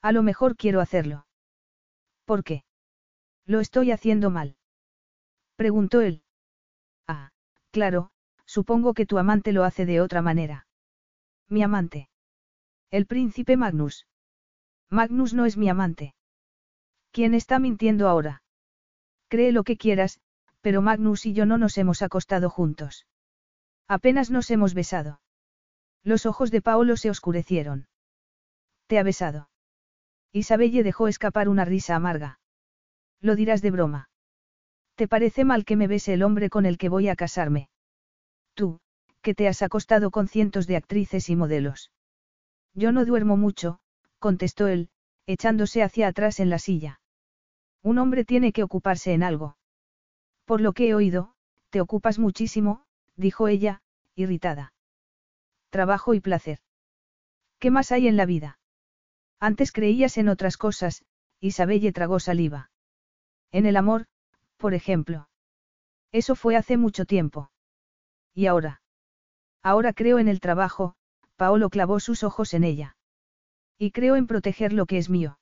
Speaker 2: A lo mejor quiero hacerlo. ¿Por qué? Lo estoy haciendo mal. Preguntó él. Ah, claro, supongo que tu amante lo hace de otra manera. Mi amante. El príncipe Magnus. Magnus no es mi amante. ¿Quién está mintiendo ahora? Cree lo que quieras, pero Magnus y yo no nos hemos acostado juntos. Apenas nos hemos besado. Los ojos de Paolo se oscurecieron. ¿Te ha besado? Isabelle dejó escapar una risa amarga. Lo dirás de broma. ¿Te parece mal que me bese el hombre con el que voy a casarme? Tú, que te has acostado con cientos de actrices y modelos. Yo no duermo mucho, contestó él, echándose hacia atrás en la silla. Un hombre tiene que ocuparse en algo. Por lo que he oído, te ocupas muchísimo, dijo ella, irritada. Trabajo y placer. ¿Qué más hay en la vida? Antes creías en otras cosas, Isabelle tragó saliva. En el amor, por ejemplo. Eso fue hace mucho tiempo. ¿Y ahora? Ahora creo en el trabajo, Paolo clavó sus ojos en ella. Y creo en proteger lo que es mío.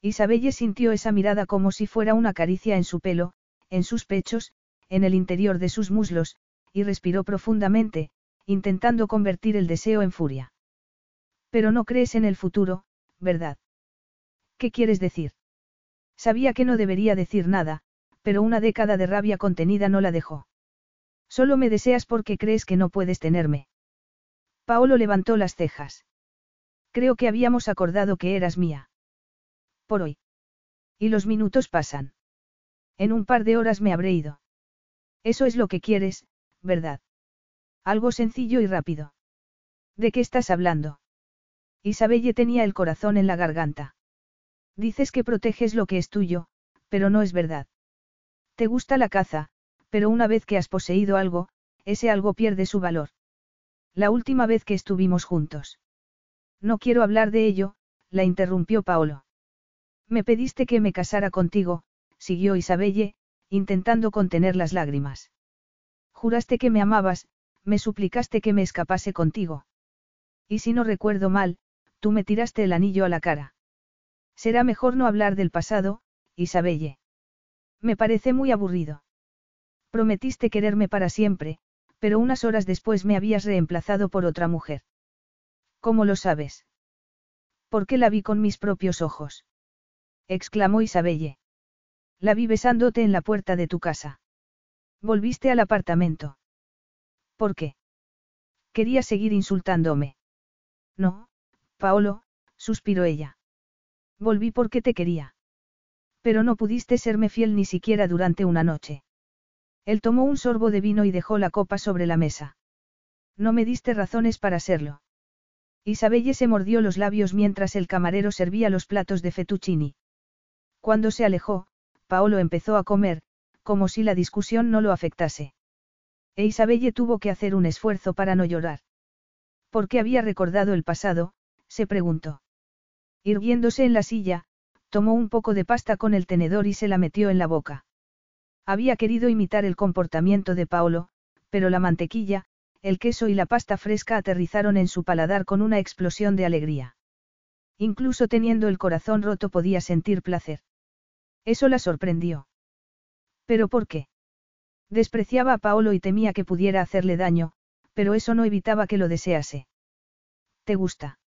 Speaker 2: Isabelle sintió esa mirada como si fuera una caricia en su pelo, en sus pechos, en el interior de sus muslos, y respiró profundamente, intentando convertir el deseo en furia. Pero no crees en el futuro, ¿verdad? ¿Qué quieres decir? Sabía que no debería decir nada, pero una década de rabia contenida no la dejó. Solo me deseas porque crees que no puedes tenerme. Paolo levantó las cejas. Creo que habíamos acordado que eras mía. Por hoy. Y los minutos pasan. En un par de horas me habré ido. Eso es lo que quieres, ¿verdad? Algo sencillo y rápido. ¿De qué estás hablando? Isabelle tenía el corazón en la garganta. Dices que proteges lo que es tuyo, pero no es verdad. Te gusta la caza, pero una vez que has poseído algo, ese algo pierde su valor. La última vez que estuvimos juntos. No quiero hablar de ello, la interrumpió Paolo. Me pediste que me casara contigo, siguió Isabelle, intentando contener las lágrimas. Juraste que me amabas, me suplicaste que me escapase contigo. Y si no recuerdo mal, tú me tiraste el anillo a la cara. Será mejor no hablar del pasado, Isabelle. Me parece muy aburrido. Prometiste quererme para siempre, pero unas horas después me habías reemplazado por otra mujer. ¿Cómo lo sabes? Porque la vi con mis propios ojos exclamó Isabelle. La vi besándote en la puerta de tu casa. Volviste al apartamento. ¿Por qué? Quería seguir insultándome. No, Paolo, suspiró ella. Volví porque te quería. Pero no pudiste serme fiel ni siquiera durante una noche. Él tomó un sorbo de vino y dejó la copa sobre la mesa. No me diste razones para serlo. Isabelle se mordió los labios mientras el camarero servía los platos de fettuccini. Cuando se alejó, Paolo empezó a comer, como si la discusión no lo afectase. E Isabelle tuvo que hacer un esfuerzo para no llorar. ¿Por qué había recordado el pasado? se preguntó. Irguiéndose en la silla, tomó un poco de pasta con el tenedor y se la metió en la boca. Había querido imitar el comportamiento de Paolo, pero la mantequilla, el queso y la pasta fresca aterrizaron en su paladar con una explosión de alegría. Incluso teniendo el corazón roto podía sentir placer. Eso la sorprendió. ¿Pero por qué? Despreciaba a Paolo y temía que pudiera hacerle daño, pero eso no evitaba que lo desease. ¿Te gusta?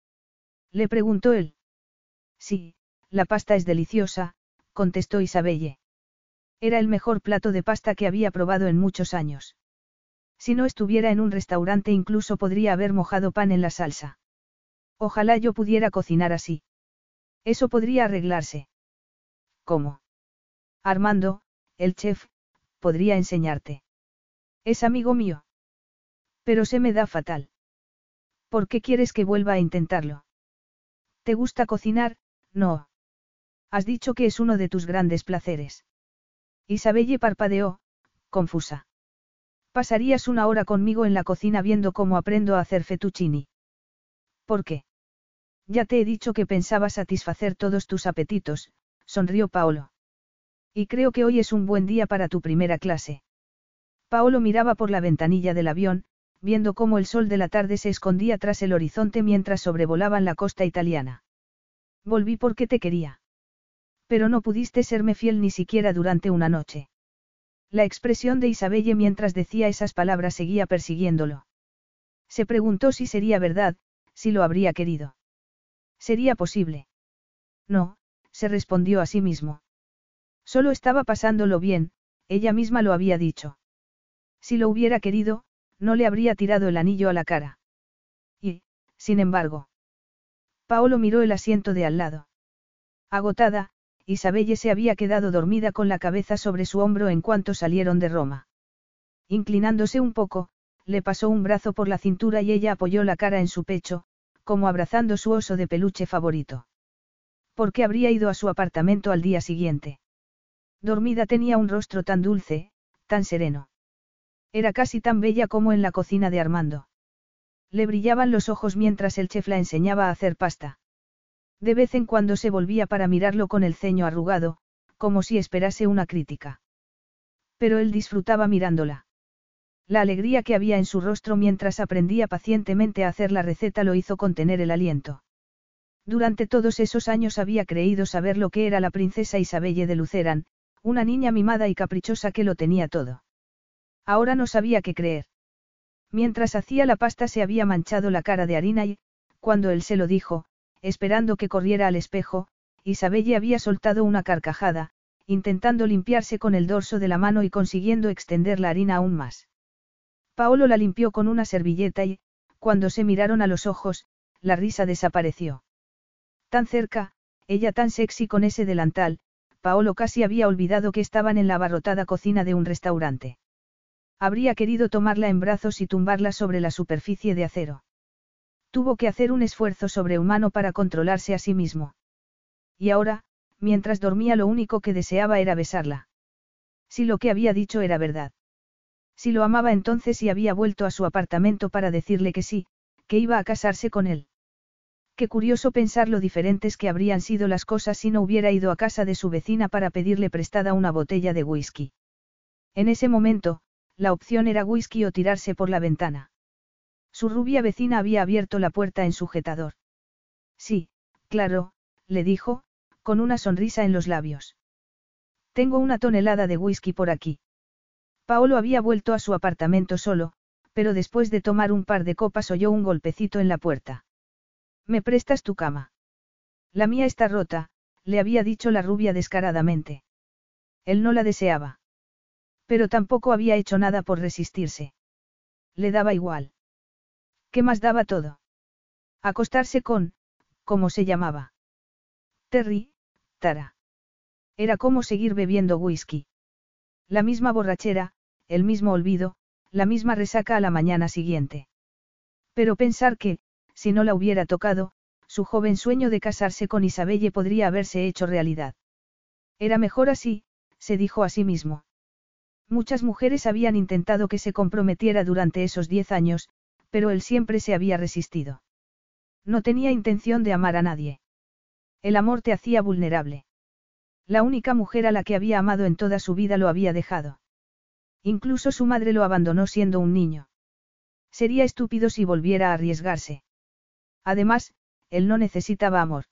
Speaker 2: Le preguntó él. Sí, la pasta es deliciosa, contestó Isabelle. Era el mejor plato de pasta que había probado en muchos años. Si no estuviera en un restaurante incluso podría haber mojado pan en la salsa. Ojalá yo pudiera cocinar así. Eso podría arreglarse. ¿Cómo? Armando, el chef, podría enseñarte. Es amigo mío. Pero se me da fatal. ¿Por qué quieres que vuelva a intentarlo? ¿Te gusta cocinar? No. Has dicho que es uno de tus grandes placeres. Isabelle parpadeó, confusa. Pasarías una hora conmigo en la cocina viendo cómo aprendo a hacer fettuccini. ¿Por qué? Ya te he dicho que pensaba satisfacer todos tus apetitos, sonrió Paolo. Y creo que hoy es un buen día para tu primera clase. Paolo miraba por la ventanilla del avión, viendo cómo el sol de la tarde se escondía tras el horizonte mientras sobrevolaban la costa italiana. Volví porque te quería. Pero no pudiste serme fiel ni siquiera durante una noche. La expresión de Isabelle mientras decía esas palabras seguía persiguiéndolo. Se preguntó si sería verdad, si lo habría querido. ¿Sería posible? No, se respondió a sí mismo. Solo estaba pasándolo bien, ella misma lo había dicho. Si lo hubiera querido, no le habría tirado el anillo a la cara. Y, sin embargo. Paolo miró el asiento de al lado. Agotada, Isabelle se había quedado dormida con la cabeza sobre su hombro en cuanto salieron de Roma. Inclinándose un poco, le pasó un brazo por la cintura y ella apoyó la cara en su pecho, como abrazando su oso de peluche favorito. ¿Por qué habría ido a su apartamento al día siguiente? Dormida tenía un rostro tan dulce, tan sereno. Era casi tan bella como en la cocina de Armando. Le brillaban los ojos mientras el chef la enseñaba a hacer pasta. De vez en cuando se volvía para mirarlo con el ceño arrugado, como si esperase una crítica. Pero él disfrutaba mirándola. La alegría que había en su rostro mientras aprendía pacientemente a hacer la receta lo hizo contener el aliento. Durante todos esos años había creído saber lo que era la princesa Isabelle de Luceran, una niña mimada y caprichosa que lo tenía todo. Ahora no sabía qué creer. Mientras hacía la pasta se había manchado la cara de harina y, cuando él se lo dijo, esperando que corriera al espejo, Isabelle había soltado una carcajada, intentando limpiarse con el dorso de la mano y consiguiendo extender la harina aún más. Paolo la limpió con una servilleta y, cuando se miraron a los ojos, la risa desapareció. Tan cerca, ella tan sexy con ese delantal, Paolo casi había olvidado que estaban en la abarrotada cocina de un restaurante. Habría querido tomarla en brazos y tumbarla sobre la superficie de acero. Tuvo que hacer un esfuerzo sobrehumano para controlarse a sí mismo. Y ahora, mientras dormía lo único que deseaba era besarla. Si lo que había dicho era verdad. Si lo amaba entonces y había vuelto a su apartamento para decirle que sí, que iba a casarse con él. Qué curioso pensar lo diferentes que habrían sido las cosas si no hubiera ido a casa de su vecina para pedirle prestada una botella de whisky. En ese momento, la opción era whisky o tirarse por la ventana. Su rubia vecina había abierto la puerta en sujetador. Sí, claro, le dijo, con una sonrisa en los labios. Tengo una tonelada de whisky por aquí. Paolo había vuelto a su apartamento solo, pero después de tomar un par de copas oyó un golpecito en la puerta. ¿Me prestas tu cama? La mía está rota, le había dicho la rubia descaradamente. Él no la deseaba. Pero tampoco había hecho nada por resistirse. Le daba igual. ¿Qué más daba todo? Acostarse con, ¿cómo se llamaba? Terry, Tara. Era como seguir bebiendo whisky. La misma borrachera, el mismo olvido, la misma resaca a la mañana siguiente. Pero pensar que, si no la hubiera tocado, su joven sueño de casarse con Isabelle podría haberse hecho realidad. Era mejor así, se dijo a sí mismo. Muchas mujeres habían intentado que se comprometiera durante esos diez años, pero él siempre se había resistido. No tenía intención de amar a nadie. El amor te hacía vulnerable. La única mujer a la que había amado en toda su vida lo había dejado. Incluso su madre lo abandonó siendo un niño. Sería estúpido si volviera a arriesgarse. Además, él no necesitaba amor.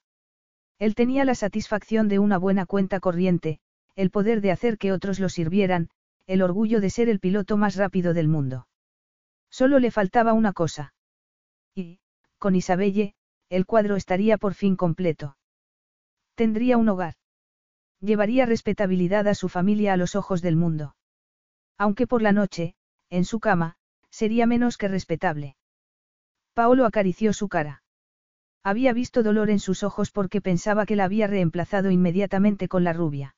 Speaker 2: Él tenía la satisfacción de una buena cuenta corriente, el poder de hacer que otros lo sirvieran, el orgullo de ser el piloto más rápido del mundo. Solo le faltaba una cosa. Y, con Isabelle, el cuadro estaría por fin completo. Tendría un hogar. Llevaría respetabilidad a su familia a los ojos del mundo. Aunque por la noche, en su cama, sería menos que respetable. Paolo acarició su cara. Había visto dolor en sus ojos porque pensaba que la había reemplazado inmediatamente con la rubia.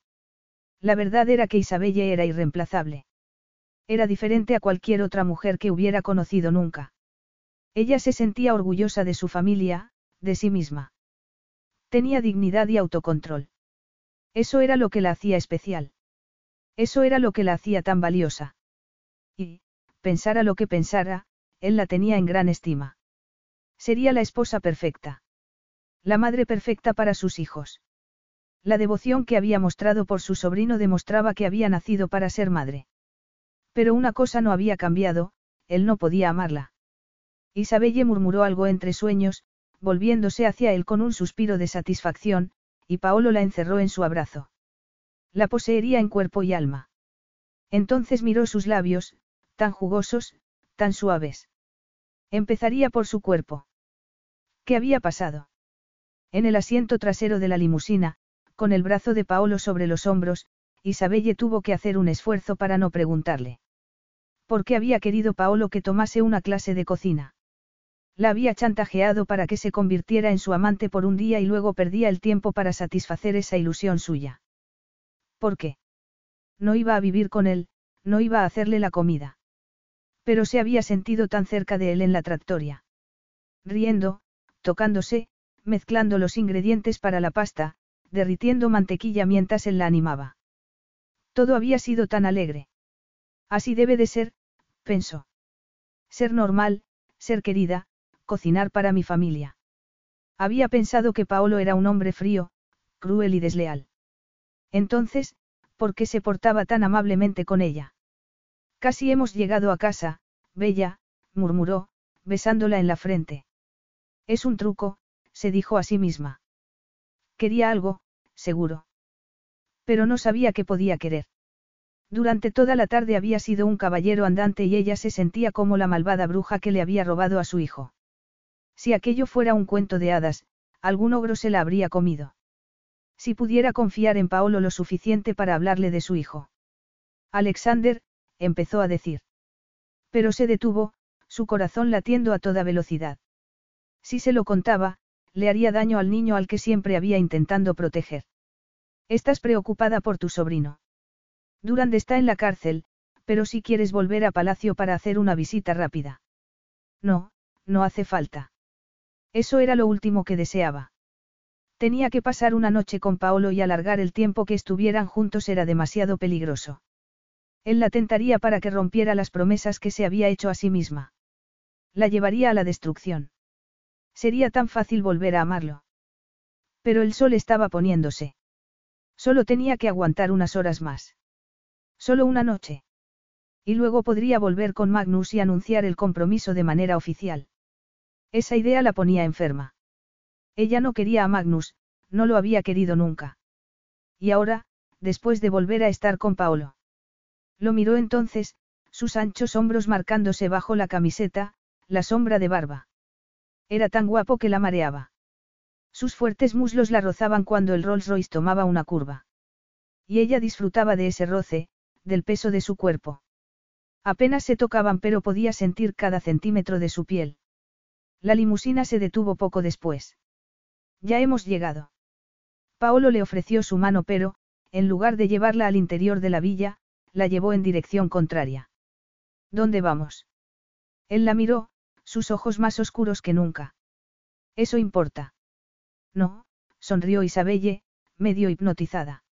Speaker 2: La verdad era que Isabelle era irreemplazable. Era diferente a cualquier otra mujer que hubiera conocido nunca. Ella se sentía orgullosa de su familia, de sí misma. Tenía dignidad y autocontrol. Eso era lo que la hacía especial. Eso era lo que la hacía tan valiosa. Y, pensara lo que pensara, él la tenía en gran estima. Sería la esposa perfecta. La madre perfecta para sus hijos. La devoción que había mostrado por su sobrino demostraba que había nacido para ser madre. Pero una cosa no había cambiado, él no podía amarla. Isabelle murmuró algo entre sueños, volviéndose hacia él con un suspiro de satisfacción, y Paolo la encerró en su abrazo. La poseería en cuerpo y alma. Entonces miró sus labios, tan jugosos, tan suaves. Empezaría por su cuerpo. ¿Qué había pasado? En el asiento trasero de la limusina, con el brazo de Paolo sobre los hombros, Isabelle tuvo que hacer un esfuerzo para no preguntarle. ¿Por qué había querido Paolo que tomase una clase de cocina? La había chantajeado para que se convirtiera en su amante por un día y luego perdía el tiempo para satisfacer esa ilusión suya. ¿Por qué? No iba a vivir con él, no iba a hacerle la comida. Pero se había sentido tan cerca de él en la tractoria. Riendo, tocándose, mezclando los ingredientes para la pasta, derritiendo mantequilla mientras él la animaba. Todo había sido tan alegre. Así debe de ser, pensó. Ser normal, ser querida, cocinar para mi familia. Había pensado que Paolo era un hombre frío, cruel y desleal. Entonces, ¿por qué se portaba tan amablemente con ella? Casi hemos llegado a casa, Bella, murmuró, besándola en la frente. Es un truco, se dijo a sí misma. Quería algo, seguro. Pero no sabía qué podía querer. Durante toda la tarde había sido un caballero andante y ella se sentía como la malvada bruja que le había robado a su hijo. Si aquello fuera un cuento de hadas, algún ogro se la habría comido. Si pudiera confiar en Paolo lo suficiente para hablarle de su hijo. Alexander, empezó a decir. Pero se detuvo, su corazón latiendo a toda velocidad. Si se lo contaba, le haría daño al niño al que siempre había intentando proteger. Estás preocupada por tu sobrino. Durand está en la cárcel, pero si quieres volver a Palacio para hacer una visita rápida. No, no hace falta. Eso era lo último que deseaba. Tenía que pasar una noche con Paolo y alargar el tiempo que estuvieran juntos era demasiado peligroso. Él la tentaría para que rompiera las promesas que se había hecho a sí misma. La llevaría a la destrucción. Sería tan fácil volver a amarlo. Pero el sol estaba poniéndose. Solo tenía que aguantar unas horas más. Solo una noche. Y luego podría volver con Magnus y anunciar el compromiso de manera oficial. Esa idea la ponía enferma. Ella no quería a Magnus, no lo había querido nunca. Y ahora, después de volver a estar con Paolo. Lo miró entonces, sus anchos hombros marcándose bajo la camiseta, la sombra de barba. Era tan guapo que la mareaba. Sus fuertes muslos la rozaban cuando el Rolls Royce tomaba una curva. Y ella disfrutaba de ese roce, del peso de su cuerpo. Apenas se tocaban pero podía sentir cada centímetro de su piel. La limusina se detuvo poco después. Ya hemos llegado. Paolo le ofreció su mano pero, en lugar de llevarla al interior de la villa, la llevó en dirección contraria. ¿Dónde vamos? Él la miró, sus ojos más oscuros que nunca. Eso importa. No, sonrió Isabelle, medio hipnotizada.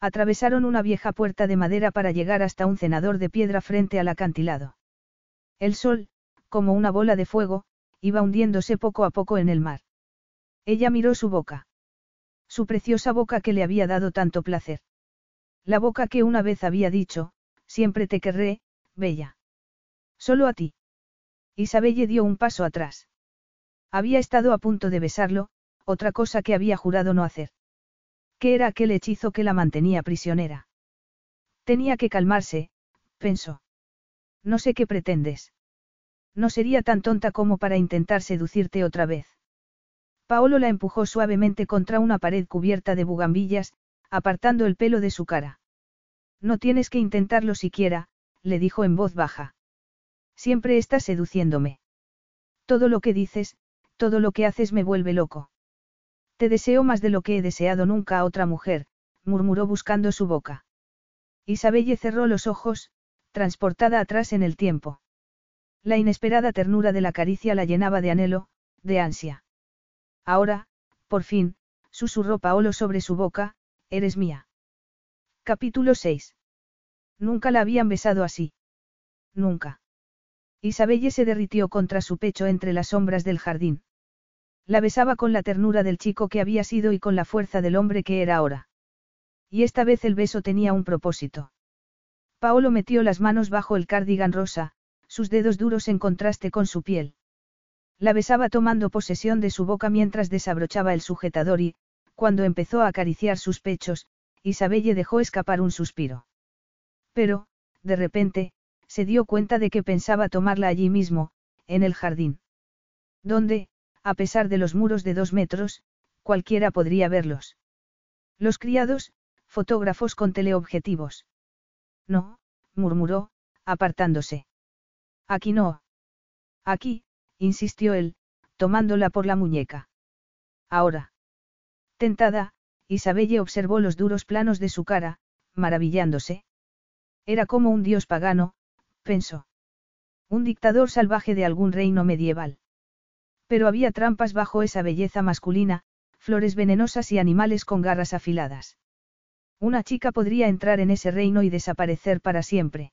Speaker 2: Atravesaron una vieja puerta de madera para llegar hasta un cenador de piedra frente al acantilado. El sol, como una bola de fuego, iba hundiéndose poco a poco en el mar. Ella miró su boca. Su preciosa boca que le había dado tanto placer. La boca que una vez había dicho, siempre te querré, bella. Solo a ti. Isabelle dio un paso atrás. Había estado a punto de besarlo, otra cosa que había jurado no hacer. ¿Qué era aquel hechizo que la mantenía prisionera? Tenía que calmarse, pensó. No sé qué pretendes. No sería tan tonta como para intentar seducirte otra vez. Paolo la empujó suavemente contra una pared cubierta de bugambillas, apartando el pelo de su cara. No tienes que intentarlo siquiera, le dijo en voz baja. Siempre estás seduciéndome. Todo lo que dices, todo lo que haces me vuelve loco. Te deseo más de lo que he deseado nunca a otra mujer, murmuró buscando su boca. Isabelle cerró los ojos, transportada atrás en el tiempo. La inesperada ternura de la caricia la llenaba de anhelo, de ansia. Ahora, por fin, susurró Paolo sobre su boca, eres mía. Capítulo 6. Nunca la habían besado así. Nunca. Isabelle se derritió contra su pecho entre las sombras del jardín. La besaba con la ternura del chico que había sido y con la fuerza del hombre que era ahora. Y esta vez el beso tenía un propósito. Paolo metió las manos bajo el cardigan rosa, sus dedos duros en contraste con su piel. La besaba tomando posesión de su boca mientras desabrochaba el sujetador y, cuando empezó a acariciar sus pechos, Isabelle dejó escapar un suspiro. Pero, de repente, se dio cuenta de que pensaba tomarla allí mismo, en el jardín. Donde, a pesar de los muros de dos metros, cualquiera podría verlos. Los criados, fotógrafos con teleobjetivos. No, murmuró, apartándose. Aquí no. Aquí, insistió él, tomándola por la muñeca. Ahora. Tentada, Isabelle observó los duros planos de su cara, maravillándose. Era como un dios pagano, pensó. Un dictador salvaje de algún reino medieval. Pero había trampas bajo esa belleza masculina, flores venenosas y animales con garras afiladas. Una chica podría entrar en ese reino y desaparecer para siempre.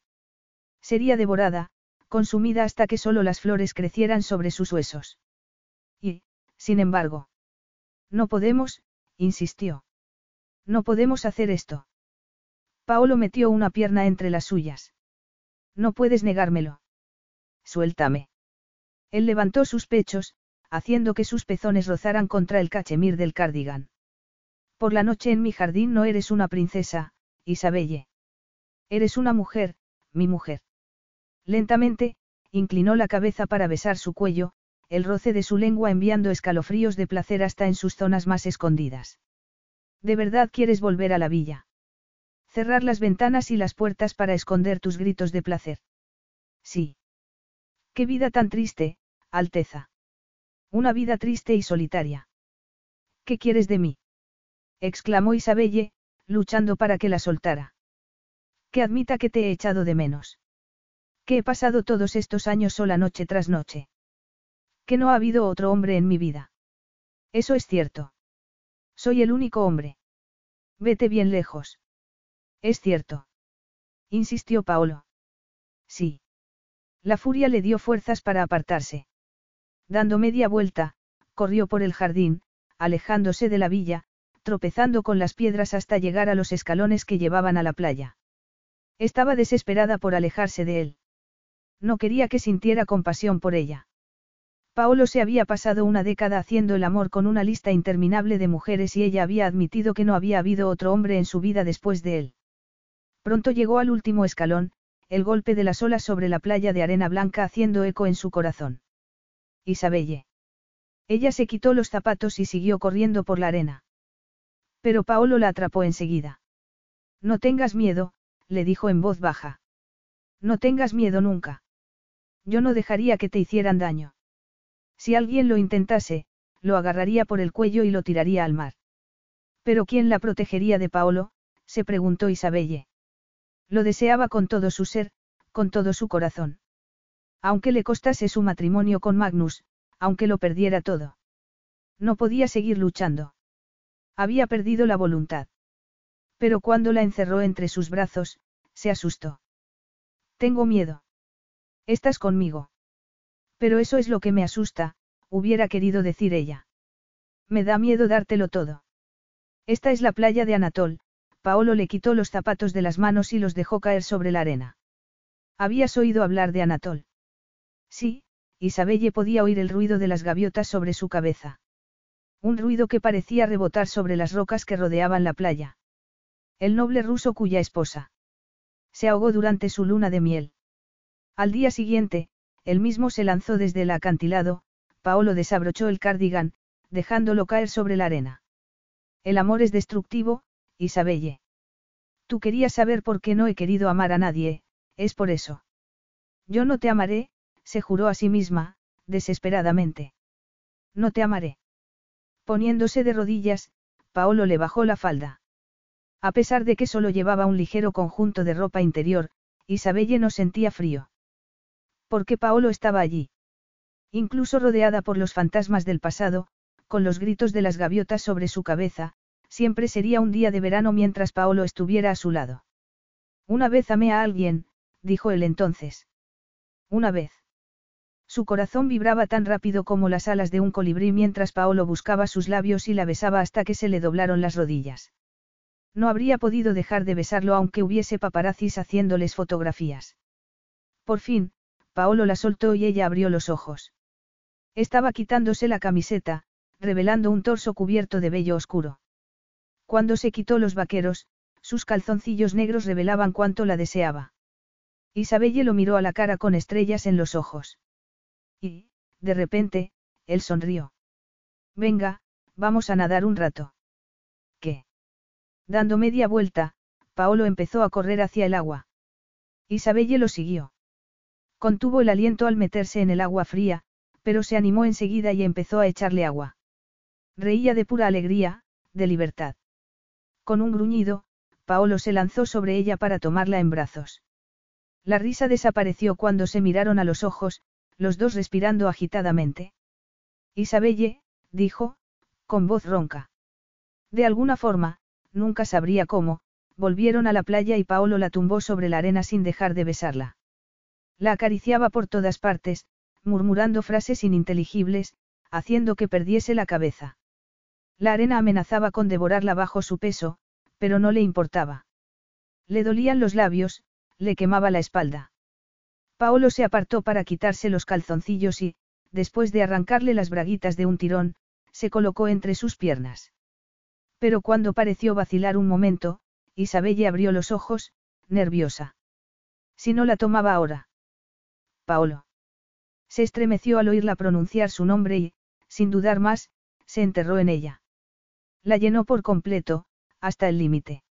Speaker 2: Sería devorada, consumida hasta que solo las flores crecieran sobre sus huesos. Y, sin embargo, no podemos, insistió. No podemos hacer esto. Paolo metió una pierna entre las suyas. No puedes negármelo. Suéltame. Él levantó sus pechos, haciendo que sus pezones rozaran contra el cachemir del cardigan. Por la noche en mi jardín no eres una princesa, Isabelle. Eres una mujer, mi mujer. Lentamente, inclinó la cabeza para besar su cuello, el roce de su lengua enviando escalofríos de placer hasta en sus zonas más escondidas. ¿De verdad quieres volver a la villa? Cerrar las ventanas y las puertas para esconder tus gritos de placer. Sí. Qué vida tan triste, Alteza. Una vida triste y solitaria. ¿Qué quieres de mí? exclamó Isabelle, luchando para que la soltara. Que admita que te he echado de menos. Que he pasado todos estos años sola noche tras noche. Que no ha habido otro hombre en mi vida. Eso es cierto. Soy el único hombre. Vete bien lejos. Es cierto. Insistió Paolo. Sí. La furia le dio fuerzas para apartarse. Dando media vuelta, corrió por el jardín, alejándose de la villa, tropezando con las piedras hasta llegar a los escalones que llevaban a la playa. Estaba desesperada por alejarse de él. No quería que sintiera compasión por ella. Paolo se había pasado una década haciendo el amor con una lista interminable de mujeres y ella había admitido que no había habido otro hombre en su vida después de él. Pronto llegó al último escalón, el golpe de las olas sobre la playa de arena blanca haciendo eco en su corazón. Isabelle. Ella se quitó los zapatos y siguió corriendo por la arena. Pero Paolo la atrapó enseguida. No tengas miedo, le dijo en voz baja. No tengas miedo nunca. Yo no dejaría que te hicieran daño. Si alguien lo intentase, lo agarraría por el cuello y lo tiraría al mar. Pero ¿quién la protegería de Paolo? se preguntó Isabelle. Lo deseaba con todo su ser, con todo su corazón. Aunque le costase su matrimonio con Magnus, aunque lo perdiera todo. No podía seguir luchando. Había perdido la voluntad. Pero cuando la encerró entre sus brazos, se asustó. Tengo miedo. Estás conmigo. Pero eso es lo que me asusta, hubiera querido decir ella. Me da miedo dártelo todo. Esta es la playa de Anatol, Paolo le quitó los zapatos de las manos y los dejó caer sobre la arena. ¿Habías oído hablar de Anatol? Sí, Isabelle podía oír el ruido de las gaviotas sobre su cabeza. Un ruido que parecía rebotar sobre las rocas que rodeaban la playa. El noble ruso cuya esposa se ahogó durante su luna de miel. Al día siguiente, él mismo se lanzó desde el acantilado, Paolo desabrochó el cardigan, dejándolo caer sobre la arena. El amor es destructivo, Isabelle. Tú querías saber por qué no he querido amar a nadie, es por eso. Yo no te amaré, se juró a sí misma, desesperadamente. No te amaré. Poniéndose de rodillas, Paolo le bajó la falda. A pesar de que solo llevaba un ligero conjunto de ropa interior, Isabelle no sentía frío. Porque Paolo estaba allí. Incluso rodeada por los fantasmas del pasado, con los gritos de las gaviotas sobre su cabeza, siempre sería un día de verano mientras Paolo estuviera a su lado. Una vez amé a alguien, dijo él entonces. Una vez. Su corazón vibraba tan rápido como las alas de un colibrí mientras Paolo buscaba sus labios y la besaba hasta que se le doblaron las rodillas. No habría podido dejar de besarlo aunque hubiese paparazzis haciéndoles fotografías. Por fin, Paolo la soltó y ella abrió los ojos. Estaba quitándose la camiseta, revelando un torso cubierto de vello oscuro. Cuando se quitó los vaqueros, sus calzoncillos negros revelaban cuánto la deseaba. Isabelle lo miró a la cara con estrellas en los ojos. Y, de repente, él sonrió. Venga, vamos a nadar un rato. ¿Qué? Dando media vuelta, Paolo empezó a correr hacia el agua. Isabelle lo siguió. Contuvo el aliento al meterse en el agua fría, pero se animó enseguida y empezó a echarle agua. Reía de pura alegría, de libertad. Con un gruñido, Paolo se lanzó sobre ella para tomarla en brazos. La risa desapareció cuando se miraron a los ojos, los dos respirando agitadamente. Isabelle, dijo, con voz ronca. De alguna forma, nunca sabría cómo, volvieron a la playa y Paolo la tumbó sobre la arena sin dejar de besarla. La acariciaba por todas partes, murmurando frases ininteligibles, haciendo que perdiese la cabeza. La arena amenazaba con devorarla bajo su peso, pero no le importaba. Le dolían los labios, le quemaba la espalda. Paolo se apartó para quitarse los calzoncillos y, después de arrancarle las braguitas de un tirón, se colocó entre sus piernas. Pero cuando pareció vacilar un momento, Isabelle abrió los ojos, nerviosa. Si no la tomaba ahora. Paolo. Se estremeció al oírla pronunciar su nombre y, sin dudar más, se enterró en ella. La llenó por completo, hasta el límite.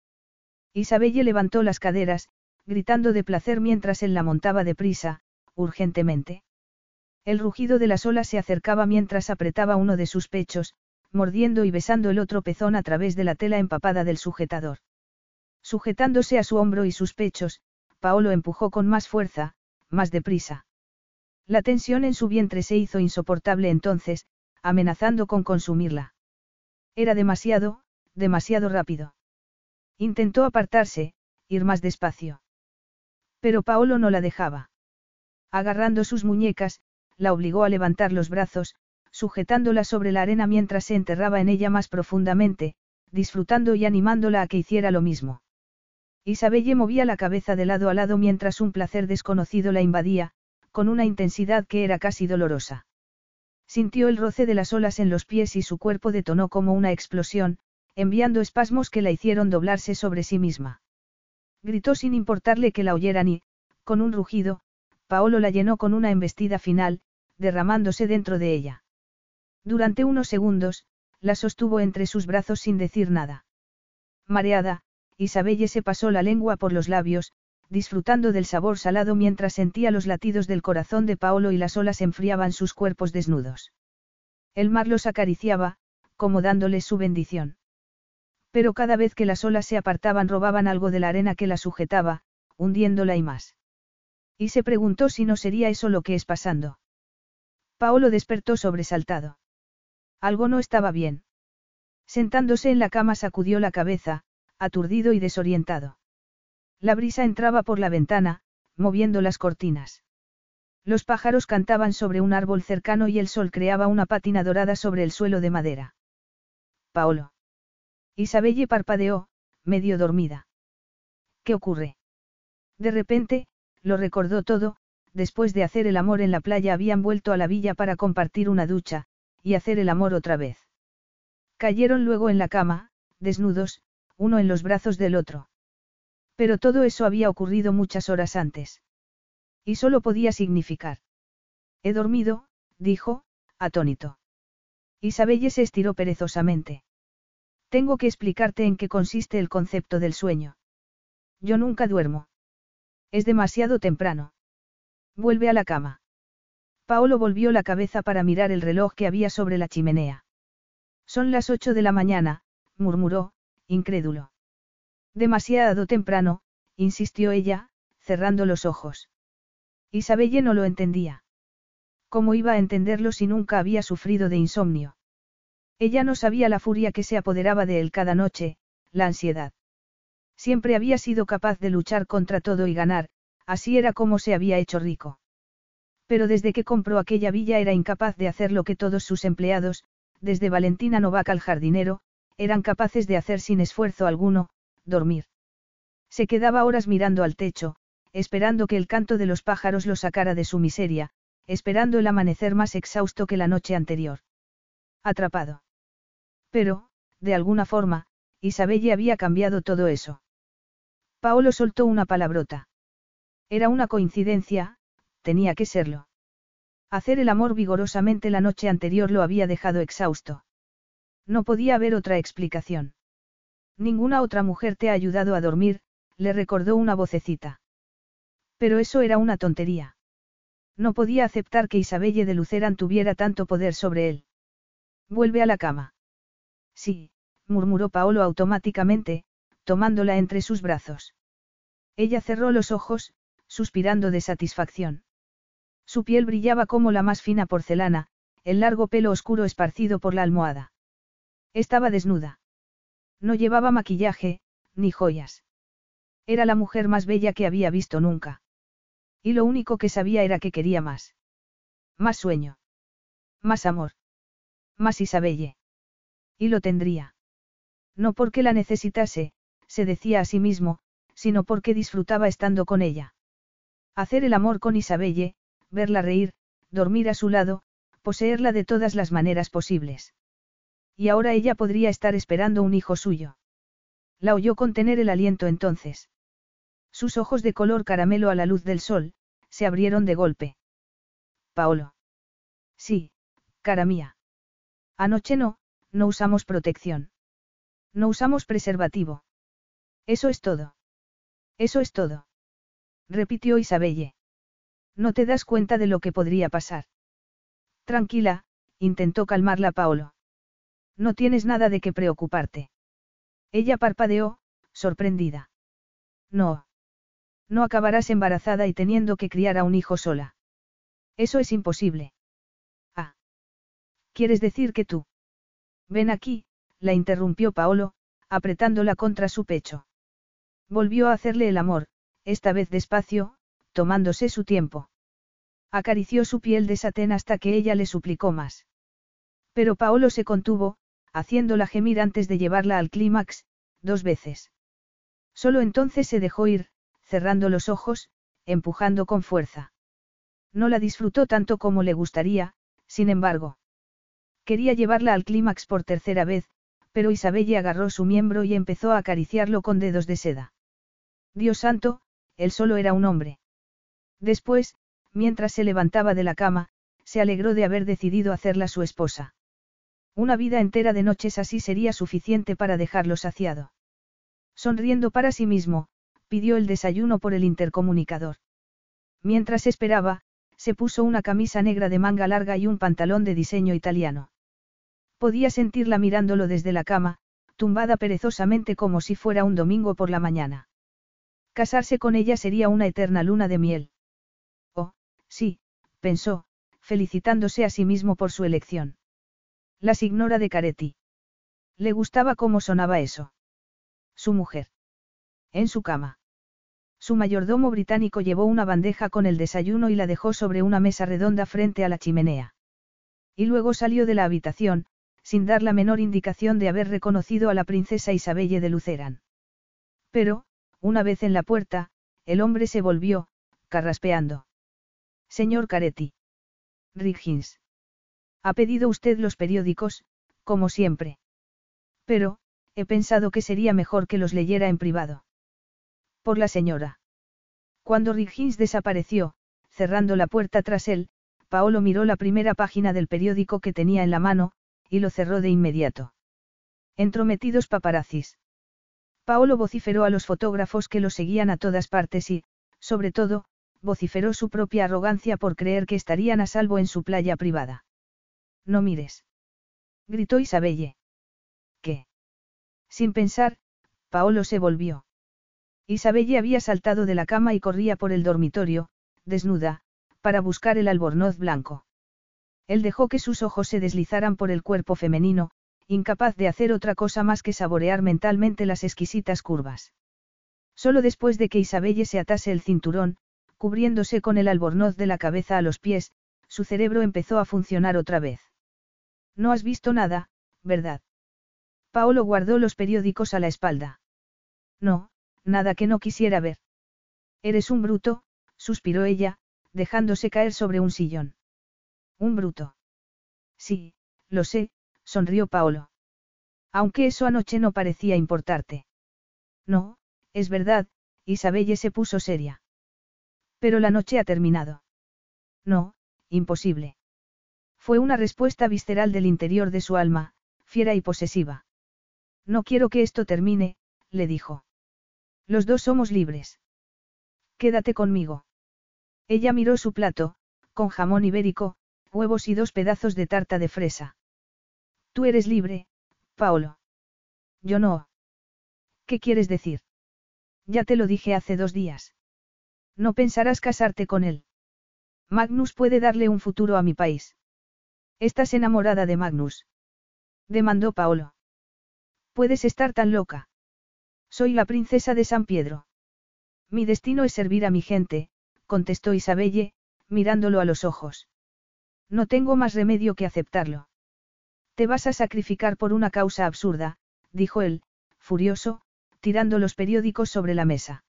Speaker 2: Isabelle levantó las caderas, gritando de placer mientras él la montaba deprisa, urgentemente. El rugido de las olas se acercaba mientras apretaba uno de sus pechos, mordiendo y besando el otro pezón a través de la tela empapada del sujetador. Sujetándose a su hombro y sus pechos, Paolo empujó con más fuerza, más deprisa. La tensión en su vientre se hizo insoportable entonces, amenazando con consumirla. Era demasiado, demasiado rápido. Intentó apartarse, ir más despacio. Pero Paolo no la dejaba. Agarrando sus muñecas, la obligó a levantar los brazos, sujetándola sobre la arena mientras se enterraba en ella más profundamente, disfrutando y animándola a que hiciera lo mismo. Isabelle movía la cabeza de lado a lado mientras un placer desconocido la invadía, con una intensidad que era casi dolorosa. Sintió el roce de las olas en los pies y su cuerpo detonó como una explosión, enviando espasmos que la hicieron doblarse sobre sí misma. Gritó sin importarle que la oyeran y, con un rugido, Paolo la llenó con una embestida final, derramándose dentro de ella. Durante unos segundos, la sostuvo entre sus brazos sin decir nada. Mareada, Isabelle se pasó la lengua por los labios, disfrutando del sabor salado mientras sentía los latidos del corazón de Paolo y las olas enfriaban sus cuerpos desnudos. El mar los acariciaba, como dándoles su bendición. Pero cada vez que las olas se apartaban robaban algo de la arena que la sujetaba, hundiéndola y más. Y se preguntó si no sería eso lo que es pasando. Paolo despertó sobresaltado. Algo no estaba bien. Sentándose en la cama sacudió la cabeza, aturdido y desorientado. La brisa entraba por la ventana, moviendo las cortinas. Los pájaros cantaban sobre un árbol cercano y el sol creaba una pátina dorada sobre el suelo de madera. Paolo. Isabelle parpadeó, medio dormida. ¿Qué ocurre? De repente, lo recordó todo, después de hacer el amor en la playa habían vuelto a la villa para compartir una ducha, y hacer el amor otra vez. Cayeron luego en la cama, desnudos, uno en los brazos del otro. Pero todo eso había ocurrido muchas horas antes. Y solo podía significar. He dormido, dijo, atónito. Isabelle se estiró perezosamente. Tengo que explicarte en qué consiste el concepto del sueño. Yo nunca duermo. Es demasiado temprano. Vuelve a la cama. Paolo volvió la cabeza para mirar el reloj que había sobre la chimenea. Son las ocho de la mañana, murmuró, incrédulo. Demasiado temprano, insistió ella, cerrando los ojos. Isabelle no lo entendía. ¿Cómo iba a entenderlo si nunca había sufrido de insomnio? Ella no sabía la furia que se apoderaba de él cada noche, la ansiedad. Siempre había sido capaz de luchar contra todo y ganar, así era como se había hecho rico. Pero desde que compró aquella villa era incapaz de hacer lo que todos sus empleados, desde Valentina Novak al jardinero, eran capaces de hacer sin esfuerzo alguno, dormir. Se quedaba horas mirando al techo, esperando que el canto de los pájaros lo sacara de su miseria, esperando el amanecer más exhausto que la noche anterior. Atrapado. Pero, de alguna forma, Isabelle había cambiado todo eso. Paolo soltó una palabrota. Era una coincidencia, tenía que serlo. Hacer el amor vigorosamente la noche anterior lo había dejado exhausto. No podía haber otra explicación. Ninguna otra mujer te ha ayudado a dormir, le recordó una vocecita. Pero eso era una tontería. No podía aceptar que Isabelle de Luceran tuviera tanto poder sobre él. Vuelve a la cama. Sí, murmuró Paolo automáticamente, tomándola entre sus brazos. Ella cerró los ojos, suspirando de satisfacción. Su piel brillaba como la más fina porcelana, el largo pelo oscuro esparcido por la almohada. Estaba desnuda. No llevaba maquillaje, ni joyas. Era la mujer más bella que había visto nunca. Y lo único que sabía era que quería más. Más sueño. Más amor. Más Isabelle. Y lo tendría. No porque la necesitase, se decía a sí mismo, sino porque disfrutaba estando con ella. Hacer el amor con Isabelle, verla reír, dormir a su lado, poseerla de todas las maneras posibles. Y ahora ella podría estar esperando un hijo suyo. La oyó contener el aliento entonces. Sus ojos de color caramelo a la luz del sol, se abrieron de golpe. Paolo. Sí, cara mía. Anoche no, no usamos protección. No usamos preservativo. Eso es todo. Eso es todo. Repitió Isabelle. No te das cuenta de lo que podría pasar. Tranquila, intentó calmarla Paolo. No tienes nada de qué preocuparte. Ella parpadeó, sorprendida. No. No acabarás embarazada y teniendo que criar a un hijo sola. Eso es imposible. Ah. ¿Quieres decir que tú? Ven aquí, la interrumpió Paolo, apretándola contra su pecho. Volvió a hacerle el amor, esta vez despacio, tomándose su tiempo. Acarició su piel de satén hasta que ella le suplicó más. Pero Paolo se contuvo, haciéndola gemir antes de llevarla al clímax, dos veces. Solo entonces se dejó ir, cerrando los ojos, empujando con fuerza. No la disfrutó tanto como le gustaría, sin embargo. Quería llevarla al clímax por tercera vez, pero Isabelle agarró su miembro y empezó a acariciarlo con dedos de seda. Dios santo, él solo era un hombre. Después, mientras se levantaba de la cama, se alegró de haber decidido hacerla su esposa. Una vida entera de noches así sería suficiente para dejarlo saciado. Sonriendo para sí mismo, pidió el desayuno por el intercomunicador. Mientras esperaba, se puso una camisa negra de manga larga y un pantalón de diseño italiano. Podía sentirla mirándolo desde la cama, tumbada perezosamente como si fuera un domingo por la mañana. Casarse con ella sería una eterna luna de miel. Oh, sí, pensó, felicitándose a sí mismo por su elección. Las ignora de Caretti. Le gustaba cómo sonaba eso. Su mujer. En su cama. Su mayordomo británico llevó una bandeja con el desayuno y la dejó sobre una mesa redonda frente a la chimenea. Y luego salió de la habitación, sin dar la menor indicación de haber reconocido a la princesa Isabelle de Luceran. Pero, una vez en la puerta, el hombre se volvió, carraspeando. Señor Caretti. Riggins. Ha pedido usted los periódicos, como siempre. Pero, he pensado que sería mejor que los leyera en privado. Por la señora. Cuando Riggins desapareció, cerrando la puerta tras él, Paolo miró la primera página del periódico que tenía en la mano, y lo cerró de inmediato. Entrometidos paparazzis. Paolo vociferó a los fotógrafos que lo seguían a todas partes y, sobre todo, vociferó su propia arrogancia por creer que estarían a salvo en su playa privada. No mires. Gritó Isabelle. ¿Qué? Sin pensar, Paolo se volvió. Isabelle había saltado de la cama y corría por el dormitorio, desnuda, para buscar el albornoz blanco. Él dejó que sus ojos se deslizaran por el cuerpo femenino, incapaz de hacer otra cosa más que saborear mentalmente las exquisitas curvas. Solo después de que Isabelle se atase el cinturón, cubriéndose con el albornoz de la cabeza a los pies, su cerebro empezó a funcionar otra vez. No has visto nada, ¿verdad? Paolo guardó los periódicos a la espalda. No, nada que no quisiera ver. Eres un bruto, suspiró ella, dejándose caer sobre un sillón. Un bruto. Sí, lo sé, sonrió Paolo. Aunque eso anoche no parecía importarte. No, es verdad, Isabelle se puso seria. Pero la noche ha terminado. No, imposible. Fue una respuesta visceral del interior de su alma, fiera y posesiva. No quiero que esto termine, le dijo. Los dos somos libres. Quédate conmigo. Ella miró su plato, con jamón ibérico, huevos y dos pedazos de tarta de fresa. Tú eres libre, Paolo. Yo no. ¿Qué quieres decir? Ya te lo dije hace dos días. No pensarás casarte con él. Magnus puede darle un futuro a mi país. Estás enamorada de Magnus. Demandó Paolo. Puedes estar tan loca. Soy la princesa de San Pedro. Mi destino es servir a mi gente, contestó Isabelle, mirándolo a los ojos. No tengo más remedio que aceptarlo. Te vas a sacrificar por una causa absurda, dijo él, furioso, tirando los periódicos sobre la mesa.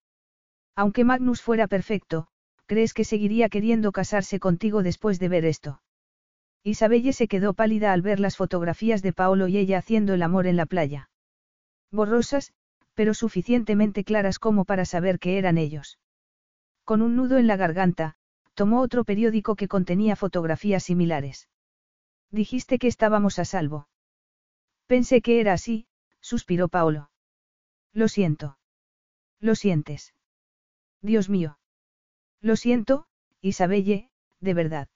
Speaker 2: Aunque Magnus fuera perfecto, ¿crees que seguiría queriendo casarse contigo después de ver esto? Isabelle se quedó pálida al ver las fotografías de Paolo y ella haciendo el amor en la playa. Borrosas, pero suficientemente claras como para saber que eran ellos. Con un nudo en la garganta, tomó otro periódico que contenía fotografías similares. Dijiste que estábamos a salvo. Pensé que era así, suspiró Paolo. Lo siento. Lo sientes. Dios mío. Lo siento, Isabelle, de verdad.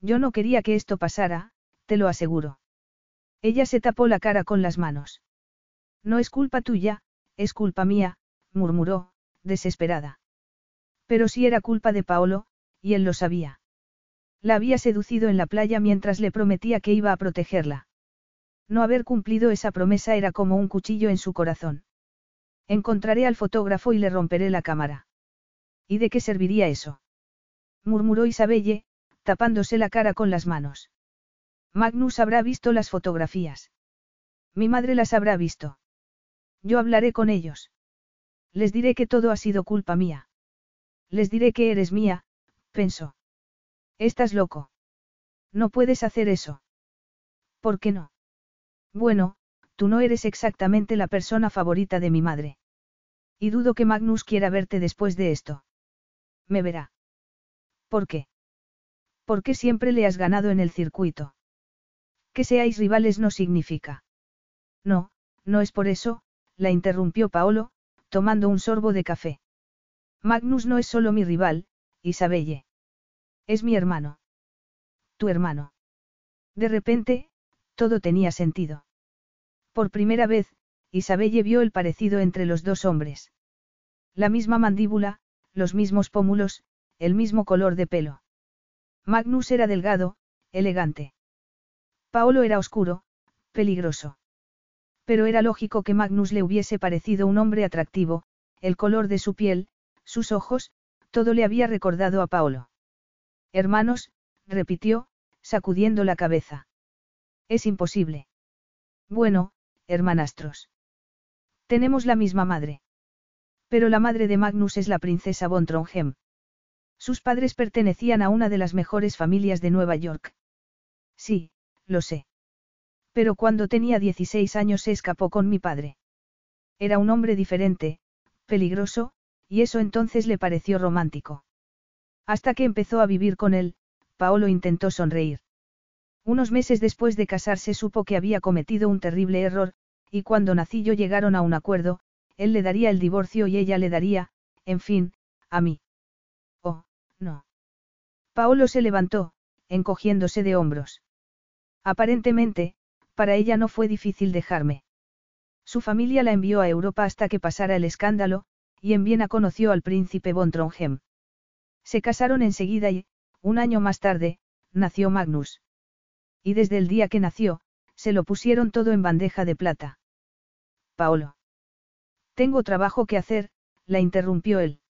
Speaker 2: Yo no quería que esto pasara, te lo aseguro. Ella se tapó la cara con las manos. No es culpa tuya, es culpa mía, murmuró, desesperada. Pero sí era culpa de Paolo, y él lo sabía. La había seducido en la playa mientras le prometía que iba a protegerla. No haber cumplido esa promesa era como un cuchillo en su corazón. Encontraré al fotógrafo y le romperé la cámara. ¿Y de qué serviría eso? murmuró Isabelle, tapándose la cara con las manos. Magnus habrá visto las fotografías. Mi madre las habrá visto. Yo hablaré con ellos. Les diré que todo ha sido culpa mía. Les diré que eres mía, pensó. Estás loco. No puedes hacer eso. ¿Por qué no? Bueno, tú no eres exactamente la persona favorita de mi madre. Y dudo que Magnus quiera verte después de esto. Me verá. ¿Por qué? Porque siempre le has ganado en el circuito. Que seáis rivales no significa. No, no es por eso, la interrumpió Paolo, tomando un sorbo de café. Magnus no es solo mi rival, Isabelle. Es mi hermano. Tu hermano. De repente, todo tenía sentido. Por primera vez, Isabelle vio el parecido entre los dos hombres. La misma mandíbula, los mismos pómulos, el mismo color de pelo. Magnus era delgado, elegante. Paolo era oscuro, peligroso. Pero era lógico que Magnus le hubiese parecido un hombre atractivo, el color de su piel, sus ojos, todo le había recordado a Paolo. Hermanos, repitió, sacudiendo la cabeza. Es imposible. Bueno, hermanastros. Tenemos la misma madre. Pero la madre de Magnus es la princesa von Trondheim. Sus padres pertenecían a una de las mejores familias de Nueva York. Sí, lo sé. Pero cuando tenía 16 años se escapó con mi padre. Era un hombre diferente, peligroso, y eso entonces le pareció romántico. Hasta que empezó a vivir con él, Paolo intentó sonreír. Unos meses después de casarse supo que había cometido un terrible error, y cuando Nacillo llegaron a un acuerdo, él le daría el divorcio y ella le daría, en fin, a mí. Oh, no. Paolo se levantó, encogiéndose de hombros. Aparentemente, para ella no fue difícil dejarme. Su familia la envió a Europa hasta que pasara el escándalo, y en Viena conoció al príncipe von Trondheim. Se casaron enseguida y, un año más tarde, nació Magnus. Y desde el día que nació, se lo pusieron todo en bandeja de plata. Paolo. Tengo trabajo que hacer, la interrumpió él.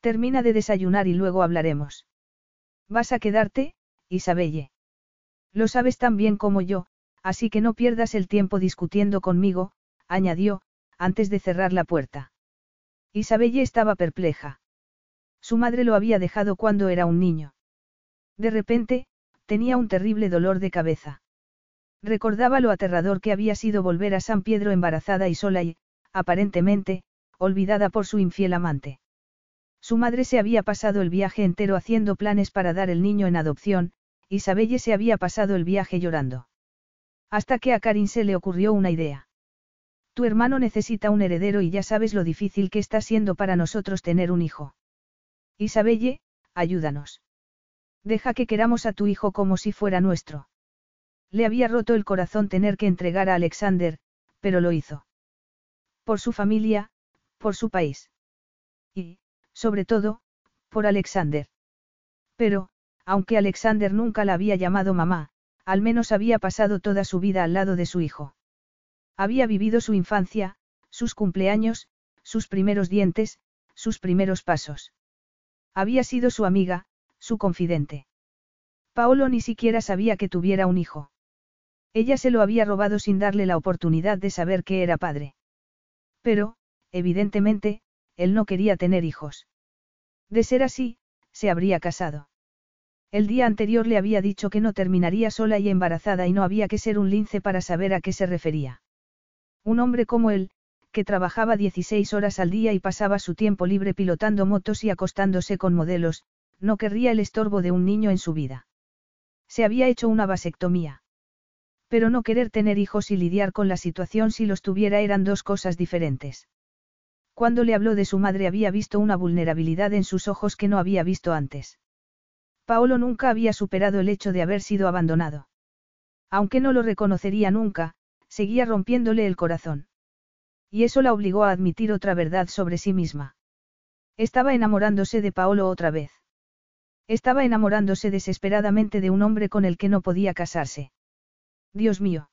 Speaker 2: Termina de desayunar y luego hablaremos. ¿Vas a quedarte, Isabelle? Lo sabes tan bien como yo, así que no pierdas el tiempo discutiendo conmigo, añadió, antes de cerrar la puerta. Isabelle estaba perpleja. Su madre lo había dejado cuando era un niño. De repente, tenía un terrible dolor de cabeza. Recordaba lo aterrador que había sido volver a San Pedro embarazada y sola y, aparentemente, olvidada por su infiel amante. Su madre se había pasado el viaje entero haciendo planes para dar el niño en adopción, Isabelle se había pasado el viaje llorando. Hasta que a Karin se le ocurrió una idea. Tu hermano necesita un heredero y ya sabes lo difícil que está siendo para nosotros tener un hijo. Isabelle, ayúdanos. Deja que queramos a tu hijo como si fuera nuestro. Le había roto el corazón tener que entregar a Alexander, pero lo hizo. Por su familia, por su país. Y, sobre todo, por Alexander. Pero, aunque Alexander nunca la había llamado mamá, al menos había pasado toda su vida al lado de su hijo. Había vivido su infancia, sus cumpleaños, sus primeros dientes, sus primeros pasos. Había sido su amiga, su confidente. Paolo ni siquiera sabía que tuviera un hijo. Ella se lo había robado sin darle la oportunidad de saber que era padre. Pero, evidentemente, él no quería tener hijos. De ser así, se habría casado. El día anterior le había dicho que no terminaría sola y embarazada y no había que ser un lince para saber a qué se refería. Un hombre como él, que trabajaba 16 horas al día y pasaba su tiempo libre pilotando motos y acostándose con modelos, no querría el estorbo de un niño en su vida. Se había hecho una vasectomía. Pero no querer tener hijos y lidiar con la situación si los tuviera eran dos cosas diferentes. Cuando le habló de su madre había visto una vulnerabilidad en sus ojos que no había visto antes. Paolo nunca había superado el hecho de haber sido abandonado. Aunque no lo reconocería nunca, seguía rompiéndole el corazón. Y eso la obligó a admitir otra verdad sobre sí misma. Estaba enamorándose de Paolo otra vez. Estaba enamorándose desesperadamente de un hombre con el que no podía casarse. Dios mío.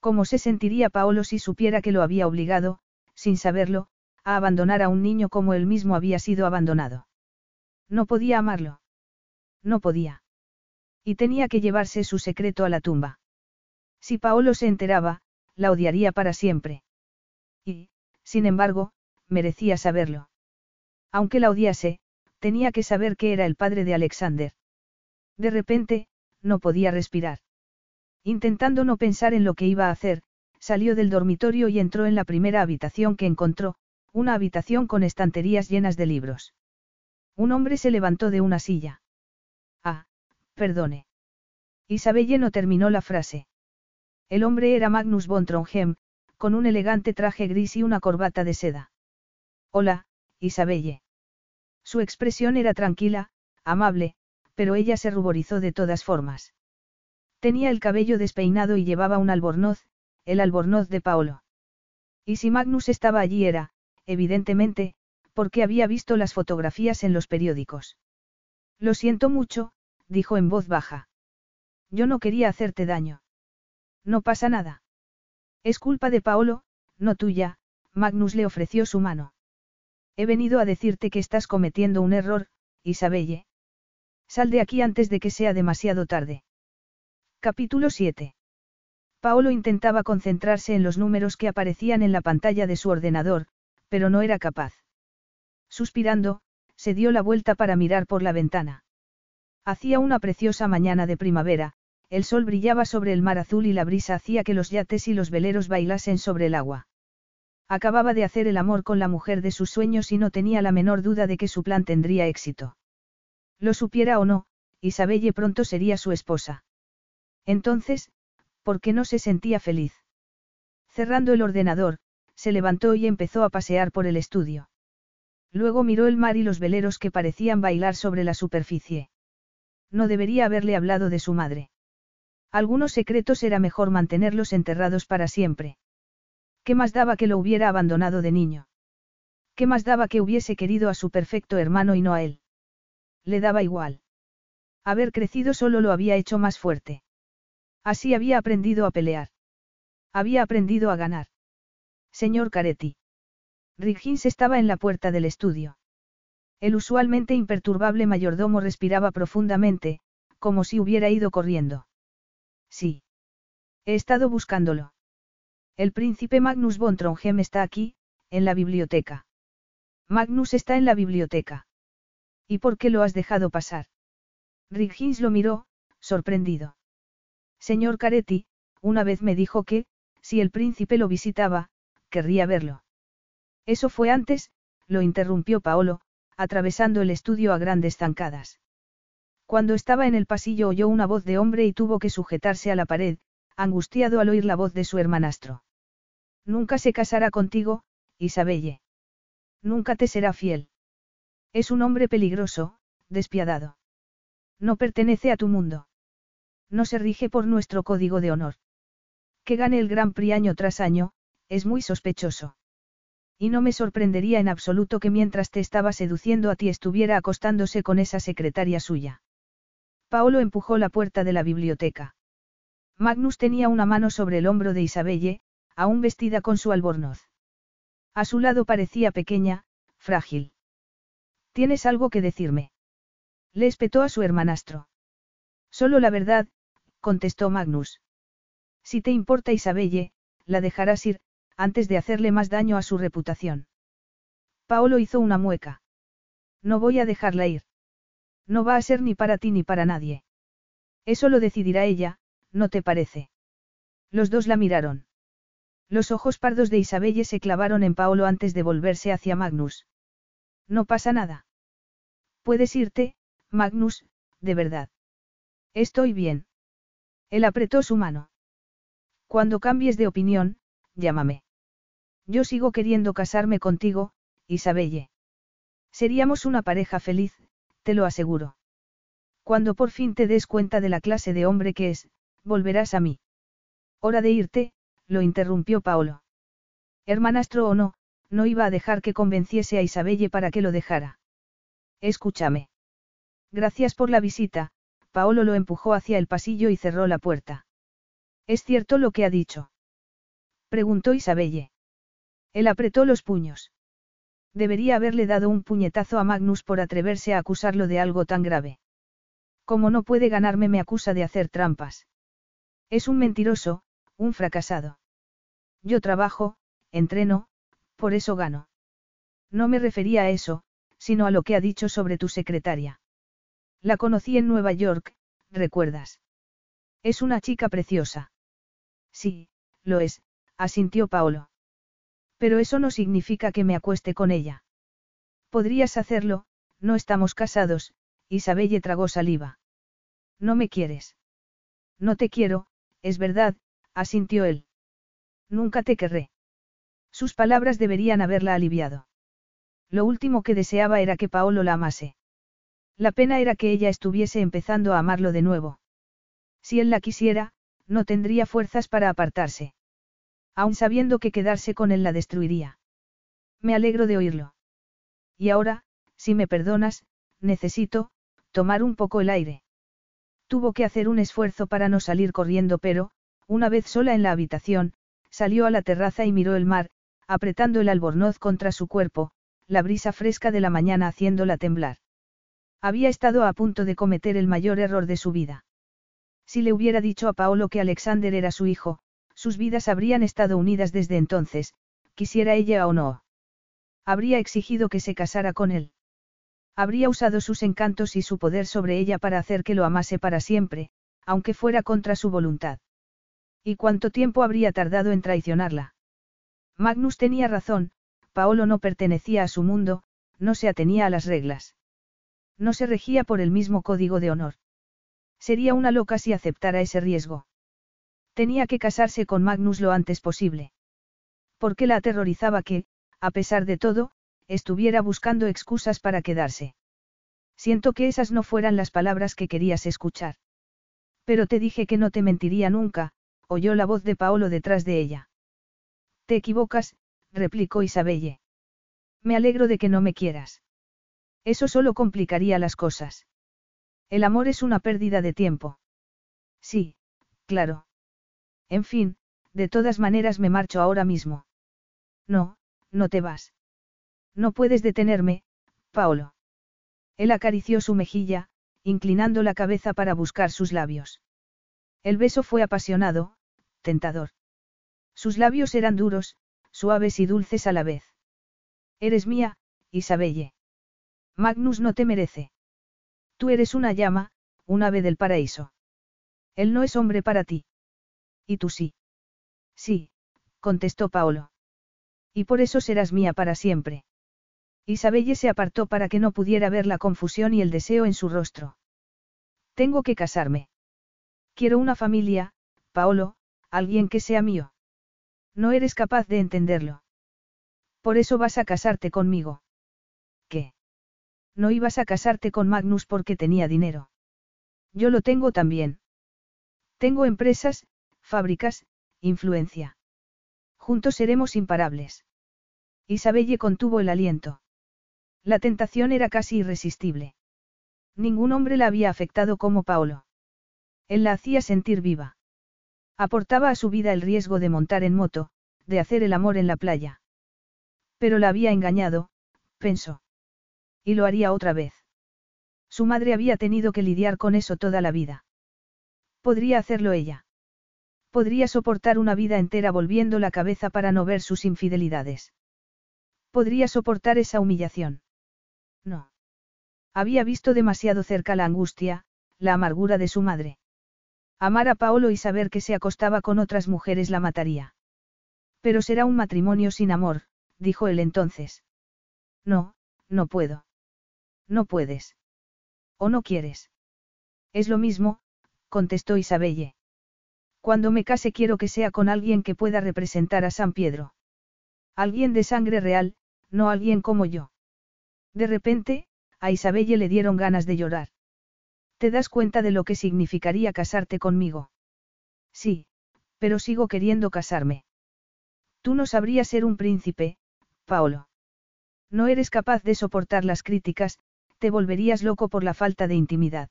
Speaker 2: ¿Cómo se sentiría Paolo si supiera que lo había obligado, sin saberlo, a abandonar a un niño como él mismo había sido abandonado? No podía amarlo. No podía. Y tenía que llevarse su secreto a la tumba. Si Paolo se enteraba, la odiaría para siempre. Y, sin embargo, merecía saberlo. Aunque la odiase, tenía que saber que era el padre de Alexander. De repente, no podía respirar. Intentando no pensar en lo que iba a hacer, salió del dormitorio y entró en la primera habitación que encontró, una habitación con estanterías llenas de libros. Un hombre se levantó de una silla. Ah, perdone. Isabelle no terminó la frase. El hombre era Magnus von Trondheim, con un elegante traje gris y una corbata de seda. Hola, Isabelle. Su expresión era tranquila, amable, pero ella se ruborizó de todas formas. Tenía el cabello despeinado y llevaba un albornoz, el albornoz de Paolo. Y si Magnus estaba allí era, evidentemente, porque había visto las fotografías en los periódicos. Lo siento mucho, dijo en voz baja. Yo no quería hacerte daño. No pasa nada. Es culpa de Paolo, no tuya, Magnus le ofreció su mano. He venido a decirte que estás cometiendo un error, Isabelle. Sal de aquí antes de que sea demasiado tarde. Capítulo 7. Paolo intentaba concentrarse en los números que aparecían en la pantalla de su ordenador, pero no era capaz. Suspirando, se dio la vuelta para mirar por la ventana. Hacía una preciosa mañana de primavera, el sol brillaba sobre el mar azul y la brisa hacía que los yates y los veleros bailasen sobre el agua. Acababa de hacer el amor con la mujer de sus sueños y no tenía la menor duda de que su plan tendría éxito. Lo supiera o no, Isabelle pronto sería su esposa. Entonces, ¿por qué no se sentía feliz? Cerrando el ordenador, se levantó y empezó a pasear por el estudio. Luego miró el mar y los veleros que parecían bailar sobre la superficie. No debería haberle hablado de su madre. Algunos secretos era mejor mantenerlos enterrados para siempre. ¿Qué más daba que lo hubiera abandonado de niño? ¿Qué más daba que hubiese querido a su perfecto hermano y no a él? Le daba igual. Haber crecido solo lo había hecho más fuerte. Así había aprendido a pelear. Había aprendido a ganar. Señor Caretti. Riggins estaba en la puerta del estudio. El usualmente imperturbable mayordomo respiraba profundamente, como si hubiera ido corriendo. Sí. He estado buscándolo. El príncipe Magnus von Trondheim está aquí, en la biblioteca. Magnus está en la biblioteca. ¿Y por qué lo has dejado pasar? Riggins lo miró, sorprendido. Señor Caretti, una vez me dijo que, si el príncipe lo visitaba, querría verlo. Eso fue antes, lo interrumpió Paolo, atravesando el estudio a grandes zancadas. Cuando estaba en el pasillo oyó una voz de hombre y tuvo que sujetarse a la pared, angustiado al oír la voz de su hermanastro. Nunca se casará contigo, Isabelle. Nunca te será fiel. Es un hombre peligroso, despiadado. No pertenece a tu mundo. No se rige por nuestro código de honor. Que gane el Gran Prix año tras año, es muy sospechoso. Y no me sorprendería en absoluto que mientras te estaba seduciendo a ti estuviera acostándose con esa secretaria suya. Paolo empujó la puerta de la biblioteca. Magnus tenía una mano sobre el hombro de Isabelle, aún vestida con su albornoz. A su lado parecía pequeña, frágil. ¿Tienes algo que decirme? Le espetó a su hermanastro. Solo la verdad, contestó Magnus. Si te importa Isabelle, la dejarás ir, antes de hacerle más daño a su reputación. Paolo hizo una mueca. No voy a dejarla ir. No va a ser ni para ti ni para nadie. Eso lo decidirá ella, ¿no te parece? Los dos la miraron. Los ojos pardos de Isabelle se clavaron en Paolo antes de volverse hacia Magnus. No pasa nada. Puedes irte, Magnus, de verdad. Estoy bien. Él apretó su mano. Cuando cambies de opinión, llámame. Yo sigo queriendo casarme contigo, Isabelle. Seríamos una pareja feliz, te lo aseguro. Cuando por fin te des cuenta de la clase de hombre que es, volverás a mí. Hora de irte, lo interrumpió Paolo. Hermanastro o no, no iba a dejar que convenciese a Isabelle para que lo dejara. Escúchame. Gracias por la visita, Paolo lo empujó hacia el pasillo y cerró la puerta. ¿Es cierto lo que ha dicho? Preguntó Isabelle. Él apretó los puños. Debería haberle dado un puñetazo a Magnus por atreverse a acusarlo de algo tan grave. Como no puede ganarme me acusa de hacer trampas. Es un mentiroso, un fracasado. Yo trabajo, entreno, por eso gano. No me refería a eso, sino a lo que ha dicho sobre tu secretaria. La conocí en Nueva York, ¿recuerdas? Es una chica preciosa. Sí, lo es, asintió Paolo. Pero eso no significa que me acueste con ella. Podrías hacerlo, no estamos casados, Isabelle tragó saliva. No me quieres. No te quiero, es verdad, asintió él. Nunca te querré. Sus palabras deberían haberla aliviado. Lo último que deseaba era que Paolo la amase. La pena era que ella estuviese empezando a amarlo de nuevo. Si él la quisiera, no tendría fuerzas para apartarse. Aun sabiendo que quedarse con él la destruiría. Me alegro de oírlo. Y ahora, si me perdonas, necesito, tomar un poco el aire. Tuvo que hacer un esfuerzo para no salir corriendo, pero, una vez sola en la habitación, salió a la terraza y miró el mar, apretando el albornoz contra su cuerpo, la brisa fresca de la mañana haciéndola temblar. Había estado a punto de cometer el mayor error de su vida. Si le hubiera dicho a Paolo que Alexander era su hijo, sus vidas habrían estado unidas desde entonces, quisiera ella o no. Habría exigido que se casara con él. Habría usado sus encantos y su poder sobre ella para hacer que lo amase para siempre, aunque fuera contra su voluntad. ¿Y cuánto tiempo habría tardado en traicionarla? Magnus tenía razón, Paolo no pertenecía a su mundo, no se atenía a las reglas. No se regía por el mismo código de honor. Sería una loca si aceptara ese riesgo. Tenía que casarse con Magnus lo antes posible. Porque la aterrorizaba que, a pesar de todo, estuviera buscando excusas para quedarse. Siento que esas no fueran las palabras que querías escuchar. Pero te dije que no te mentiría nunca, oyó la voz de Paolo detrás de ella. Te equivocas, replicó Isabelle. Me alegro de que no me quieras. Eso solo complicaría las cosas. El amor es una pérdida de tiempo. Sí, claro. En fin, de todas maneras me marcho ahora mismo. No, no te vas. No puedes detenerme, Paolo. Él acarició su mejilla, inclinando la cabeza para buscar sus labios. El beso fue apasionado, tentador. Sus labios eran duros, suaves y dulces a la vez. Eres mía, Isabelle. Magnus no te merece. Tú eres una llama, un ave del paraíso. Él no es hombre para ti. Y tú sí. Sí, contestó Paolo. Y por eso serás mía para siempre. Isabelle se apartó para que no pudiera ver la confusión y el deseo en su rostro. Tengo que casarme. Quiero una familia, Paolo, alguien que sea mío. No eres capaz de entenderlo. Por eso vas a casarte conmigo. ¿Qué? No ibas a casarte con Magnus porque tenía dinero. Yo lo tengo también. Tengo empresas, fábricas, influencia. Juntos seremos imparables. Isabelle contuvo el aliento. La tentación era casi irresistible. Ningún hombre la había afectado como Paolo. Él la hacía sentir viva. Aportaba a su vida el riesgo de montar en moto, de hacer el amor en la playa. Pero la había engañado, pensó. Y lo haría otra vez. Su madre había tenido que lidiar con eso toda la vida. Podría hacerlo ella. Podría soportar una vida entera volviendo la cabeza para no ver sus infidelidades. Podría soportar esa humillación. No. Había visto demasiado cerca la angustia, la amargura de su madre. Amar a Paolo y saber que se acostaba con otras mujeres la mataría. Pero será un matrimonio sin amor, dijo él entonces. No, no puedo. No puedes. ¿O no quieres? Es lo mismo, contestó Isabelle. Cuando me case quiero que sea con alguien que pueda representar a San Pedro. Alguien de sangre real, no alguien como yo. De repente, a Isabelle le dieron ganas de llorar. ¿Te das cuenta de lo que significaría casarte conmigo? Sí, pero sigo queriendo casarme. Tú no sabrías ser un príncipe, Paolo. No eres capaz de soportar las críticas, te volverías loco por la falta de intimidad.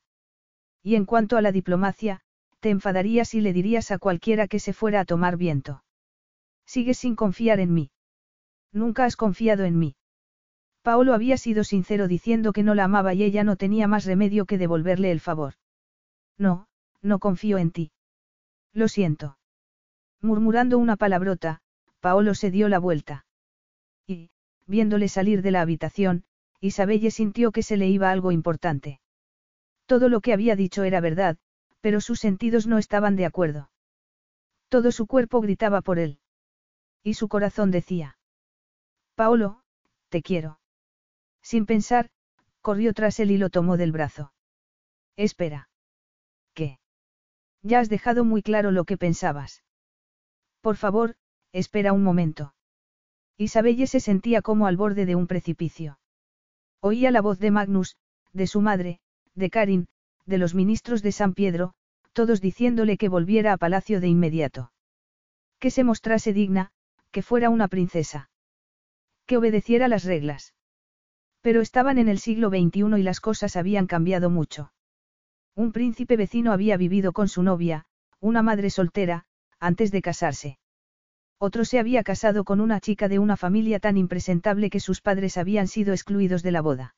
Speaker 2: Y en cuanto a la diplomacia, te enfadarías y le dirías a cualquiera que se fuera a tomar viento. Sigues sin confiar en mí. Nunca has confiado en mí. Paolo había sido sincero diciendo que no la amaba y ella no tenía más remedio que devolverle el favor. No, no confío en ti. Lo siento. Murmurando una palabrota, Paolo se dio la vuelta. Y, viéndole salir de la habitación, Isabelle sintió que se le iba algo importante. Todo lo que había dicho era verdad, pero sus sentidos no estaban de acuerdo. Todo su cuerpo gritaba por él. Y su corazón decía. Paolo, te quiero. Sin pensar, corrió tras él y lo tomó del brazo. Espera. ¿Qué? Ya has dejado muy claro lo que pensabas. Por favor, espera un momento. Isabelle se sentía como al borde de un precipicio. Oía la voz de Magnus, de su madre, de Karin, de los ministros de San Pedro, todos diciéndole que volviera a palacio de inmediato. Que se mostrase digna, que fuera una princesa. Que obedeciera las reglas. Pero estaban en el siglo XXI y las cosas habían cambiado mucho. Un príncipe vecino había vivido con su novia, una madre soltera, antes de casarse. Otro se había casado con una chica de una familia tan impresentable que sus padres habían sido excluidos de la boda.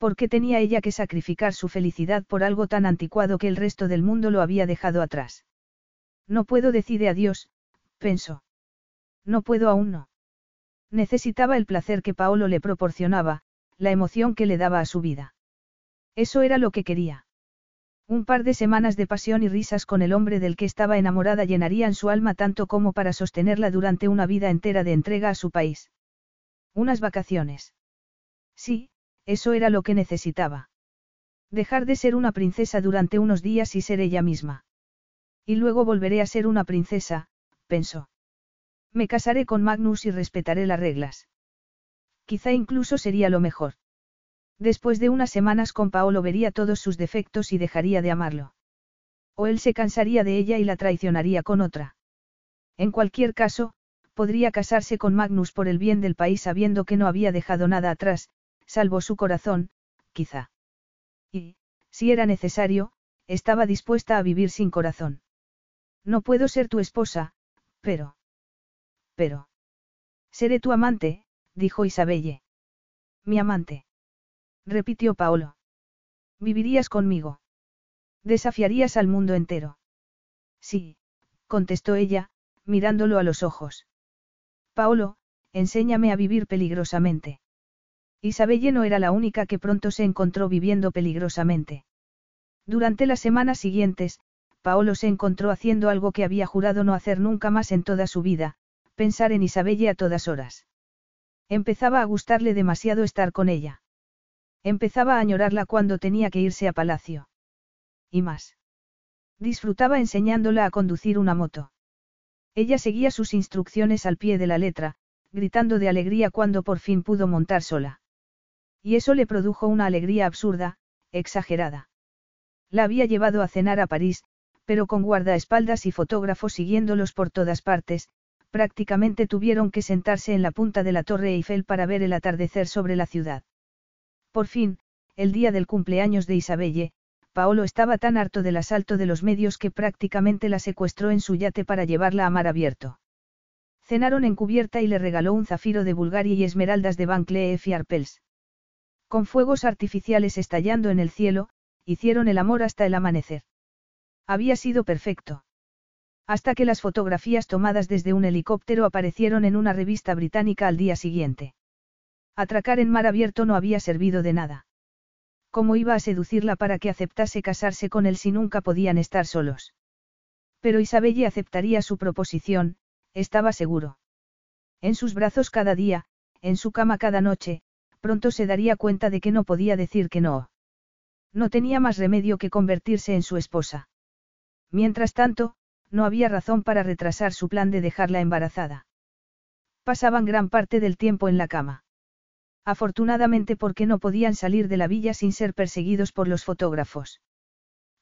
Speaker 2: ¿Por qué tenía ella que sacrificar su felicidad por algo tan anticuado que el resto del mundo lo había dejado atrás? No puedo decir adiós, pensó. No puedo aún no. Necesitaba el placer que Paolo le proporcionaba, la emoción que le daba a su vida. Eso era lo que quería. Un par de semanas de pasión y risas con el hombre del que estaba enamorada llenarían su alma tanto como para sostenerla durante una vida entera de entrega a su país. Unas vacaciones. Sí, eso era lo que necesitaba. Dejar de ser una princesa durante unos días y ser ella misma. Y luego volveré a ser una princesa, pensó. Me casaré con Magnus y respetaré las reglas. Quizá incluso sería lo mejor. Después de unas semanas con Paolo vería todos sus defectos y dejaría de amarlo. O él se cansaría de ella y la traicionaría con otra. En cualquier caso, podría casarse con Magnus por el bien del país sabiendo que no había dejado nada atrás, salvo su corazón, quizá. Y, si era necesario, estaba dispuesta a vivir sin corazón. No puedo ser tu esposa, pero... Pero... Seré tu amante, dijo Isabelle. Mi amante repitió Paolo. ¿Vivirías conmigo? ¿Desafiarías al mundo entero? Sí, contestó ella, mirándolo a los ojos. Paolo, enséñame a vivir peligrosamente. Isabelle no era la única que pronto se encontró viviendo peligrosamente. Durante las semanas siguientes, Paolo se encontró haciendo algo que había jurado no hacer nunca más en toda su vida, pensar en Isabelle a todas horas. Empezaba a gustarle demasiado estar con ella. Empezaba a añorarla cuando tenía que irse a palacio. Y más. Disfrutaba enseñándola a conducir una moto. Ella seguía sus instrucciones al pie de la letra, gritando de alegría cuando por fin pudo montar sola. Y eso le produjo una alegría absurda, exagerada. La había llevado a cenar a París, pero con guardaespaldas y fotógrafos siguiéndolos por todas partes, prácticamente tuvieron que sentarse en la punta de la Torre Eiffel para ver el atardecer sobre la ciudad. Por fin, el día del cumpleaños de Isabelle, Paolo estaba tan harto del asalto de los medios que prácticamente la secuestró en su yate para llevarla a mar abierto. Cenaron en cubierta y le regaló un zafiro de Bulgaria y esmeraldas de Van Cleef y Arpels. Con fuegos artificiales estallando en el cielo, hicieron el amor hasta el amanecer. Había sido perfecto. Hasta que las fotografías tomadas desde un helicóptero aparecieron en una revista británica al día siguiente. Atracar en mar abierto no había servido de nada. ¿Cómo iba a seducirla para que aceptase casarse con él si nunca podían estar solos? Pero Isabelle aceptaría su proposición, estaba seguro. En sus brazos cada día, en su cama cada noche, pronto se daría cuenta de que no podía decir que no. No tenía más remedio que convertirse en su esposa. Mientras tanto, no había razón para retrasar su plan de dejarla embarazada. Pasaban gran parte del tiempo en la cama. Afortunadamente porque no podían salir de la villa sin ser perseguidos por los fotógrafos.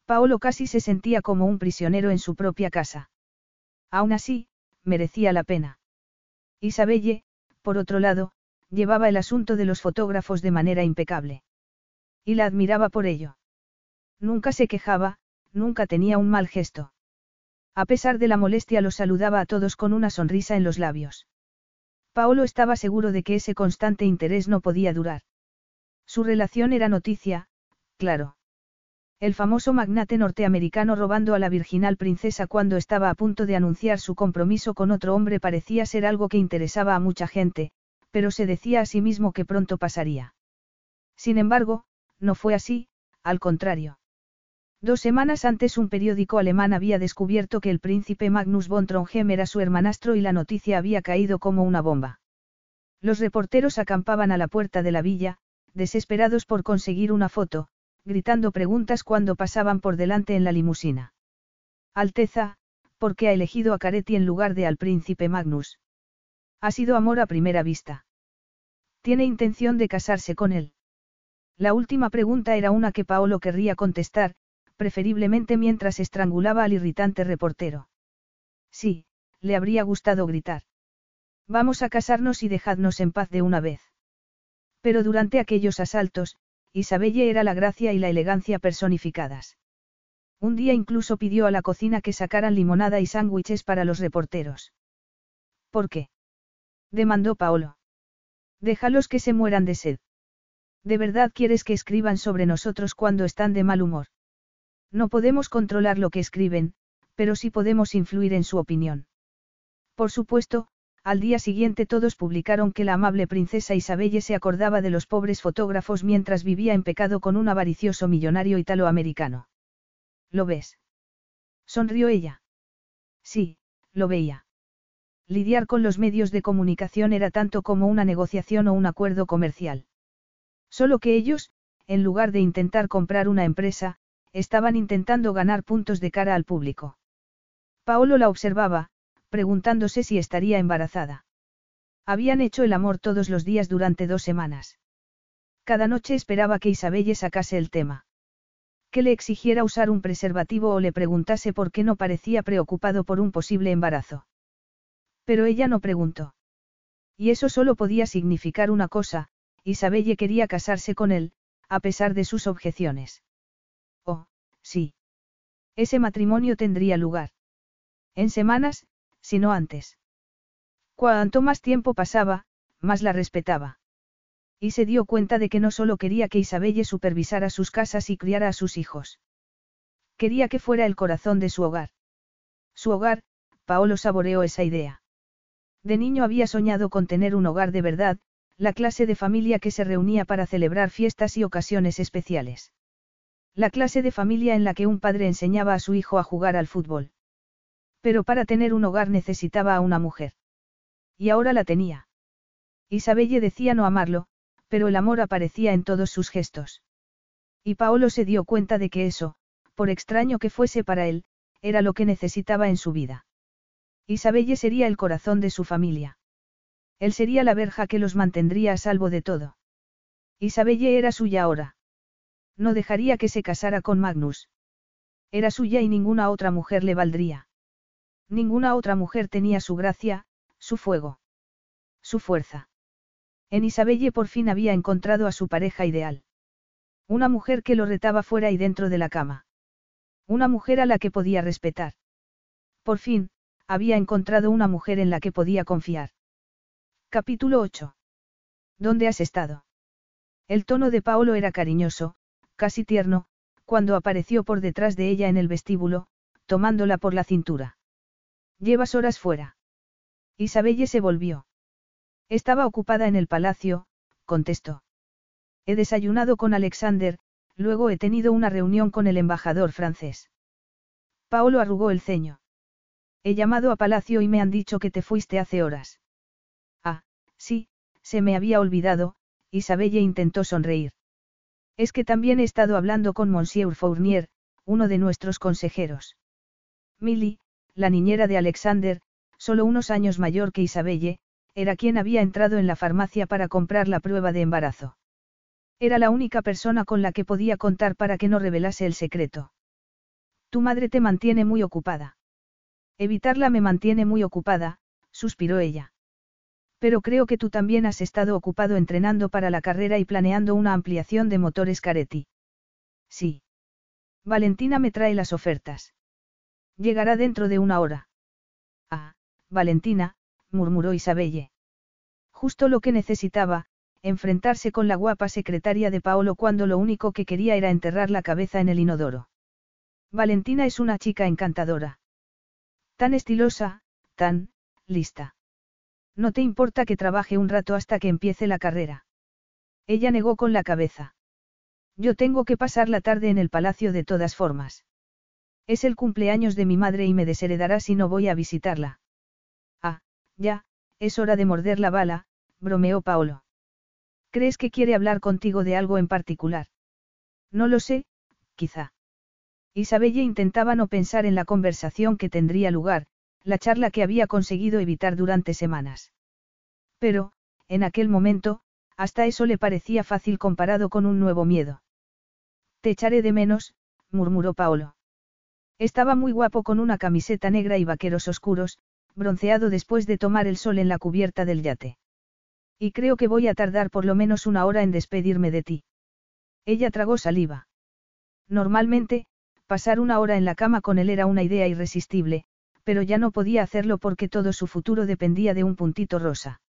Speaker 2: Paolo casi se sentía como un prisionero en su propia casa. Aún así, merecía la pena. Isabelle, por otro lado, llevaba el asunto de los fotógrafos de manera impecable. Y la admiraba por ello. Nunca se quejaba, nunca tenía un mal gesto. A pesar de la molestia los saludaba a todos con una sonrisa en los labios. Paolo estaba seguro de que ese constante interés no podía durar. Su relación era noticia, claro. El famoso magnate norteamericano robando a la virginal princesa cuando estaba a punto de anunciar su compromiso con otro hombre parecía ser algo que interesaba a mucha gente, pero se decía a sí mismo que pronto pasaría. Sin embargo, no fue así, al contrario. Dos semanas antes un periódico alemán había descubierto que el príncipe Magnus von Trondheim era su hermanastro y la noticia había caído como una bomba. Los reporteros acampaban a la puerta de la villa, desesperados por conseguir una foto, gritando preguntas cuando pasaban por delante en la limusina. Alteza, ¿por qué ha elegido a Caretti en lugar de al príncipe Magnus? Ha sido amor a primera vista. ¿Tiene intención de casarse con él? La última pregunta era una que Paolo querría contestar, preferiblemente mientras estrangulaba al irritante reportero. Sí, le habría gustado gritar. Vamos a casarnos y dejadnos en paz de una vez. Pero durante aquellos asaltos, Isabelle era la gracia y la elegancia personificadas. Un día incluso pidió a la cocina que sacaran limonada y sándwiches para los reporteros. ¿Por qué? demandó Paolo. Déjalos que se mueran de sed. ¿De verdad quieres que escriban sobre nosotros cuando están de mal humor? No podemos controlar lo que escriben, pero sí podemos influir en su opinión. Por supuesto, al día siguiente todos publicaron que la amable princesa Isabelle se acordaba de los pobres fotógrafos mientras vivía en pecado con un avaricioso millonario italoamericano. ¿Lo ves? Sonrió ella. Sí, lo veía. Lidiar con los medios de comunicación era tanto como una negociación o un acuerdo comercial. Solo que ellos, en lugar de intentar comprar una empresa, estaban intentando ganar puntos de cara al público. Paolo la observaba, preguntándose si estaría embarazada. Habían hecho el amor todos los días durante dos semanas. Cada noche esperaba que Isabelle sacase el tema. Que le exigiera usar un preservativo o le preguntase por qué no parecía preocupado por un posible embarazo. Pero ella no preguntó. Y eso solo podía significar una cosa, Isabelle quería casarse con él, a pesar de sus objeciones. Oh, sí. Ese matrimonio tendría lugar. En semanas, si no antes. Cuanto más tiempo pasaba, más la respetaba. Y se dio cuenta de que no solo quería que Isabelle supervisara sus casas y criara a sus hijos. Quería que fuera el corazón de su hogar. Su hogar, Paolo saboreó esa idea. De niño había soñado con tener un hogar de verdad, la clase de familia que se reunía para celebrar fiestas y ocasiones especiales. La clase de familia en la que un padre enseñaba a su hijo a jugar al fútbol. Pero para tener un hogar necesitaba a una mujer. Y ahora la tenía. Isabelle decía no amarlo, pero el amor aparecía en todos sus gestos. Y Paolo se dio cuenta de que eso, por extraño que fuese para él, era lo que necesitaba en su vida. Isabelle sería el corazón de su familia. Él sería la verja que los mantendría a salvo de todo. Isabelle era suya ahora. No dejaría que se casara con Magnus. Era suya y ninguna otra mujer le valdría. Ninguna otra mujer tenía su gracia, su fuego. Su fuerza. En Isabelle por fin había encontrado a su pareja ideal. Una mujer que lo retaba fuera y dentro de la cama. Una mujer a la que podía respetar. Por fin, había encontrado una mujer en la que podía confiar. Capítulo 8. ¿Dónde has estado? El tono de Paolo era cariñoso, casi tierno, cuando apareció por detrás de ella en el vestíbulo, tomándola por la cintura. Llevas horas fuera. Isabelle se volvió. Estaba ocupada en el palacio, contestó. He desayunado con Alexander, luego he tenido una reunión con el embajador francés. Paolo arrugó el ceño. He llamado a palacio y me han dicho que te fuiste hace horas. Ah, sí, se me había olvidado, Isabelle intentó sonreír. Es que también he estado hablando con Monsieur Fournier, uno de nuestros consejeros. Milly, la niñera de Alexander, solo unos años mayor que Isabelle, era quien había entrado en la farmacia para comprar la prueba de embarazo. Era la única persona con la que podía contar para que no revelase el secreto. Tu madre te mantiene muy ocupada. Evitarla me mantiene muy ocupada, suspiró ella. Pero creo que tú también has estado ocupado entrenando para la carrera y planeando una ampliación de motores Caretti. Sí. Valentina me trae las ofertas. Llegará dentro de una hora. Ah, Valentina, murmuró Isabelle. Justo lo que necesitaba, enfrentarse con la guapa secretaria de Paolo cuando lo único que quería era enterrar la cabeza en el inodoro. Valentina es una chica encantadora. Tan estilosa, tan, lista. No te importa que trabaje un rato hasta que empiece la carrera. Ella negó con la cabeza. Yo tengo que pasar la tarde en el palacio de todas formas. Es el cumpleaños de mi madre y me desheredará si no voy a visitarla. Ya, es hora de morder la bala, bromeó Paolo. ¿Crees que quiere hablar contigo de algo en particular? No lo sé, quizá. Isabelle intentaba no pensar en la conversación que tendría lugar, la charla que había conseguido evitar durante semanas. Pero, en aquel momento, hasta eso le parecía fácil comparado con un nuevo miedo. Te echaré de menos, murmuró Paolo. Estaba muy guapo con una camiseta negra y vaqueros oscuros, bronceado después de tomar el sol en la cubierta del yate. Y creo que voy a tardar por lo menos una hora en despedirme de ti. Ella tragó saliva. Normalmente, pasar una hora en la cama con él era una idea irresistible, pero ya no podía hacerlo porque todo su futuro dependía de un puntito rosa.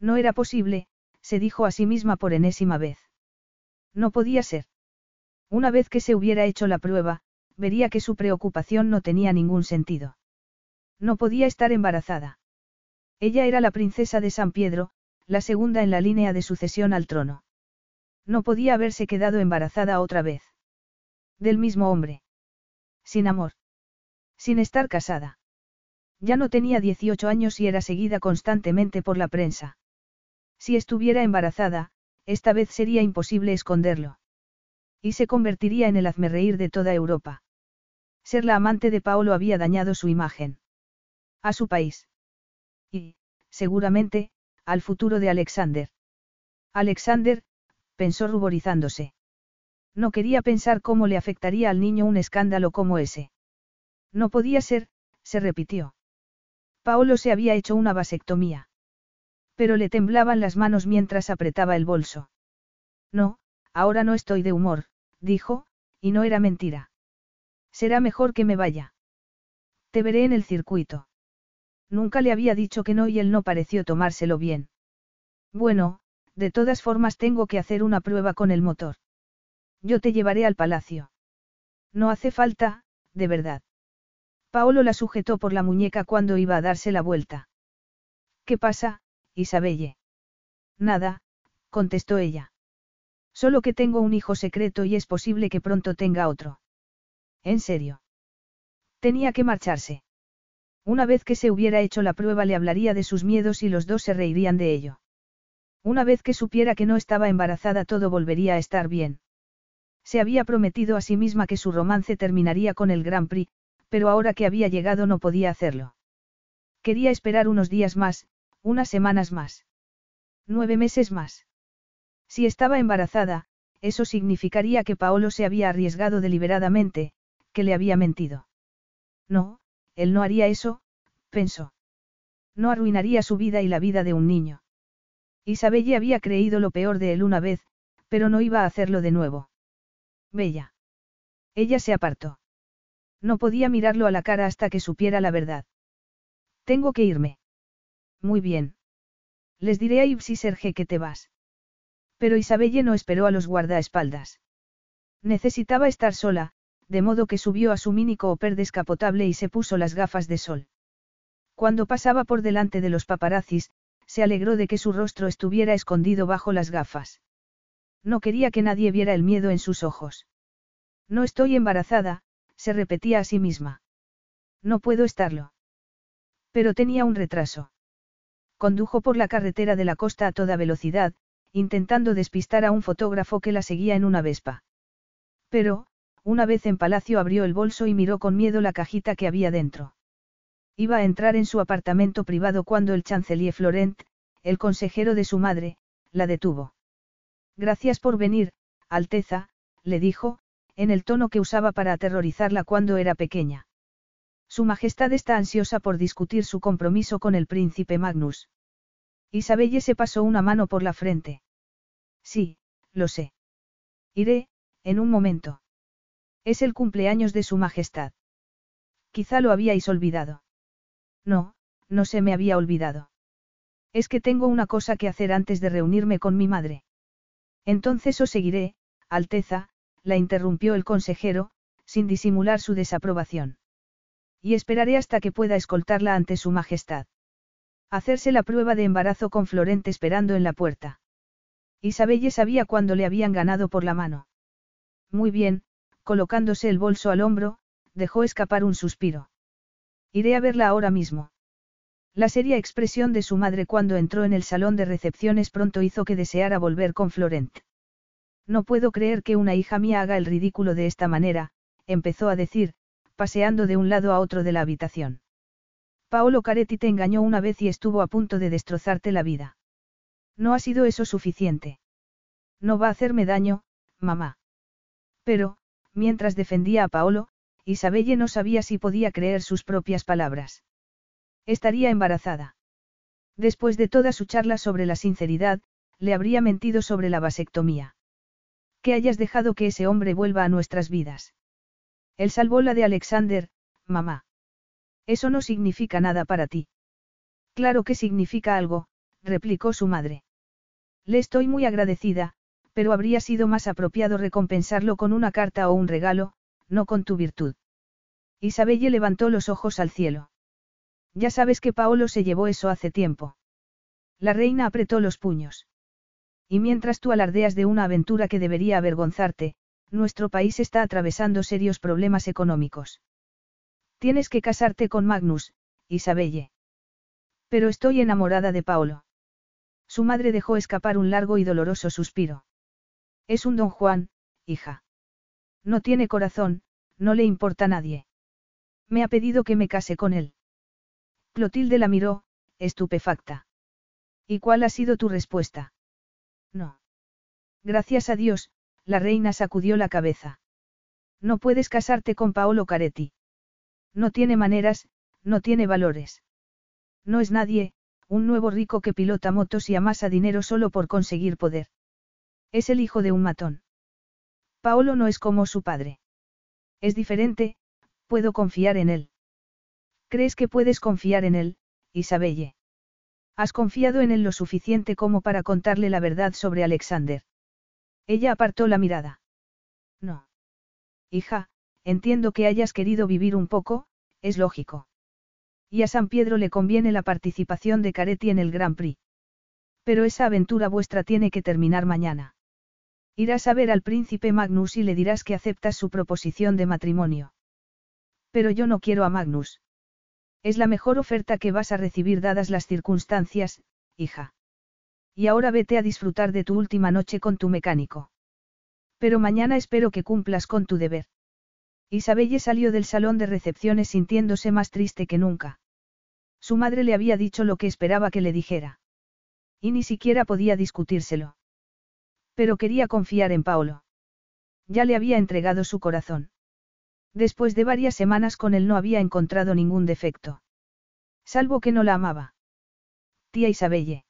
Speaker 2: No era posible, se dijo a sí misma por enésima vez. No podía ser. Una vez que se hubiera hecho la prueba, vería que su preocupación no tenía ningún sentido. No podía estar embarazada. Ella era la princesa de San Pedro, la segunda en la línea de sucesión al trono. No podía haberse quedado embarazada otra vez. Del mismo hombre. Sin amor. Sin estar casada. Ya no tenía 18 años y era seguida constantemente por la prensa. Si estuviera embarazada, esta vez sería imposible esconderlo. Y se convertiría en el hazmerreír de toda Europa. Ser la amante de Paolo había dañado su imagen. A su país. Y, seguramente, al futuro de Alexander. Alexander, pensó ruborizándose. No quería pensar cómo le afectaría al niño un escándalo como ese. No podía ser, se repitió. Paolo se había hecho una vasectomía. Pero le temblaban las manos mientras apretaba el bolso. No, ahora no estoy de humor, dijo, y no era mentira. Será mejor que me vaya. Te veré en el circuito. Nunca le había dicho que no y él no pareció tomárselo bien. Bueno, de todas formas tengo que hacer una prueba con el motor. Yo te llevaré al palacio. No hace falta, de verdad. Paolo la sujetó por la muñeca cuando iba a darse la vuelta. ¿Qué pasa, Isabelle? Nada, contestó ella. Solo que tengo un hijo secreto y es posible que pronto tenga otro. ¿En serio? Tenía que marcharse. Una vez que se hubiera hecho la prueba le hablaría de sus miedos y los dos se reirían de ello. Una vez que supiera que no estaba embarazada todo volvería a estar bien. Se había prometido a sí misma que su romance terminaría con el Grand Prix, pero ahora que había llegado no podía hacerlo. Quería esperar unos días más, unas semanas más. Nueve meses más. Si estaba embarazada, eso significaría que Paolo se había arriesgado deliberadamente, que le había mentido. No, él no haría eso, pensó. No arruinaría su vida y la vida de un niño. Isabelle había creído lo peor de él una vez, pero no iba a hacerlo de nuevo. Bella. Ella se apartó. No podía mirarlo a la cara hasta que supiera la verdad. Tengo que irme. Muy bien. Les diré a Ibs y Serge que te vas. Pero Isabelle no esperó a los guardaespaldas. Necesitaba estar sola, de modo que subió a su mini cooper descapotable y se puso las gafas de sol. Cuando pasaba por delante de los paparazzis, se alegró de que su rostro estuviera escondido bajo las gafas. No quería que nadie viera el miedo en sus ojos. No estoy embarazada, se repetía a sí misma. No puedo estarlo. Pero tenía un retraso. Condujo por la carretera de la costa a toda velocidad, intentando despistar a un fotógrafo que la seguía en una vespa. Pero, una vez en palacio abrió el bolso y miró con miedo la cajita que había dentro. Iba a entrar en su apartamento privado cuando el chancelier Florent, el consejero de su madre, la detuvo. Gracias por venir, Alteza, le dijo, en el tono que usaba para aterrorizarla cuando era pequeña. Su Majestad está ansiosa por discutir su compromiso con el príncipe Magnus. Isabelle se pasó una mano por la frente. Sí, lo sé. Iré, en un momento. Es el cumpleaños de Su Majestad. Quizá lo habíais olvidado. No, no se me había olvidado. Es que tengo una cosa que hacer antes de reunirme con mi madre. Entonces os seguiré, Alteza, la interrumpió el consejero, sin disimular su desaprobación. Y esperaré hasta que pueda escoltarla ante Su Majestad. Hacerse la prueba de embarazo con Florente esperando en la puerta. Isabelle sabía cuándo le habían ganado por la mano. Muy bien, colocándose el bolso al hombro, dejó escapar un suspiro. Iré a verla ahora mismo. La seria expresión de su madre cuando entró en el salón de recepciones pronto hizo que deseara volver con Florent. No puedo creer que una hija mía haga el ridículo de esta manera, empezó a decir, paseando de un lado a otro de la habitación. Paolo Caretti te engañó una vez y estuvo a punto de destrozarte la vida. No ha sido eso suficiente. No va a hacerme daño, mamá. Pero, Mientras defendía a Paolo, Isabelle no sabía si podía creer sus propias palabras. Estaría embarazada. Después de toda su charla sobre la sinceridad, le habría mentido sobre la vasectomía. Que hayas dejado que ese hombre vuelva a nuestras vidas. Él salvó la de Alexander, mamá. Eso no significa nada para ti. Claro que significa algo, replicó su madre. Le estoy muy agradecida, pero habría sido más apropiado recompensarlo con una carta o un regalo, no con tu virtud. Isabelle levantó los ojos al cielo. Ya sabes que Paolo se llevó eso hace tiempo. La reina apretó los puños. Y mientras tú alardeas de una aventura que debería avergonzarte, Nuestro país está atravesando serios problemas económicos. Tienes que casarte con Magnus, Isabelle. Pero estoy enamorada de Paolo. Su madre dejó escapar un largo y doloroso suspiro. Es un don Juan, hija. No tiene corazón, no le importa a nadie. Me ha pedido que me case con él. Clotilde la miró, estupefacta. ¿Y cuál ha sido tu respuesta? No. Gracias a Dios, la reina sacudió la cabeza. No puedes casarte con Paolo Caretti. No tiene maneras, no tiene valores. No es nadie, un nuevo rico que pilota motos y amasa dinero solo por conseguir poder. Es el hijo de un matón. Paolo no es como su padre. Es diferente, puedo confiar en él. ¿Crees que puedes confiar en él, Isabelle? Has confiado en él lo suficiente como para contarle la verdad sobre Alexander. Ella apartó la mirada. No. Hija, entiendo que hayas querido vivir un poco, es lógico. Y a San Pedro le conviene la participación de Caretti en el Grand Prix. Pero esa aventura vuestra tiene que terminar mañana. Irás a ver al príncipe Magnus y le dirás que aceptas su proposición de matrimonio. Pero yo no quiero a Magnus. Es la mejor oferta que vas a recibir dadas las circunstancias, hija. Y ahora vete a disfrutar de tu última noche con tu mecánico. Pero mañana espero que cumplas con tu deber. Isabelle salió del salón de recepciones sintiéndose más triste que nunca. Su madre le había dicho lo que esperaba que le dijera. Y ni siquiera podía discutírselo. Pero quería confiar en Paolo. Ya le había entregado su corazón. Después de varias semanas con él no había encontrado ningún defecto. Salvo que no la amaba. Tía Isabelle.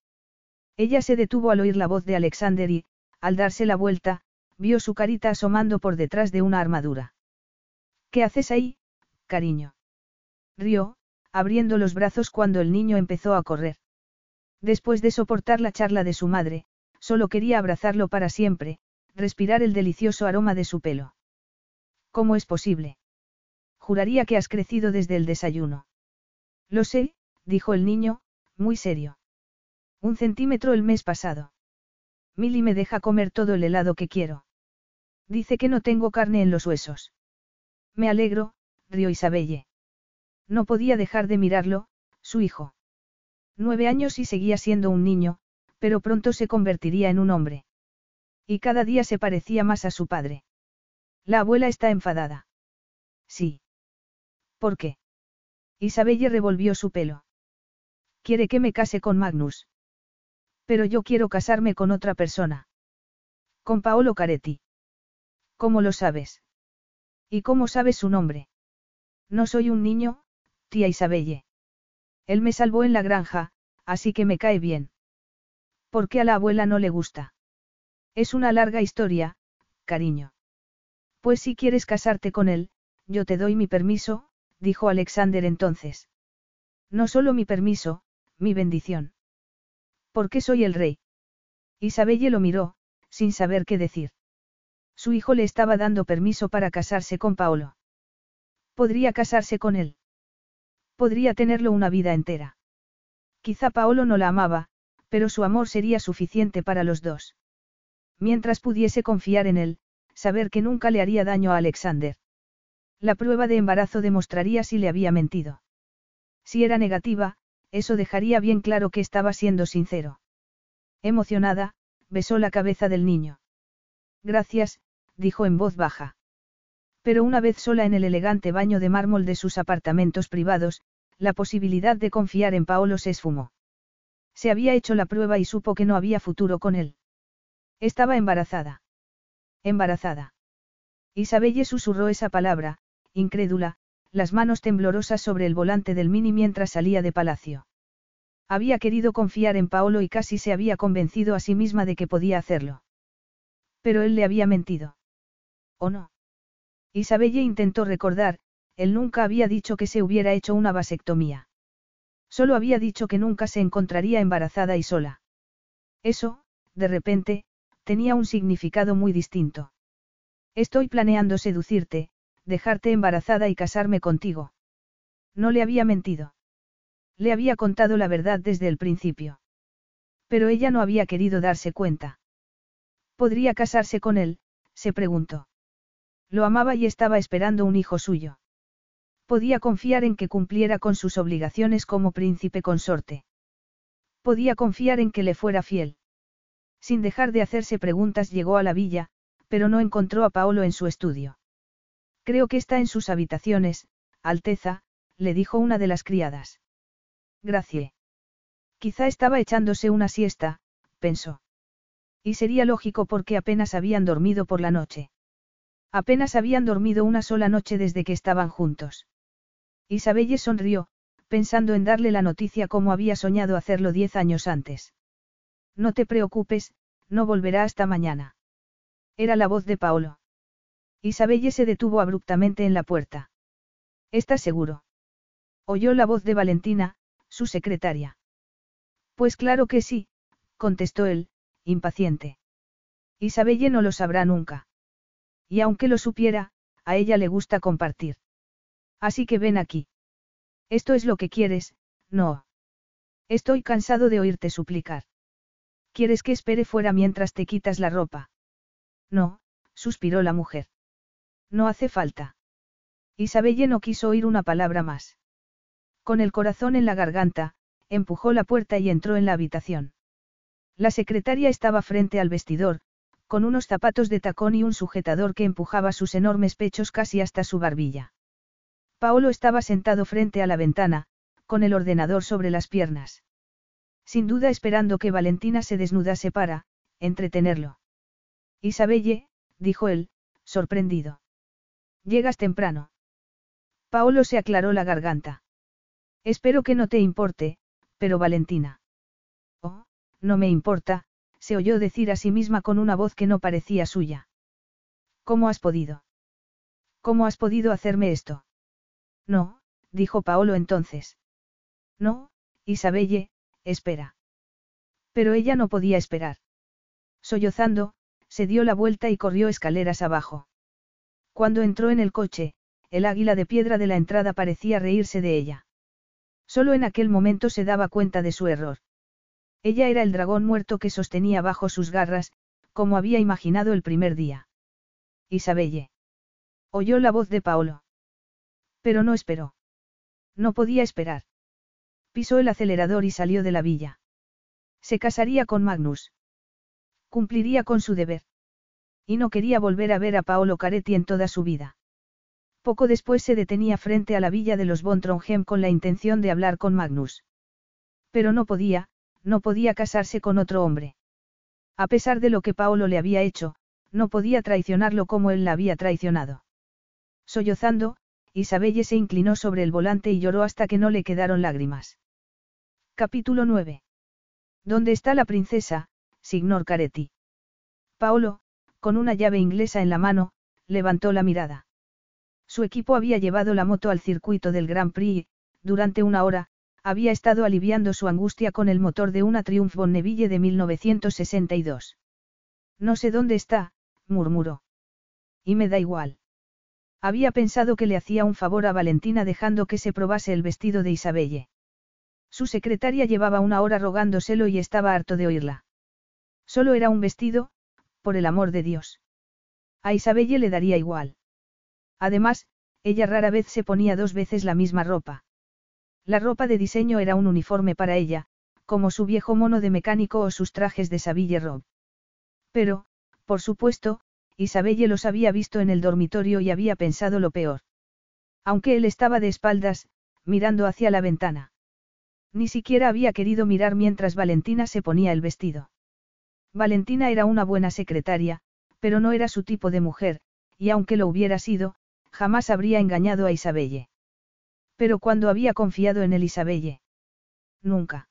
Speaker 2: Ella se detuvo al oír la voz de Alexander y, al darse la vuelta, vio su carita asomando por detrás de una armadura. ¿Qué haces ahí, cariño? Rió, abriendo los brazos cuando el niño empezó a correr. Después de soportar la charla de su madre, solo quería abrazarlo para siempre, respirar el delicioso aroma de su pelo. ¿Cómo es posible? Juraría que has crecido desde el desayuno. Lo sé, dijo el niño, muy serio. Un centímetro el mes pasado. Milly me deja comer todo el helado que quiero. Dice que no tengo carne en los huesos. Me alegro, rió Isabelle. No podía dejar de mirarlo, su hijo. Nueve años y seguía siendo un niño, pero pronto se convertiría en un hombre. Y cada día se parecía más a su padre. La abuela está enfadada. Sí. ¿Por qué? Isabelle revolvió su pelo. Quiere que me case con Magnus. Pero yo quiero casarme con otra persona. Con Paolo Caretti. ¿Cómo lo sabes? ¿Y cómo sabes su nombre? No soy un niño, tía Isabelle. Él me salvó en la granja, así que me cae bien. ¿Por qué a la abuela no le gusta? Es una larga historia, cariño. Pues si quieres casarte con él, yo te doy mi permiso, dijo Alexander entonces. No solo mi permiso, mi bendición. ¿Por qué soy el rey? Isabelle lo miró, sin saber qué decir. Su hijo le estaba dando permiso para casarse con Paolo. Podría casarse con él. Podría tenerlo una vida entera. Quizá Paolo no la amaba, pero su amor sería suficiente para los dos. Mientras pudiese confiar en él, saber que nunca le haría daño a Alexander. La prueba de embarazo demostraría si le había mentido. Si era negativa, eso dejaría bien claro que estaba siendo sincero. Emocionada, besó la cabeza del niño. Gracias, dijo en voz baja. Pero una vez sola en el elegante baño de mármol de sus apartamentos privados, la posibilidad de confiar en Paolo se esfumó. Se había hecho la prueba y supo que no había futuro con él. Estaba embarazada. Embarazada. Isabelle susurró esa palabra, incrédula, las manos temblorosas sobre el volante del mini mientras salía de palacio. Había querido confiar en Paolo y casi se había convencido a sí misma de que podía hacerlo. Pero él le había mentido. ¿O no? Isabelle intentó recordar, él nunca había dicho que se hubiera hecho una vasectomía. Solo había dicho que nunca se encontraría embarazada y sola. Eso, de repente, tenía un significado muy distinto. Estoy planeando seducirte, dejarte embarazada y casarme contigo. No le había mentido. Le había contado la verdad desde el principio. Pero ella no había querido darse cuenta. ¿Podría casarse con él? se preguntó. Lo amaba y estaba esperando un hijo suyo. Podía confiar en que cumpliera con sus obligaciones como príncipe consorte. Podía confiar en que le fuera fiel. Sin dejar de hacerse preguntas llegó a la villa, pero no encontró a Paolo en su estudio. Creo que está en sus habitaciones, Alteza, le dijo una de las criadas. Gracie. Quizá estaba echándose una siesta, pensó. Y sería lógico porque apenas habían dormido por la noche. Apenas habían dormido una sola noche desde que estaban juntos. Isabelle sonrió, pensando en darle la noticia como había soñado hacerlo diez años antes. No te preocupes, no volverá hasta mañana. Era la voz de Paolo. Isabelle se detuvo abruptamente en la puerta. ¿Estás seguro? Oyó la voz de Valentina, su secretaria. Pues claro que sí, contestó él, impaciente. Isabelle no lo sabrá nunca. Y aunque lo supiera, a ella le gusta compartir. Así que ven aquí. Esto es lo que quieres, no. Estoy cansado de oírte suplicar. ¿Quieres que espere fuera mientras te quitas la ropa? No, suspiró la mujer. No hace falta. Isabelle no quiso oír una palabra más. Con el corazón en la garganta, empujó la puerta y entró en la habitación. La secretaria estaba frente al vestidor, con unos zapatos de tacón y un sujetador que empujaba sus enormes pechos casi hasta su barbilla. Paolo estaba sentado frente a la ventana, con el ordenador sobre las piernas. Sin duda esperando que Valentina se desnudase para, entretenerlo. Isabelle, dijo él, sorprendido. Llegas temprano. Paolo se aclaró la garganta. Espero que no te importe, pero Valentina. Oh, no me importa, se oyó decir a sí misma con una voz que no parecía suya. ¿Cómo has podido? ¿Cómo has podido hacerme esto? No, dijo Paolo entonces. No, Isabelle, espera. Pero ella no podía esperar. Sollozando, se dio la vuelta y corrió escaleras abajo. Cuando entró en el coche, el águila de piedra de la entrada parecía reírse de ella. Solo en aquel momento se daba cuenta de su error. Ella era el dragón muerto que sostenía bajo sus garras, como había imaginado el primer día. Isabelle. Oyó la voz de Paolo. Pero no esperó. No podía esperar. Pisó el acelerador y salió de la villa. Se casaría con Magnus. Cumpliría con su deber. Y no quería volver a ver a Paolo Caretti en toda su vida. Poco después se detenía frente a la villa de los Von Trondheim con la intención de hablar con Magnus. Pero no podía, no podía casarse con otro hombre. A pesar de lo que Paolo le había hecho, no podía traicionarlo como él la había traicionado. Sollozando, Isabelle se inclinó sobre el volante y lloró hasta que no le quedaron lágrimas. Capítulo 9. ¿Dónde está la princesa, Signor Caretti? Paolo, con una llave inglesa en la mano, levantó la mirada. Su equipo había llevado la moto al circuito del Grand Prix y, durante una hora, había estado aliviando su angustia con el motor de una Triumph Bonneville de 1962. No sé dónde está, murmuró. Y me da igual. Había pensado que le hacía un favor a Valentina dejando que se probase el vestido de Isabelle. Su secretaria llevaba una hora rogándoselo y estaba harto de oírla. Solo era un vestido, por el amor de Dios. A Isabelle le daría igual. Además, ella rara vez se ponía dos veces la misma ropa. La ropa de diseño era un uniforme para ella, como su viejo mono de mecánico o sus trajes de Saville Rob. Pero, por supuesto, Isabelle los había visto en el dormitorio y había pensado lo peor. Aunque él estaba de espaldas, mirando hacia la ventana. Ni siquiera había querido mirar mientras Valentina se ponía el vestido. Valentina era una buena secretaria, pero no era su tipo de mujer, y aunque lo hubiera sido, jamás habría engañado a Isabelle. Pero cuando había confiado en el Isabelle. Nunca.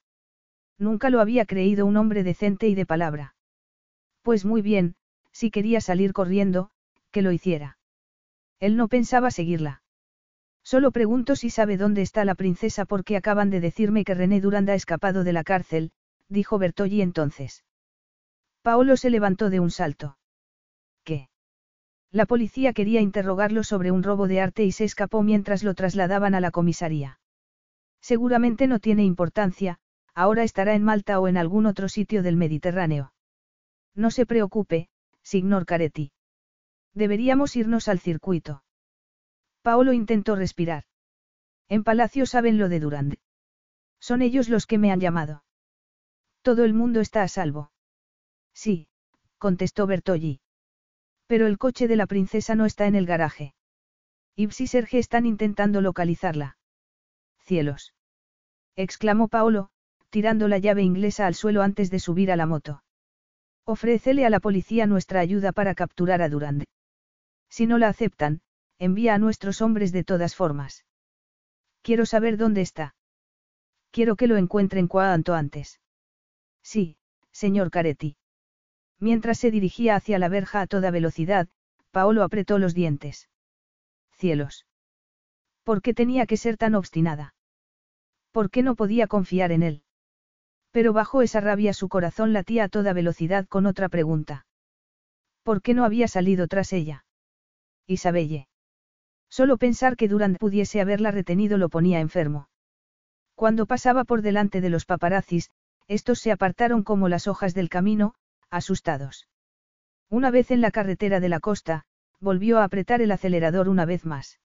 Speaker 2: Nunca lo había creído un hombre decente y de palabra. Pues muy bien, si quería salir corriendo, que lo hiciera. Él no pensaba seguirla. Solo pregunto si sabe dónde está la princesa porque acaban de decirme que René Durand ha escapado de la cárcel, dijo Bertolli entonces. Paolo se levantó de un salto. ¿Qué? La policía quería interrogarlo sobre un robo de arte y se escapó mientras lo trasladaban a la comisaría. Seguramente no tiene importancia, ahora estará en Malta o en algún otro sitio del Mediterráneo. No se preocupe, signor Caretti. Deberíamos irnos al circuito. Paolo intentó respirar. En Palacio saben lo de Durand. Son ellos los que me han llamado. Todo el mundo está a salvo. Sí, contestó Bertolli. Pero el coche de la princesa no está en el garaje. Ibs y Serge están intentando localizarla. Cielos. exclamó Paolo, tirando la llave inglesa al suelo antes de subir a la moto. Ofrécele a la policía nuestra ayuda para capturar a Durand. Si no la aceptan, envía a nuestros hombres de todas formas. Quiero saber dónde está. Quiero que lo encuentren cuanto antes. Sí, señor Caretti. Mientras se dirigía hacia la verja a toda velocidad, Paolo apretó los dientes. Cielos. ¿Por qué tenía que ser tan obstinada? ¿Por qué no podía confiar en él? Pero bajo esa rabia su corazón latía a toda velocidad con otra pregunta. ¿Por qué no había salido tras ella? Isabelle. Solo pensar que Durant pudiese haberla retenido lo ponía enfermo. Cuando pasaba por delante de los paparazzis, estos se apartaron como las hojas del camino, asustados. Una vez en la carretera de la costa, volvió a apretar el acelerador una vez más.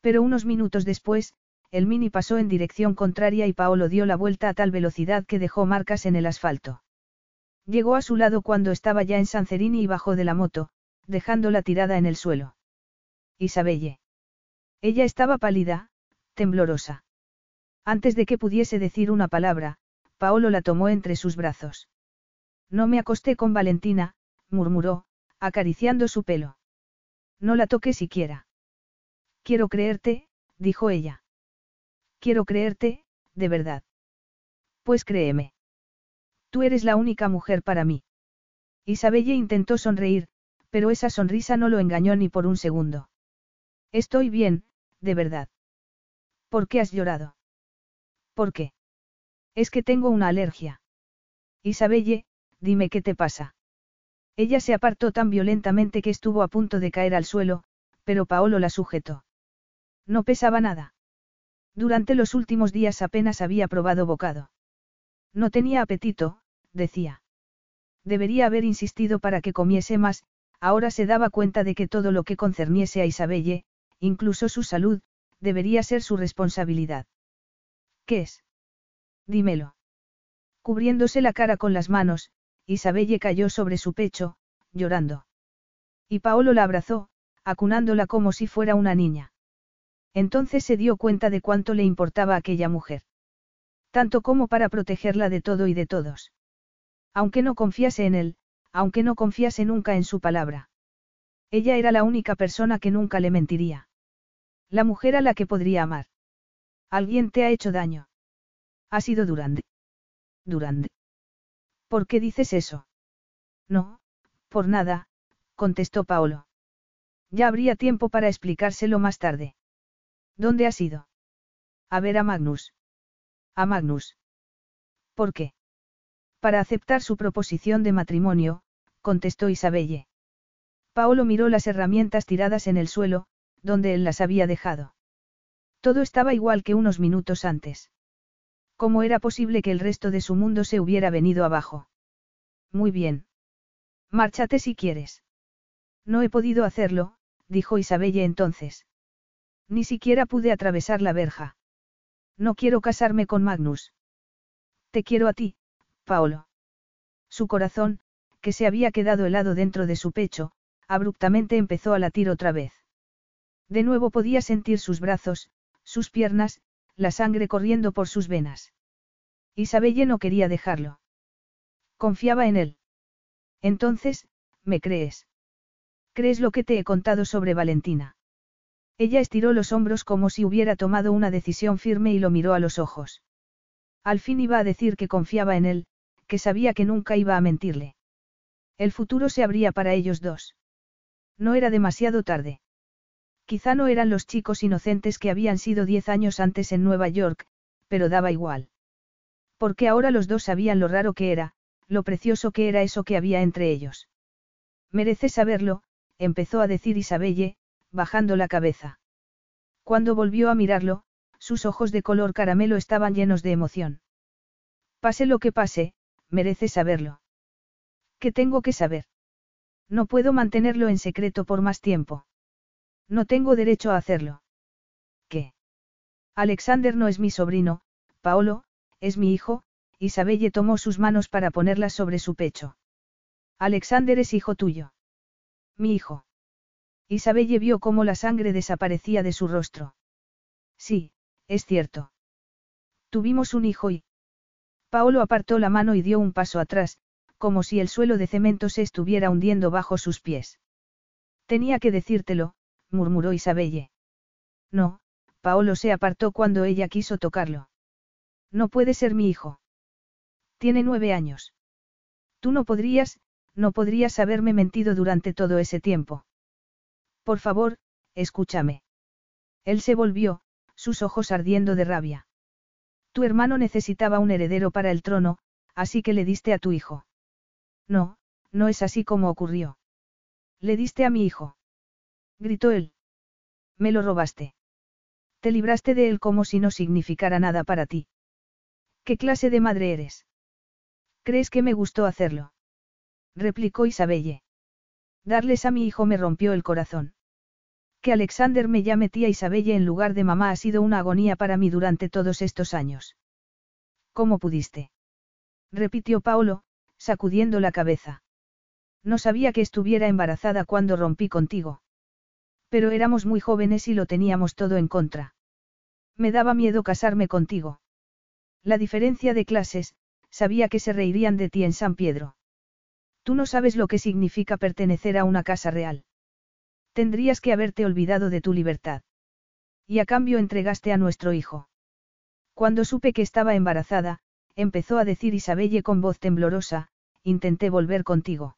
Speaker 2: Pero unos minutos después, el mini pasó en dirección contraria y Paolo dio la vuelta a tal velocidad que dejó marcas en el asfalto. Llegó a su lado cuando estaba ya en Sancerini y bajó de la moto, dejándola tirada en el suelo. Isabelle. Ella estaba pálida, temblorosa. Antes de que pudiese decir una palabra, Paolo la tomó entre sus brazos. No me acosté con Valentina, murmuró, acariciando su pelo. No la toqué siquiera. Quiero creerte, dijo ella. Quiero creerte, de verdad. Pues créeme. Tú eres la única mujer para mí. Isabelle intentó sonreír, pero esa sonrisa no lo engañó ni por un segundo. Estoy bien, de verdad. ¿Por qué has llorado? ¿Por qué? Es que tengo una alergia. Isabelle, dime qué te pasa. Ella se apartó tan violentamente que estuvo a punto de caer al suelo, pero Paolo la sujetó. No pesaba nada. Durante los últimos días apenas había probado bocado. No tenía apetito, decía. Debería haber insistido para que comiese más, ahora se daba cuenta de que todo lo que concerniese a Isabelle, incluso su salud, debería ser su responsabilidad. ¿Qué es? Dímelo. Cubriéndose la cara con las manos, Isabelle cayó sobre su pecho, llorando. Y Paolo la abrazó, acunándola como si fuera una niña. Entonces se dio cuenta de cuánto le importaba aquella mujer. Tanto como para protegerla de todo y de todos. Aunque no confiase en él, aunque no confiase nunca en su palabra. Ella era la única persona que nunca le mentiría. La mujer a la que podría amar. Alguien te ha hecho daño. Ha sido Durand. Durand. ¿Por qué dices eso? No, por nada, contestó Paolo. Ya habría tiempo para explicárselo más tarde. ¿Dónde has ido? A ver a Magnus. A Magnus. ¿Por qué? Para aceptar su proposición de matrimonio, contestó Isabelle. Paolo miró las herramientas tiradas en el suelo, donde él las había dejado. Todo estaba igual que unos minutos antes. ¿Cómo era posible que el resto de su mundo se hubiera venido abajo? Muy bien. Márchate si quieres. No he podido hacerlo, dijo Isabelle entonces. Ni siquiera pude atravesar la verja. No quiero casarme con Magnus. Te quiero a ti, Paolo. Su corazón, que se había quedado helado dentro de su pecho, abruptamente empezó a latir otra vez. De nuevo podía sentir sus brazos, sus piernas, la sangre corriendo por sus venas. Isabelle no quería dejarlo. Confiaba en él. Entonces, ¿me crees? ¿Crees lo que te he contado sobre Valentina? Ella estiró los hombros como si hubiera tomado una decisión firme y lo miró a los ojos. Al fin iba a decir que confiaba en él, que sabía que nunca iba a mentirle. El futuro se abría para ellos dos. No era demasiado tarde. Quizá no eran los chicos inocentes que habían sido diez años antes en Nueva York, pero daba igual. Porque ahora los dos sabían lo raro que era, lo precioso que era eso que había entre ellos. Mereces saberlo, empezó a decir Isabelle, bajando la cabeza. Cuando volvió a mirarlo, sus ojos de color caramelo estaban llenos de emoción. Pase lo que pase, mereces saberlo. ¿Qué tengo que saber? No puedo mantenerlo en secreto por más tiempo. No tengo derecho a hacerlo. ¿Qué? Alexander no es mi sobrino, Paolo, es mi hijo, Isabelle tomó sus manos para ponerlas sobre su pecho. Alexander es hijo tuyo. Mi hijo. Isabelle vio cómo la sangre desaparecía de su rostro. Sí, es cierto. Tuvimos un hijo y... Paolo apartó la mano y dio un paso atrás, como si el suelo de cemento se estuviera hundiendo bajo sus pies. Tenía que decírtelo, murmuró Isabelle. No, Paolo se apartó cuando ella quiso tocarlo. No puede ser mi hijo. Tiene nueve años. Tú no podrías, no podrías haberme mentido durante todo ese tiempo. Por favor, escúchame. Él se volvió, sus ojos ardiendo de rabia. Tu hermano necesitaba un heredero para el trono, así que le diste a tu hijo. No, no es así como ocurrió. Le diste a mi hijo. Gritó él. Me lo robaste. Te libraste de él como si no significara nada para ti. ¿Qué clase de madre eres? ¿Crees que me gustó hacerlo? replicó Isabelle. Darles a mi hijo me rompió el corazón. Que Alexander me llame tía Isabelle en lugar de mamá ha sido una agonía para mí durante todos estos años. ¿Cómo pudiste? repitió Paolo, sacudiendo la cabeza. No sabía que estuviera embarazada cuando rompí contigo. Pero éramos muy jóvenes y lo teníamos todo en contra. Me daba miedo casarme contigo. La diferencia de clases, sabía que se reirían de ti en San Pedro. Tú no sabes lo que significa pertenecer a una casa real. Tendrías que haberte olvidado de tu libertad. Y a cambio entregaste a nuestro hijo. Cuando supe que estaba embarazada, empezó a decir Isabelle con voz temblorosa, intenté volver contigo.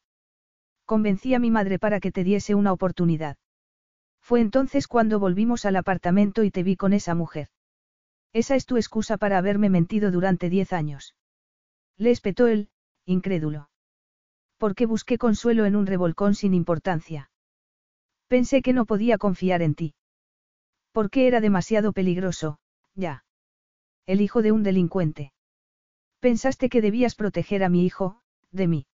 Speaker 2: Convencí a mi madre para que te diese una oportunidad. Fue entonces cuando volvimos al apartamento y te vi con esa mujer. Esa es tu excusa para haberme mentido durante diez años. Le espetó él, incrédulo. Porque busqué consuelo en un revolcón sin importancia. Pensé que no podía confiar en ti. Porque era demasiado peligroso, ya. El hijo de un delincuente. Pensaste que debías proteger a mi hijo, de mí.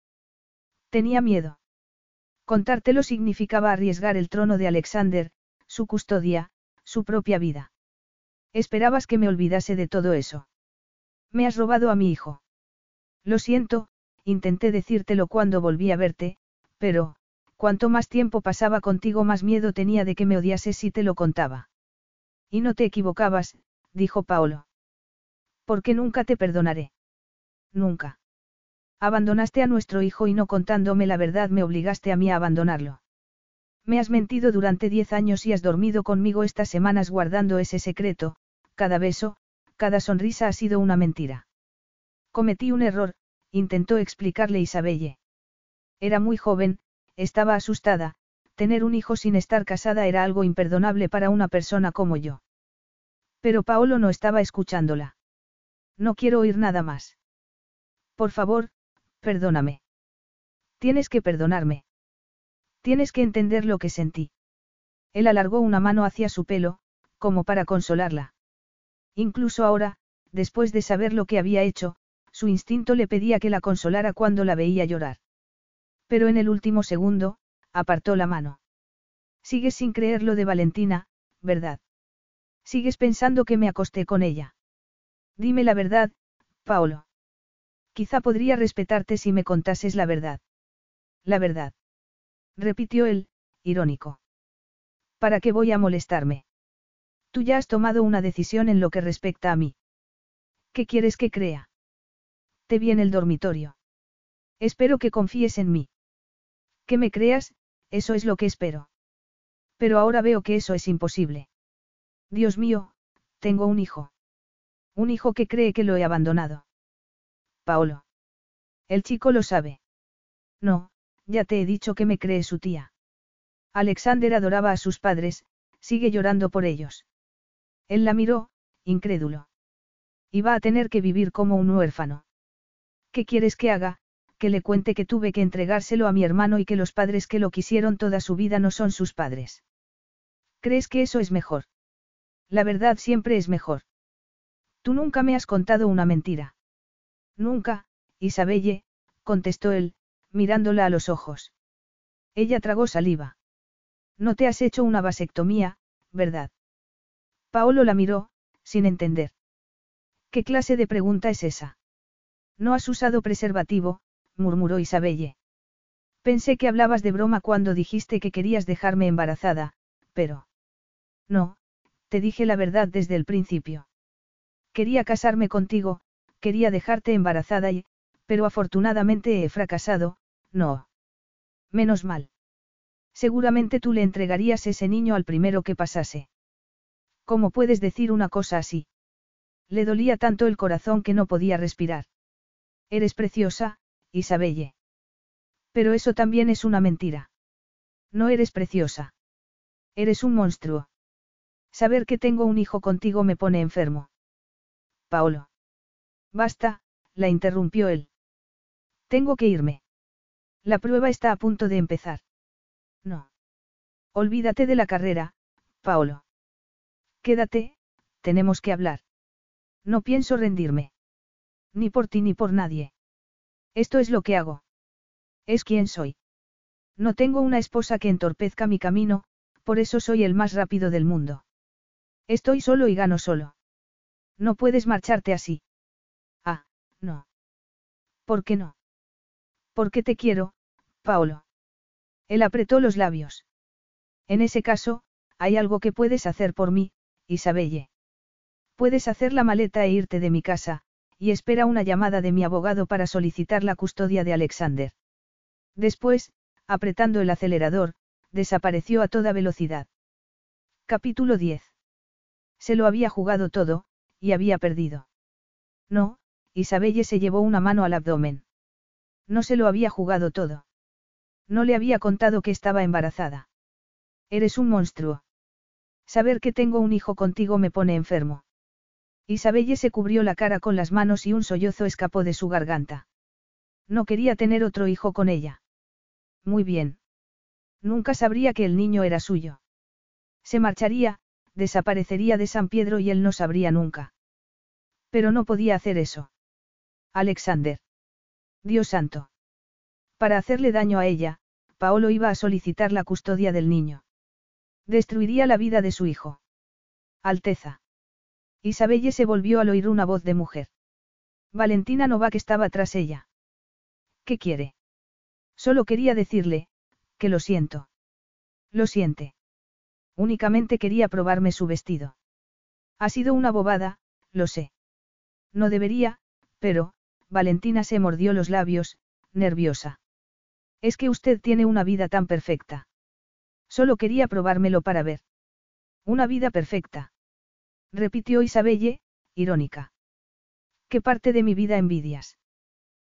Speaker 2: Tenía miedo. Contártelo significaba arriesgar el trono de Alexander, su custodia, su propia vida. Esperabas que me olvidase de todo eso. Me has robado a mi hijo. Lo siento, intenté decírtelo cuando volví a verte, pero, cuanto más tiempo pasaba contigo más miedo tenía de que me odiases si te lo contaba. Y no te equivocabas, dijo Paolo. Porque nunca te perdonaré. Nunca. Abandonaste a nuestro hijo y no contándome la verdad me obligaste a mí a abandonarlo. Me has mentido durante diez años y has dormido conmigo estas semanas guardando ese secreto, cada beso, cada sonrisa ha sido una mentira. Cometí un error, intentó explicarle Isabelle. Era muy joven, estaba asustada, tener un hijo sin estar casada era algo imperdonable para una persona como yo. Pero Paolo no estaba escuchándola. No quiero oír nada más. Por favor, Perdóname. Tienes que perdonarme. Tienes que entender lo que sentí. Él alargó una mano hacia su pelo, como para consolarla. Incluso ahora, después de saber lo que había hecho, su instinto le pedía que la consolara cuando la veía llorar. Pero en el último segundo, apartó la mano. Sigues sin creer lo de Valentina, ¿verdad? Sigues pensando que me acosté con ella. Dime la verdad, Paolo. Quizá podría respetarte si me contases la verdad. La verdad. Repitió él, irónico. ¿Para qué voy a molestarme? Tú ya has tomado una decisión en lo que respecta a mí. ¿Qué quieres que crea? Te vi en el dormitorio. Espero que confíes en mí. Que me creas, eso es lo que espero. Pero ahora veo que eso es imposible. Dios mío, tengo un hijo. Un hijo que cree que lo he abandonado. Paolo. El chico lo sabe. No, ya te he dicho que me cree su tía. Alexander adoraba a sus padres, sigue llorando por ellos. Él la miró, incrédulo. Iba a tener que vivir como un huérfano. ¿Qué quieres que haga? Que le cuente que tuve que entregárselo a mi hermano y que los padres que lo quisieron toda su vida no son sus padres. ¿Crees que eso es mejor? La verdad siempre es mejor. Tú nunca me has contado una mentira. Nunca, Isabelle, contestó él, mirándola a los ojos. Ella tragó saliva. No te has hecho una vasectomía, ¿verdad? Paolo la miró, sin entender. ¿Qué clase de pregunta es esa? No has usado preservativo, murmuró Isabelle. Pensé que hablabas de broma cuando dijiste que querías dejarme embarazada, pero... No, te dije la verdad desde el principio. Quería casarme contigo, quería dejarte embarazada y, pero afortunadamente he fracasado, no. Menos mal. Seguramente tú le entregarías ese niño al primero que pasase. ¿Cómo puedes decir una cosa así? Le dolía tanto el corazón que no podía respirar. Eres preciosa, Isabelle. Pero eso también es una mentira. No eres preciosa. Eres un monstruo. Saber que tengo un hijo contigo me pone enfermo. Paolo. Basta, la interrumpió él. Tengo que irme. La prueba está a punto de empezar. No. Olvídate de la carrera, Paolo. Quédate, tenemos que hablar. No pienso rendirme. Ni por ti ni por nadie. Esto es lo que hago. Es quien soy. No tengo una esposa que entorpezca mi camino, por eso soy el más rápido del mundo. Estoy solo y gano solo. No puedes marcharte así. No. ¿Por qué no? Porque te quiero, Paolo. Él apretó los labios. En ese caso, hay algo que puedes hacer por mí, Isabelle. Puedes hacer la maleta e irte de mi casa, y espera una llamada de mi abogado para solicitar la custodia de Alexander. Después, apretando el acelerador, desapareció a toda velocidad. Capítulo 10. Se lo había jugado todo, y había perdido. No, Isabelle se llevó una mano al abdomen. No se lo había jugado todo. No le había contado que estaba embarazada. Eres un monstruo. Saber que tengo un hijo contigo me pone enfermo. Isabelle se cubrió la cara con las manos y un sollozo escapó de su garganta. No quería tener otro hijo con ella. Muy bien. Nunca sabría que el niño era suyo. Se marcharía, desaparecería de San Pedro y él no sabría nunca. Pero no podía hacer eso. Alexander. Dios santo. Para hacerle daño a ella, Paolo iba a solicitar la custodia del niño. Destruiría la vida de su hijo. Alteza. Isabelle se volvió al oír una voz de mujer. Valentina Novak estaba tras ella. ¿Qué quiere? Solo quería decirle, que lo siento. Lo siente. Únicamente quería probarme su vestido. Ha sido una bobada, lo sé. No debería, pero, Valentina se mordió los labios, nerviosa. Es que usted tiene una vida tan perfecta. Solo quería probármelo para ver. Una vida perfecta repitió Isabelle, irónica. ¿Qué parte de mi vida envidias?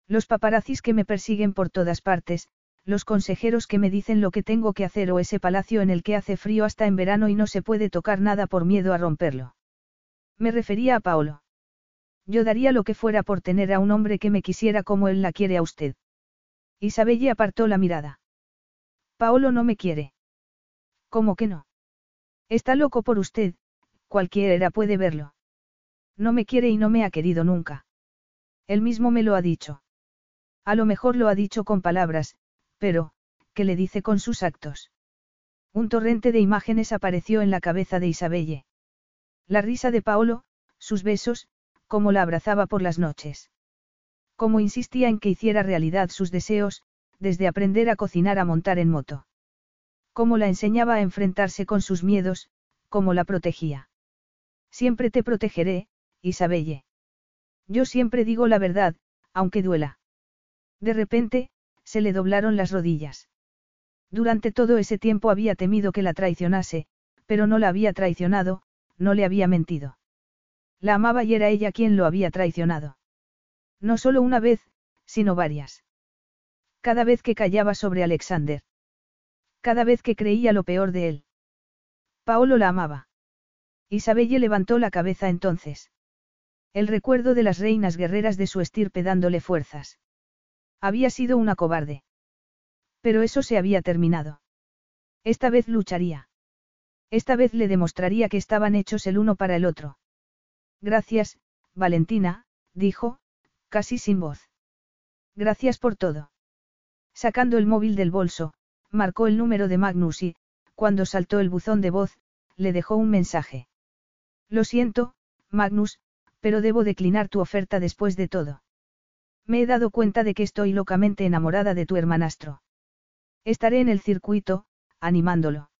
Speaker 2: Los paparazzis que me persiguen por todas partes, los consejeros que me dicen lo que tengo que hacer o ese palacio en el que hace frío hasta en verano y no se puede tocar nada por miedo a romperlo. Me refería a Paolo. Yo daría lo que fuera por tener a un hombre que me quisiera como él la quiere a usted. Isabelle apartó la mirada. Paolo no me quiere. ¿Cómo que no? Está loco por usted, cualquiera puede verlo. No me quiere y no me ha querido nunca. Él mismo me lo ha dicho. A lo mejor lo ha dicho con palabras, pero, ¿qué le dice con sus actos? Un torrente de imágenes apareció en la cabeza de Isabelle. La risa de Paolo, sus besos, cómo la abrazaba por las noches. Cómo insistía en que hiciera realidad sus deseos, desde aprender a cocinar a montar en moto. Cómo la enseñaba a enfrentarse con sus miedos, cómo la protegía. Siempre te protegeré, Isabelle. Yo siempre digo la verdad, aunque duela. De repente, se le doblaron las rodillas. Durante todo ese tiempo había temido que la traicionase, pero no la había traicionado, no le había mentido. La amaba y era ella quien lo había traicionado. No solo una vez, sino varias. Cada vez que callaba sobre Alexander. Cada vez que creía lo peor de él. Paolo la amaba. Isabelle levantó la cabeza entonces. El recuerdo de las reinas guerreras de su estirpe dándole fuerzas. Había sido una cobarde. Pero eso se había terminado. Esta vez lucharía. Esta vez le demostraría que estaban hechos el uno para el otro. Gracias, Valentina, dijo, casi sin voz. Gracias por todo. Sacando el móvil del bolso, marcó el número de Magnus y, cuando saltó el buzón de voz, le dejó un mensaje. Lo siento, Magnus, pero debo declinar tu oferta después de todo. Me he dado cuenta de que estoy locamente enamorada de tu hermanastro. Estaré en el circuito, animándolo.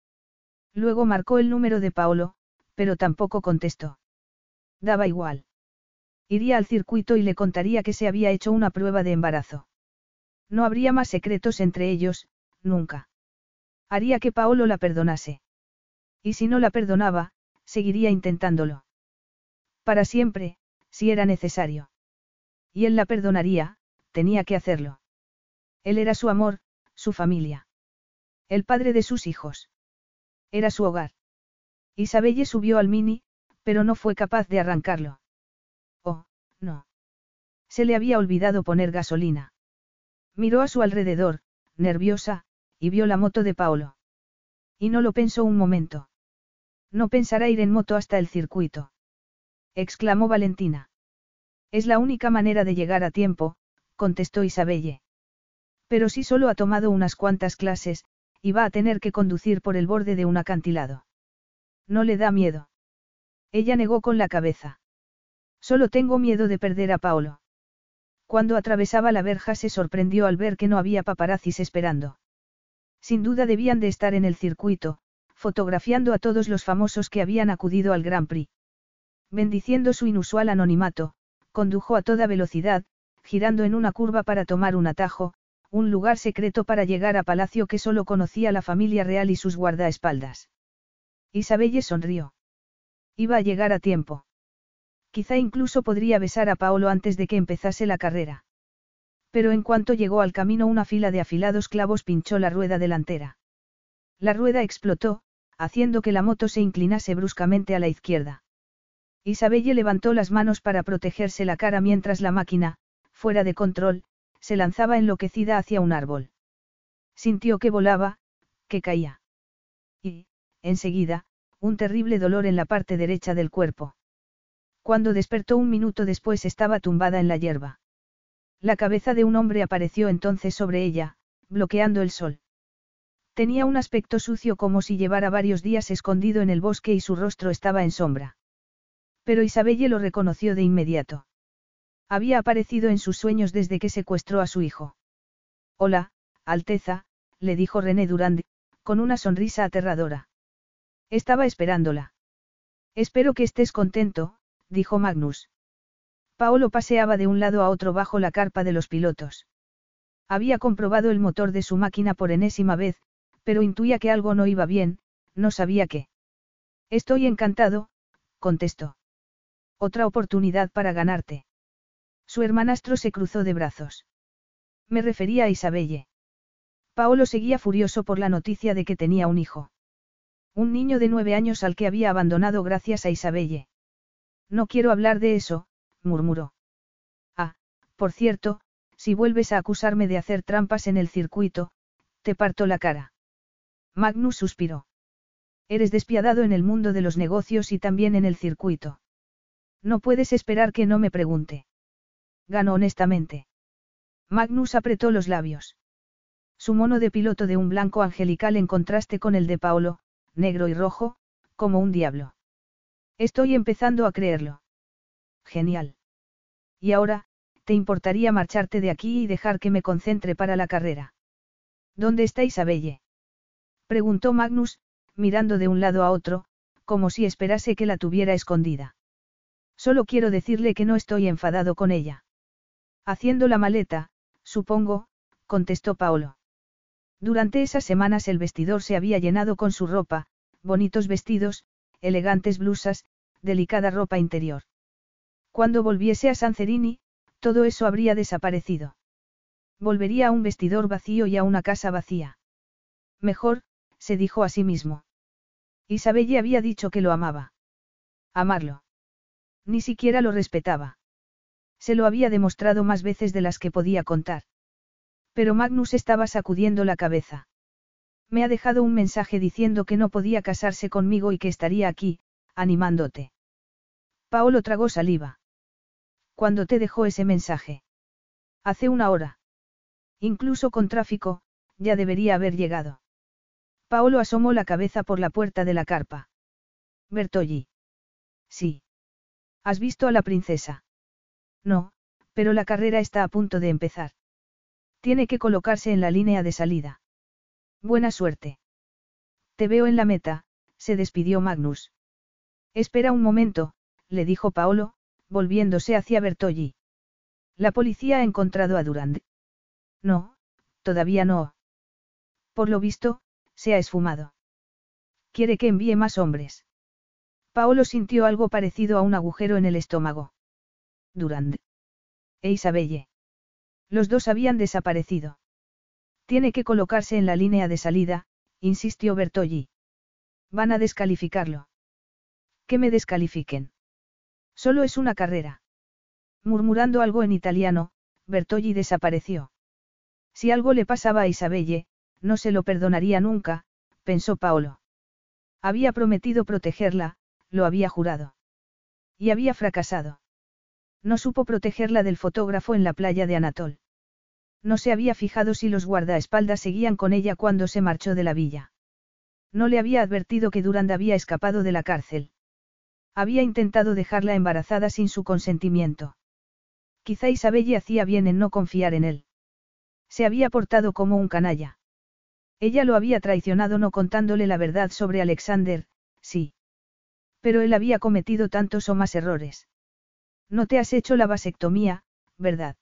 Speaker 2: Luego marcó el número de Paolo, pero tampoco contestó. Daba igual. Iría al circuito y le contaría que se había hecho una prueba de embarazo. No habría más secretos entre ellos, nunca. Haría que Paolo la perdonase. Y si no la perdonaba, seguiría intentándolo. Para siempre, si era necesario. Y él la perdonaría, tenía que hacerlo. Él era su amor, su familia. El padre de sus hijos. Era su hogar. Isabelle subió al mini, pero no fue capaz de arrancarlo. Oh, no. Se le había olvidado poner gasolina. Miró a su alrededor, nerviosa, y vio la moto de Paolo. Y no lo pensó un momento. No pensará ir en moto hasta el circuito exclamó Valentina. Es la única manera de llegar a tiempo, contestó Isabelle. Pero si solo ha tomado unas cuantas clases, y va a tener que conducir por el borde de un acantilado. No le da miedo. Ella negó con la cabeza. Solo tengo miedo de perder a Paolo. Cuando atravesaba la verja se sorprendió al ver que no había paparazzis esperando. Sin duda debían de estar en el circuito, fotografiando a todos los famosos que habían acudido al Grand Prix. Bendiciendo su inusual anonimato, condujo a toda velocidad, girando en una curva para tomar un atajo, un lugar secreto para llegar a palacio que solo conocía la familia real y sus guardaespaldas. Isabelle sonrió. Iba a llegar a tiempo. Quizá incluso podría besar a Paolo antes de que empezase la carrera. Pero en cuanto llegó al camino una fila de afilados clavos pinchó la rueda delantera. La rueda explotó, haciendo que la moto se inclinase bruscamente a la izquierda. Isabelle levantó las manos para protegerse la cara mientras la máquina, fuera de control, se lanzaba enloquecida hacia un árbol. Sintió que volaba, que caía. Y, enseguida, un terrible dolor en la parte derecha del cuerpo. Cuando despertó un minuto después estaba tumbada en la hierba. La cabeza de un hombre apareció entonces sobre ella, bloqueando el sol. Tenía un aspecto sucio como si llevara varios días escondido en el bosque y su rostro estaba en sombra. Pero Isabelle lo reconoció de inmediato. Había aparecido en sus sueños desde que secuestró a su hijo. Hola, Alteza, le dijo René Durand, con una sonrisa aterradora. Estaba esperándola. Espero que estés contento, dijo Magnus. Paolo paseaba de un lado a otro bajo la carpa de los pilotos. Había comprobado el motor de su máquina por enésima vez, pero intuía que algo no iba bien, no sabía qué. Estoy encantado, contestó. Otra oportunidad para ganarte. Su hermanastro se cruzó de brazos. Me refería a Isabelle. Paolo seguía furioso por la noticia de que tenía un hijo. Un niño de nueve años al que había abandonado gracias a Isabelle. No quiero hablar de eso, murmuró. Ah, por cierto, si vuelves a acusarme de hacer trampas en el circuito, te parto la cara. Magnus suspiró. Eres despiadado en el mundo de los negocios y también en el circuito. No puedes esperar que no me pregunte. Ganó honestamente. Magnus apretó los labios. Su mono de piloto de un blanco angelical en contraste con el de Paolo, negro y rojo, como un diablo. Estoy empezando a creerlo. Genial. Y ahora, ¿te importaría marcharte de aquí y dejar que me concentre para la carrera? ¿Dónde está Isabelle? Preguntó Magnus, mirando de un lado a otro, como si esperase que la tuviera escondida. Solo quiero decirle que no estoy enfadado con ella. Haciendo la maleta, supongo, contestó Paolo. Durante esas semanas el vestidor se había llenado con su ropa, bonitos vestidos, elegantes blusas, delicada ropa interior. Cuando volviese a Sancerini, todo eso habría desaparecido. Volvería a un vestidor vacío y a una casa vacía. Mejor, se dijo a sí mismo. Isabelle había dicho que lo amaba. Amarlo. Ni siquiera lo respetaba. Se lo había demostrado más veces de las que podía contar. Pero Magnus estaba sacudiendo la cabeza. Me ha dejado un mensaje diciendo que no podía casarse conmigo y que estaría aquí, animándote. Paolo tragó saliva. ¿Cuándo te dejó ese mensaje? Hace una hora. Incluso con tráfico, ya debería haber llegado. Paolo asomó la cabeza por la puerta de la carpa. Bertolli. Sí. ¿Has visto a la princesa? No, pero la carrera está a punto de empezar. Tiene que colocarse en la línea de salida. Buena suerte. Te veo en la meta, se despidió Magnus. Espera un momento, le dijo Paolo, volviéndose hacia Bertolli. La policía ha encontrado a Durand. No, todavía no. Por lo visto, se ha esfumado. Quiere que envíe más hombres. Paolo sintió algo parecido a un agujero en el estómago. Durand. E Isabelle. Los dos habían desaparecido. Tiene que colocarse en la línea de salida, insistió Bertolli. Van a descalificarlo. Que me descalifiquen. Solo es una carrera. Murmurando algo en italiano, Bertolli desapareció. Si algo le pasaba a Isabelle, no se lo perdonaría nunca, pensó Paolo. Había prometido protegerla, lo había jurado. Y había fracasado. No supo protegerla del fotógrafo en la playa de Anatol. No se había fijado si los guardaespaldas seguían con ella cuando se marchó de la villa. No le había advertido que Durand había escapado de la cárcel. Había intentado dejarla embarazada sin su consentimiento. Quizá Isabelle hacía bien en no confiar en él. Se había portado como un canalla. Ella lo había traicionado no contándole la verdad sobre Alexander, sí. Pero él había cometido tantos o más errores. No te has hecho la vasectomía, ¿verdad?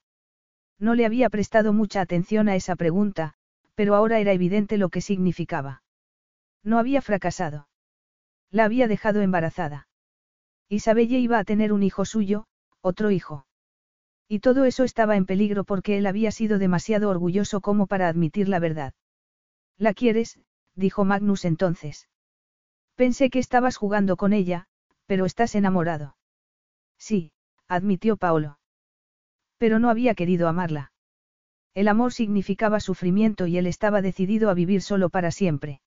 Speaker 2: No le había prestado mucha atención a esa pregunta, pero ahora era evidente lo que significaba. No había fracasado. La había dejado embarazada. Isabelle iba a tener un hijo suyo, otro hijo. Y todo eso estaba en peligro porque él había sido demasiado orgulloso como para admitir la verdad. ¿La quieres? dijo Magnus entonces. Pensé que estabas jugando con ella, pero estás enamorado. Sí, admitió Paolo. Pero no había querido amarla. El amor significaba sufrimiento y él estaba decidido a vivir solo para siempre.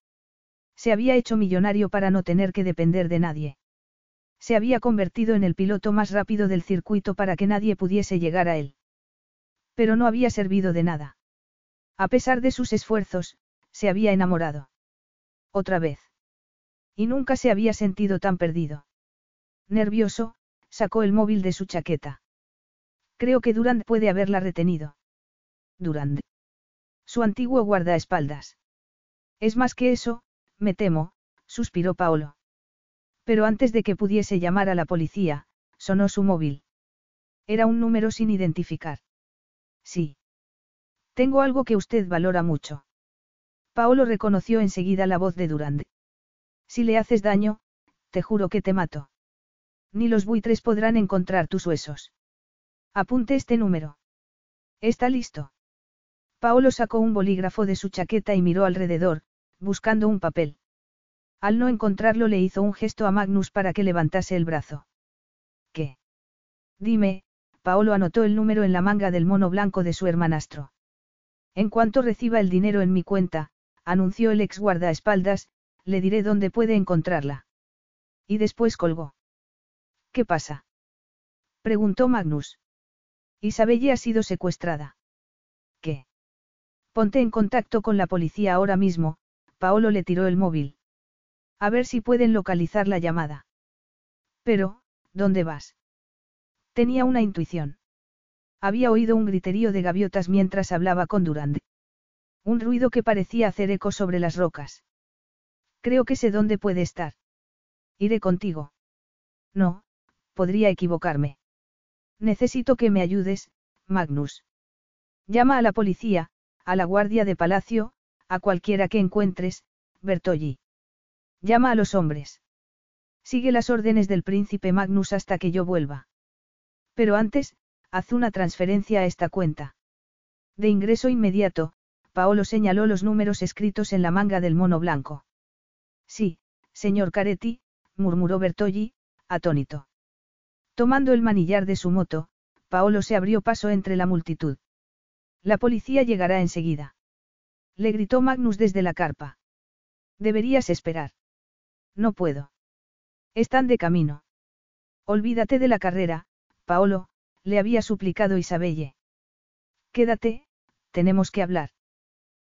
Speaker 2: Se había hecho millonario para no tener que depender de nadie. Se había convertido en el piloto más rápido del circuito para que nadie pudiese llegar a él. Pero no había servido de nada. A pesar de sus esfuerzos, se había enamorado. Otra vez. Y nunca se había sentido tan perdido. Nervioso, sacó el móvil de su chaqueta. Creo que Durand puede haberla retenido. Durand. Su antiguo guardaespaldas. Es más que eso, me temo, suspiró Paolo. Pero antes de que pudiese llamar a la policía, sonó su móvil. Era un número sin identificar. Sí. Tengo algo que usted valora mucho. Paolo reconoció enseguida la voz de Durand. Si le haces daño, te juro que te mato. Ni los buitres podrán encontrar tus huesos. Apunte este número. ¿Está listo? Paolo sacó un bolígrafo de su chaqueta y miró alrededor, buscando un papel. Al no encontrarlo le hizo un gesto a Magnus para que levantase el brazo. ¿Qué? Dime, Paolo anotó el número en la manga del mono blanco de su hermanastro. En cuanto reciba el dinero en mi cuenta, anunció el ex guardaespaldas, le diré dónde puede encontrarla. Y después colgó. ¿Qué pasa? preguntó Magnus. Isabelle ha sido secuestrada. ¿Qué? Ponte en contacto con la policía ahora mismo, Paolo le tiró el móvil. A ver si pueden localizar la llamada. Pero, ¿dónde vas? Tenía una intuición. Había oído un griterío de gaviotas mientras hablaba con Durand. Un ruido que parecía hacer eco sobre las rocas. Creo que sé dónde puede estar. Iré contigo. No, podría equivocarme. Necesito que me ayudes, Magnus. Llama a la policía, a la guardia de palacio, a cualquiera que encuentres, Bertolli. Llama a los hombres. Sigue las órdenes del príncipe Magnus hasta que yo vuelva. Pero antes, haz una transferencia a esta cuenta. De ingreso inmediato, Paolo señaló los números escritos en la manga del mono blanco. Sí, señor Caretti, murmuró Bertolli, atónito. Tomando el manillar de su moto, Paolo se abrió paso entre la multitud. La policía llegará enseguida. Le gritó Magnus desde la carpa. Deberías esperar. No puedo. Están de camino. Olvídate de la carrera, Paolo, le había suplicado Isabelle. Quédate, tenemos que hablar.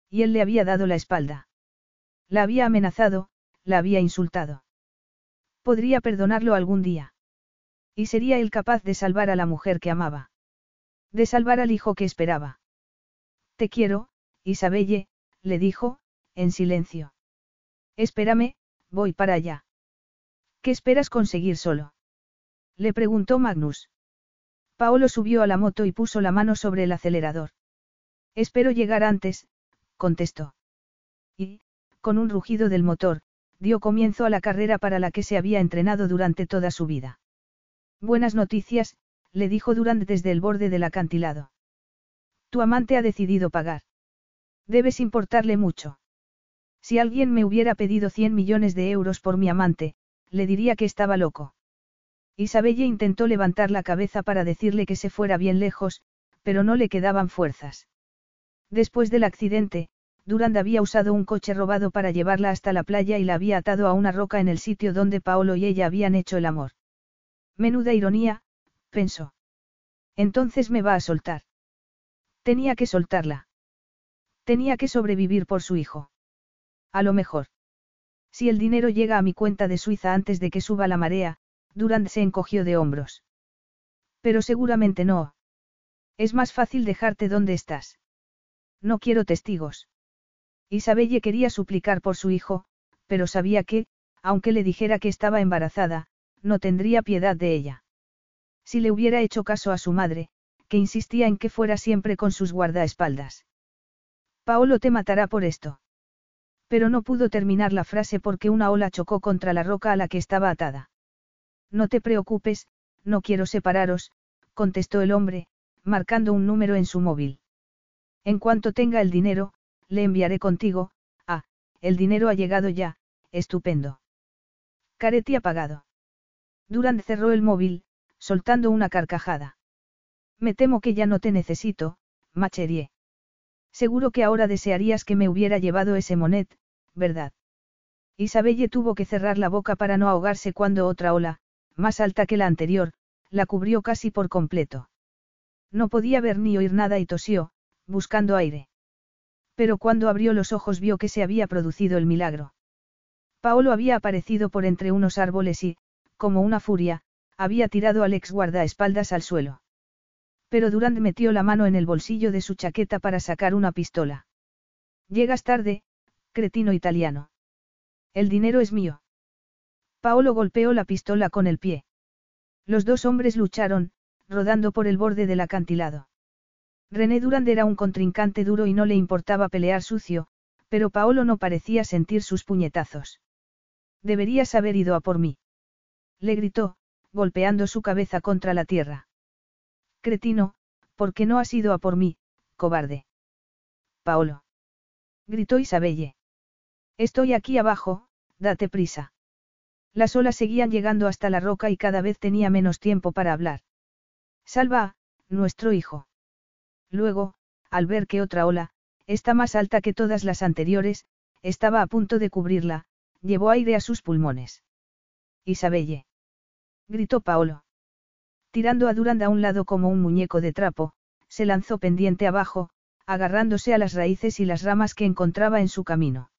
Speaker 2: Y él le había dado la espalda. La había amenazado, la había insultado. Podría perdonarlo algún día. Y sería él capaz de salvar a la mujer que amaba. De salvar al hijo que esperaba. Te quiero, Isabelle, le dijo, en silencio. Espérame, voy para allá. ¿Qué esperas conseguir solo? Le preguntó Magnus. Paolo subió a la moto y puso la mano sobre el acelerador. Espero llegar antes, contestó. Y, con un rugido del motor, dio comienzo a la carrera para la que se había entrenado durante toda su vida. Buenas noticias, le dijo Durant desde el borde del acantilado. Tu amante ha decidido pagar. Debes importarle mucho. Si alguien me hubiera pedido 100 millones de euros por mi amante, le diría que estaba loco. Isabelle intentó levantar la cabeza para decirle que se fuera bien lejos, pero no le quedaban fuerzas. Después del accidente, Durand había usado un coche robado para llevarla hasta la playa y la había atado a una roca en el sitio donde Paolo y ella habían hecho el amor. Menuda ironía, pensó. Entonces me va a soltar. Tenía que soltarla. Tenía que sobrevivir por su hijo. A lo mejor. Si el dinero llega a mi cuenta de Suiza antes de que suba la marea, Durand se encogió de hombros. Pero seguramente no. Es más fácil dejarte donde estás. No quiero testigos. Isabelle quería suplicar por su hijo, pero sabía que, aunque le dijera que estaba embarazada, no tendría piedad de ella. Si le hubiera hecho caso a su madre, que insistía en que fuera siempre con sus guardaespaldas. Paolo te matará por esto. Pero no pudo terminar la frase porque una ola chocó contra la roca a la que estaba atada. No te preocupes, no quiero separaros, contestó el hombre, marcando un número en su móvil. En cuanto tenga el dinero, le enviaré contigo, ah, el dinero ha llegado ya, estupendo. Caretti apagado. Durand cerró el móvil, soltando una carcajada. Me temo que ya no te necesito, Macherie. Seguro que ahora desearías que me hubiera llevado ese monet, ¿verdad? Isabelle tuvo que cerrar la boca para no ahogarse cuando otra ola, más alta que la anterior, la cubrió casi por completo. No podía ver ni oír nada y tosió, buscando aire. Pero cuando abrió los ojos vio que se había producido el milagro. Paolo había aparecido por entre unos árboles y, como una furia, había tirado al ex guardaespaldas al suelo. Pero Durand metió la mano en el bolsillo de su chaqueta para sacar una pistola. Llegas tarde, cretino italiano. El dinero es mío. Paolo golpeó la pistola con el pie. Los dos hombres lucharon, rodando por el borde del acantilado. René Durand era un contrincante duro y no le importaba pelear sucio, pero Paolo no parecía sentir sus puñetazos. Deberías haber ido a por mí. Le gritó, golpeando su cabeza contra la tierra. Cretino, ¿por qué no has ido a por mí, cobarde? Paolo. Gritó Isabelle. Estoy aquí abajo, date prisa. Las olas seguían llegando hasta la roca y cada vez tenía menos tiempo para hablar. Salva, nuestro hijo. Luego, al ver que otra ola, esta más alta que todas las anteriores, estaba a punto de cubrirla, llevó aire a sus pulmones. Isabelle. Gritó Paolo. Tirando a Durand a un lado como un muñeco de trapo, se lanzó pendiente abajo, agarrándose a las raíces y las ramas que encontraba en su camino.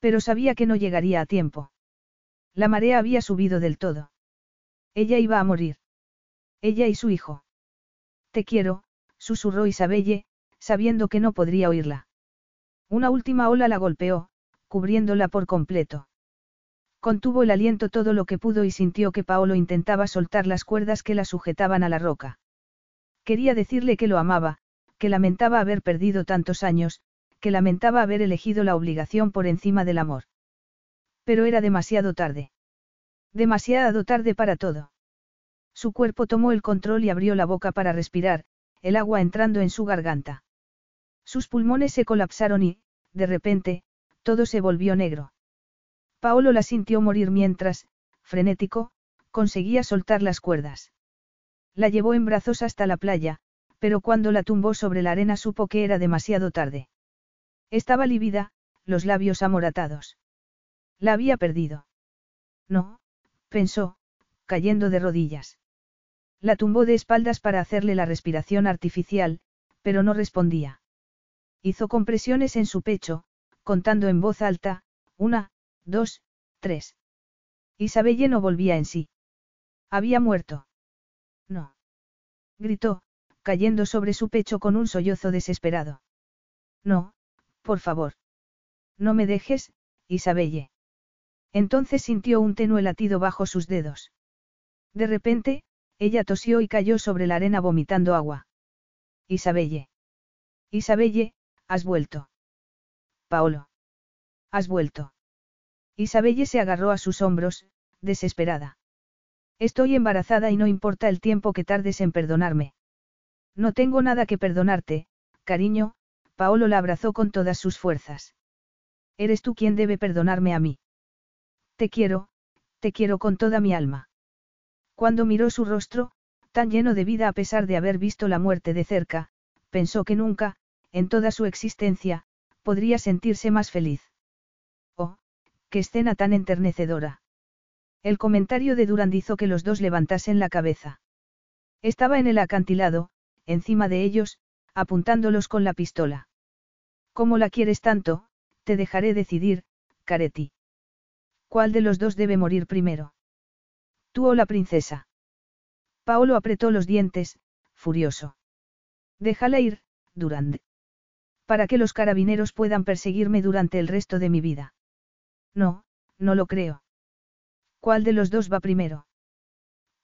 Speaker 2: Pero sabía que no llegaría a tiempo. La marea había subido del todo. Ella iba a morir. Ella y su hijo. Te quiero, susurró Isabelle, sabiendo que no podría oírla. Una última ola la golpeó, cubriéndola por completo. Contuvo el aliento todo lo que pudo y sintió que Paolo intentaba soltar las cuerdas que la sujetaban a la roca. Quería decirle que lo amaba, que lamentaba haber perdido tantos años, que lamentaba haber elegido la obligación por encima del amor. Pero era demasiado tarde. Demasiado tarde para todo. Su cuerpo tomó el control y abrió la boca para respirar, el agua entrando en su garganta. Sus pulmones se colapsaron y, de repente, todo se volvió negro. Paolo la sintió morir mientras, frenético, conseguía soltar las cuerdas. La llevó en brazos hasta la playa, pero cuando la tumbó sobre la arena supo que era demasiado tarde. Estaba lívida, los labios amoratados. La había perdido. No, pensó, cayendo de rodillas. La tumbó de espaldas para hacerle la respiración artificial, pero no respondía. hizo compresiones en su pecho, contando en voz alta, una, dos, tres. Isabelle no volvía en sí. Había muerto. No. Gritó, cayendo sobre su pecho con un sollozo desesperado. No, por favor. No me dejes, Isabelle. Entonces sintió un tenue latido bajo sus dedos. De repente, ella tosió y cayó sobre la arena vomitando agua. Isabelle. Isabelle, has vuelto. Paolo. Has vuelto. Isabelle se agarró a sus hombros, desesperada. Estoy embarazada y no importa el tiempo que tardes en perdonarme. No tengo nada que perdonarte, cariño, Paolo la abrazó con todas sus fuerzas. Eres tú quien debe perdonarme a mí. Te quiero, te quiero con toda mi alma. Cuando miró su rostro, tan lleno de vida a pesar de haber visto la muerte de cerca, pensó que nunca, en toda su existencia, podría sentirse más feliz. Qué escena tan enternecedora. El comentario de Durand hizo que los dos levantasen la cabeza. Estaba en el acantilado, encima de ellos, apuntándolos con la pistola. ¿Cómo la quieres tanto? Te dejaré decidir, Careti. ¿Cuál de los dos debe morir primero? Tú o la princesa. Paolo apretó los dientes, furioso. Déjala ir, Durand. Para que los carabineros puedan perseguirme durante el resto de mi vida. No, no lo creo. ¿Cuál de los dos va primero?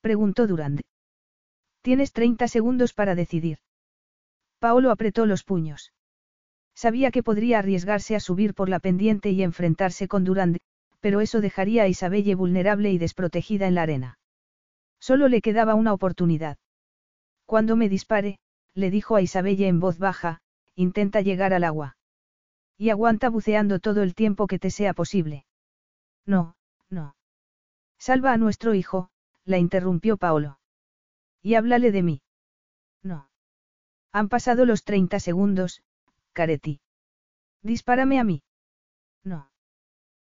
Speaker 2: Preguntó Durand. Tienes 30 segundos para decidir. Paolo apretó los puños. Sabía que podría arriesgarse a subir por la pendiente y enfrentarse con Durand, pero eso dejaría a Isabelle vulnerable y desprotegida en la arena. Solo le quedaba una oportunidad. Cuando me dispare, le dijo a Isabelle en voz baja, intenta llegar al agua. Y aguanta buceando todo el tiempo que te sea posible. No, no. Salva a nuestro hijo, la interrumpió Paolo. Y háblale de mí. No. Han pasado los 30 segundos, Careti. Dispárame a mí. No.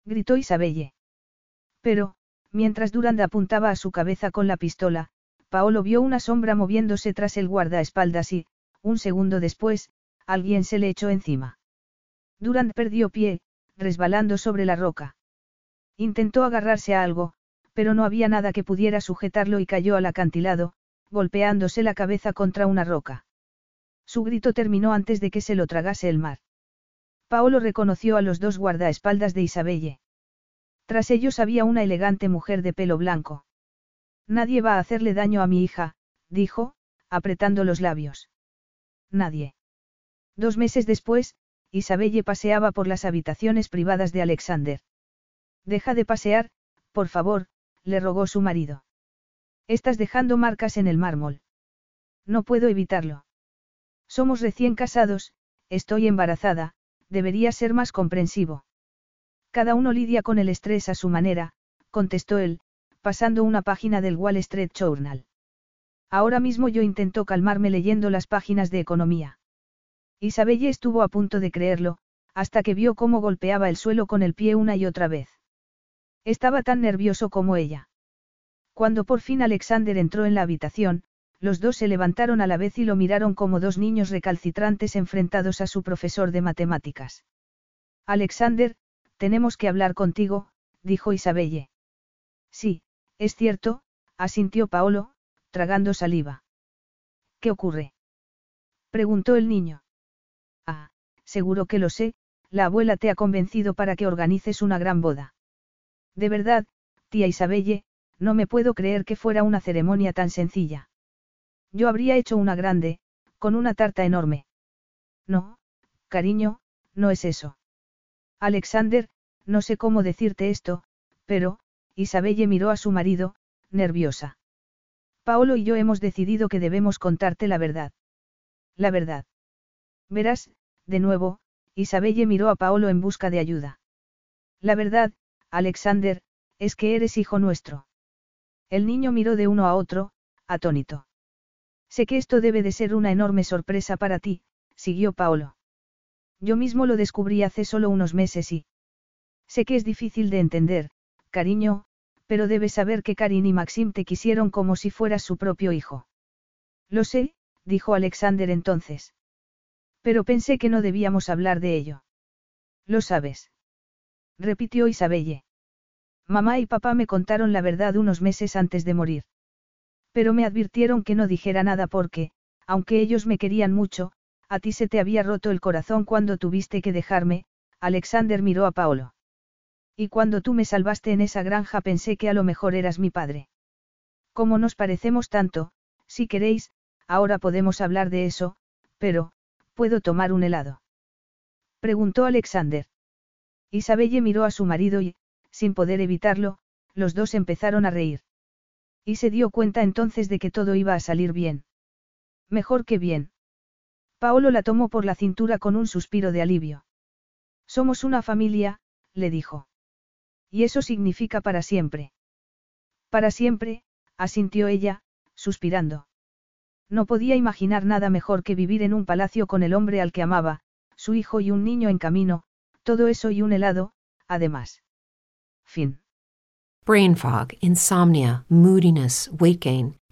Speaker 2: Gritó Isabelle. Pero, mientras Durand apuntaba a su cabeza con la pistola, Paolo vio una sombra moviéndose tras el guardaespaldas y, un segundo después, alguien se le echó encima. Durand perdió pie, resbalando sobre la roca. Intentó agarrarse a algo, pero no había nada que pudiera sujetarlo y cayó al acantilado, golpeándose la cabeza contra una roca. Su grito terminó antes de que se lo tragase el mar. Paolo reconoció a los dos guardaespaldas de Isabelle. Tras ellos había una elegante mujer de pelo blanco. Nadie va a hacerle daño a mi hija, dijo, apretando los labios. Nadie. Dos meses después, Isabelle paseaba por las habitaciones privadas de Alexander. Deja de pasear, por favor, le rogó su marido. Estás dejando marcas en el mármol. No puedo evitarlo. Somos recién casados, estoy embarazada, debería ser más comprensivo. Cada uno lidia con el estrés a su manera, contestó él, pasando una página del Wall Street Journal. Ahora mismo yo intento calmarme leyendo las páginas de economía. Isabelle estuvo a punto de creerlo, hasta que vio cómo golpeaba el suelo con el pie una y otra vez. Estaba tan nervioso como ella. Cuando por fin Alexander entró en la habitación, los dos se levantaron a la vez y lo miraron como dos niños recalcitrantes enfrentados a su profesor de matemáticas. Alexander, tenemos que hablar contigo, dijo Isabelle. Sí, es cierto, asintió Paolo, tragando saliva. ¿Qué ocurre? preguntó el niño. Seguro que lo sé, la abuela te ha convencido para que organices una gran boda. De verdad, tía Isabelle, no me puedo creer que fuera una ceremonia tan sencilla. Yo habría hecho una grande, con una tarta enorme. No, cariño, no es eso. Alexander, no sé cómo decirte esto, pero, Isabelle miró a su marido, nerviosa. Paolo y yo hemos decidido que debemos contarte la verdad. La verdad. Verás, de nuevo, Isabelle miró a Paolo en busca de ayuda. La verdad, Alexander, es que eres hijo nuestro. El niño miró de uno a otro, atónito. Sé que esto debe de ser una enorme sorpresa para ti, siguió Paolo. Yo mismo lo descubrí hace solo unos meses y... Sé que es difícil de entender, cariño, pero debes saber que Karin y Maxim te quisieron como si fueras su propio hijo. Lo sé, dijo Alexander entonces. Pero pensé que no debíamos hablar de ello. Lo sabes. Repitió Isabelle. Mamá y papá me contaron la verdad unos meses antes de morir. Pero me advirtieron que no dijera nada porque, aunque ellos me querían mucho, a ti se te había roto el corazón cuando tuviste que dejarme, Alexander miró a Paolo. Y cuando tú me salvaste en esa granja pensé que a lo mejor eras mi padre. Como nos parecemos tanto, si queréis, ahora podemos hablar de eso, pero, ¿puedo tomar un helado? Preguntó Alexander. Isabelle miró a su marido y, sin poder evitarlo, los dos empezaron a reír. Y se dio cuenta entonces de que todo iba a salir bien. Mejor que bien. Paolo la tomó por la cintura con un suspiro de alivio. Somos una familia, le dijo. Y eso significa para siempre. Para siempre, asintió ella, suspirando. No podía imaginar nada mejor que vivir en un palacio con el hombre al que amaba, su hijo y un niño en camino, todo eso y un helado, además. Fin.
Speaker 4: Brain fog, insomnia, moodiness, weight gain.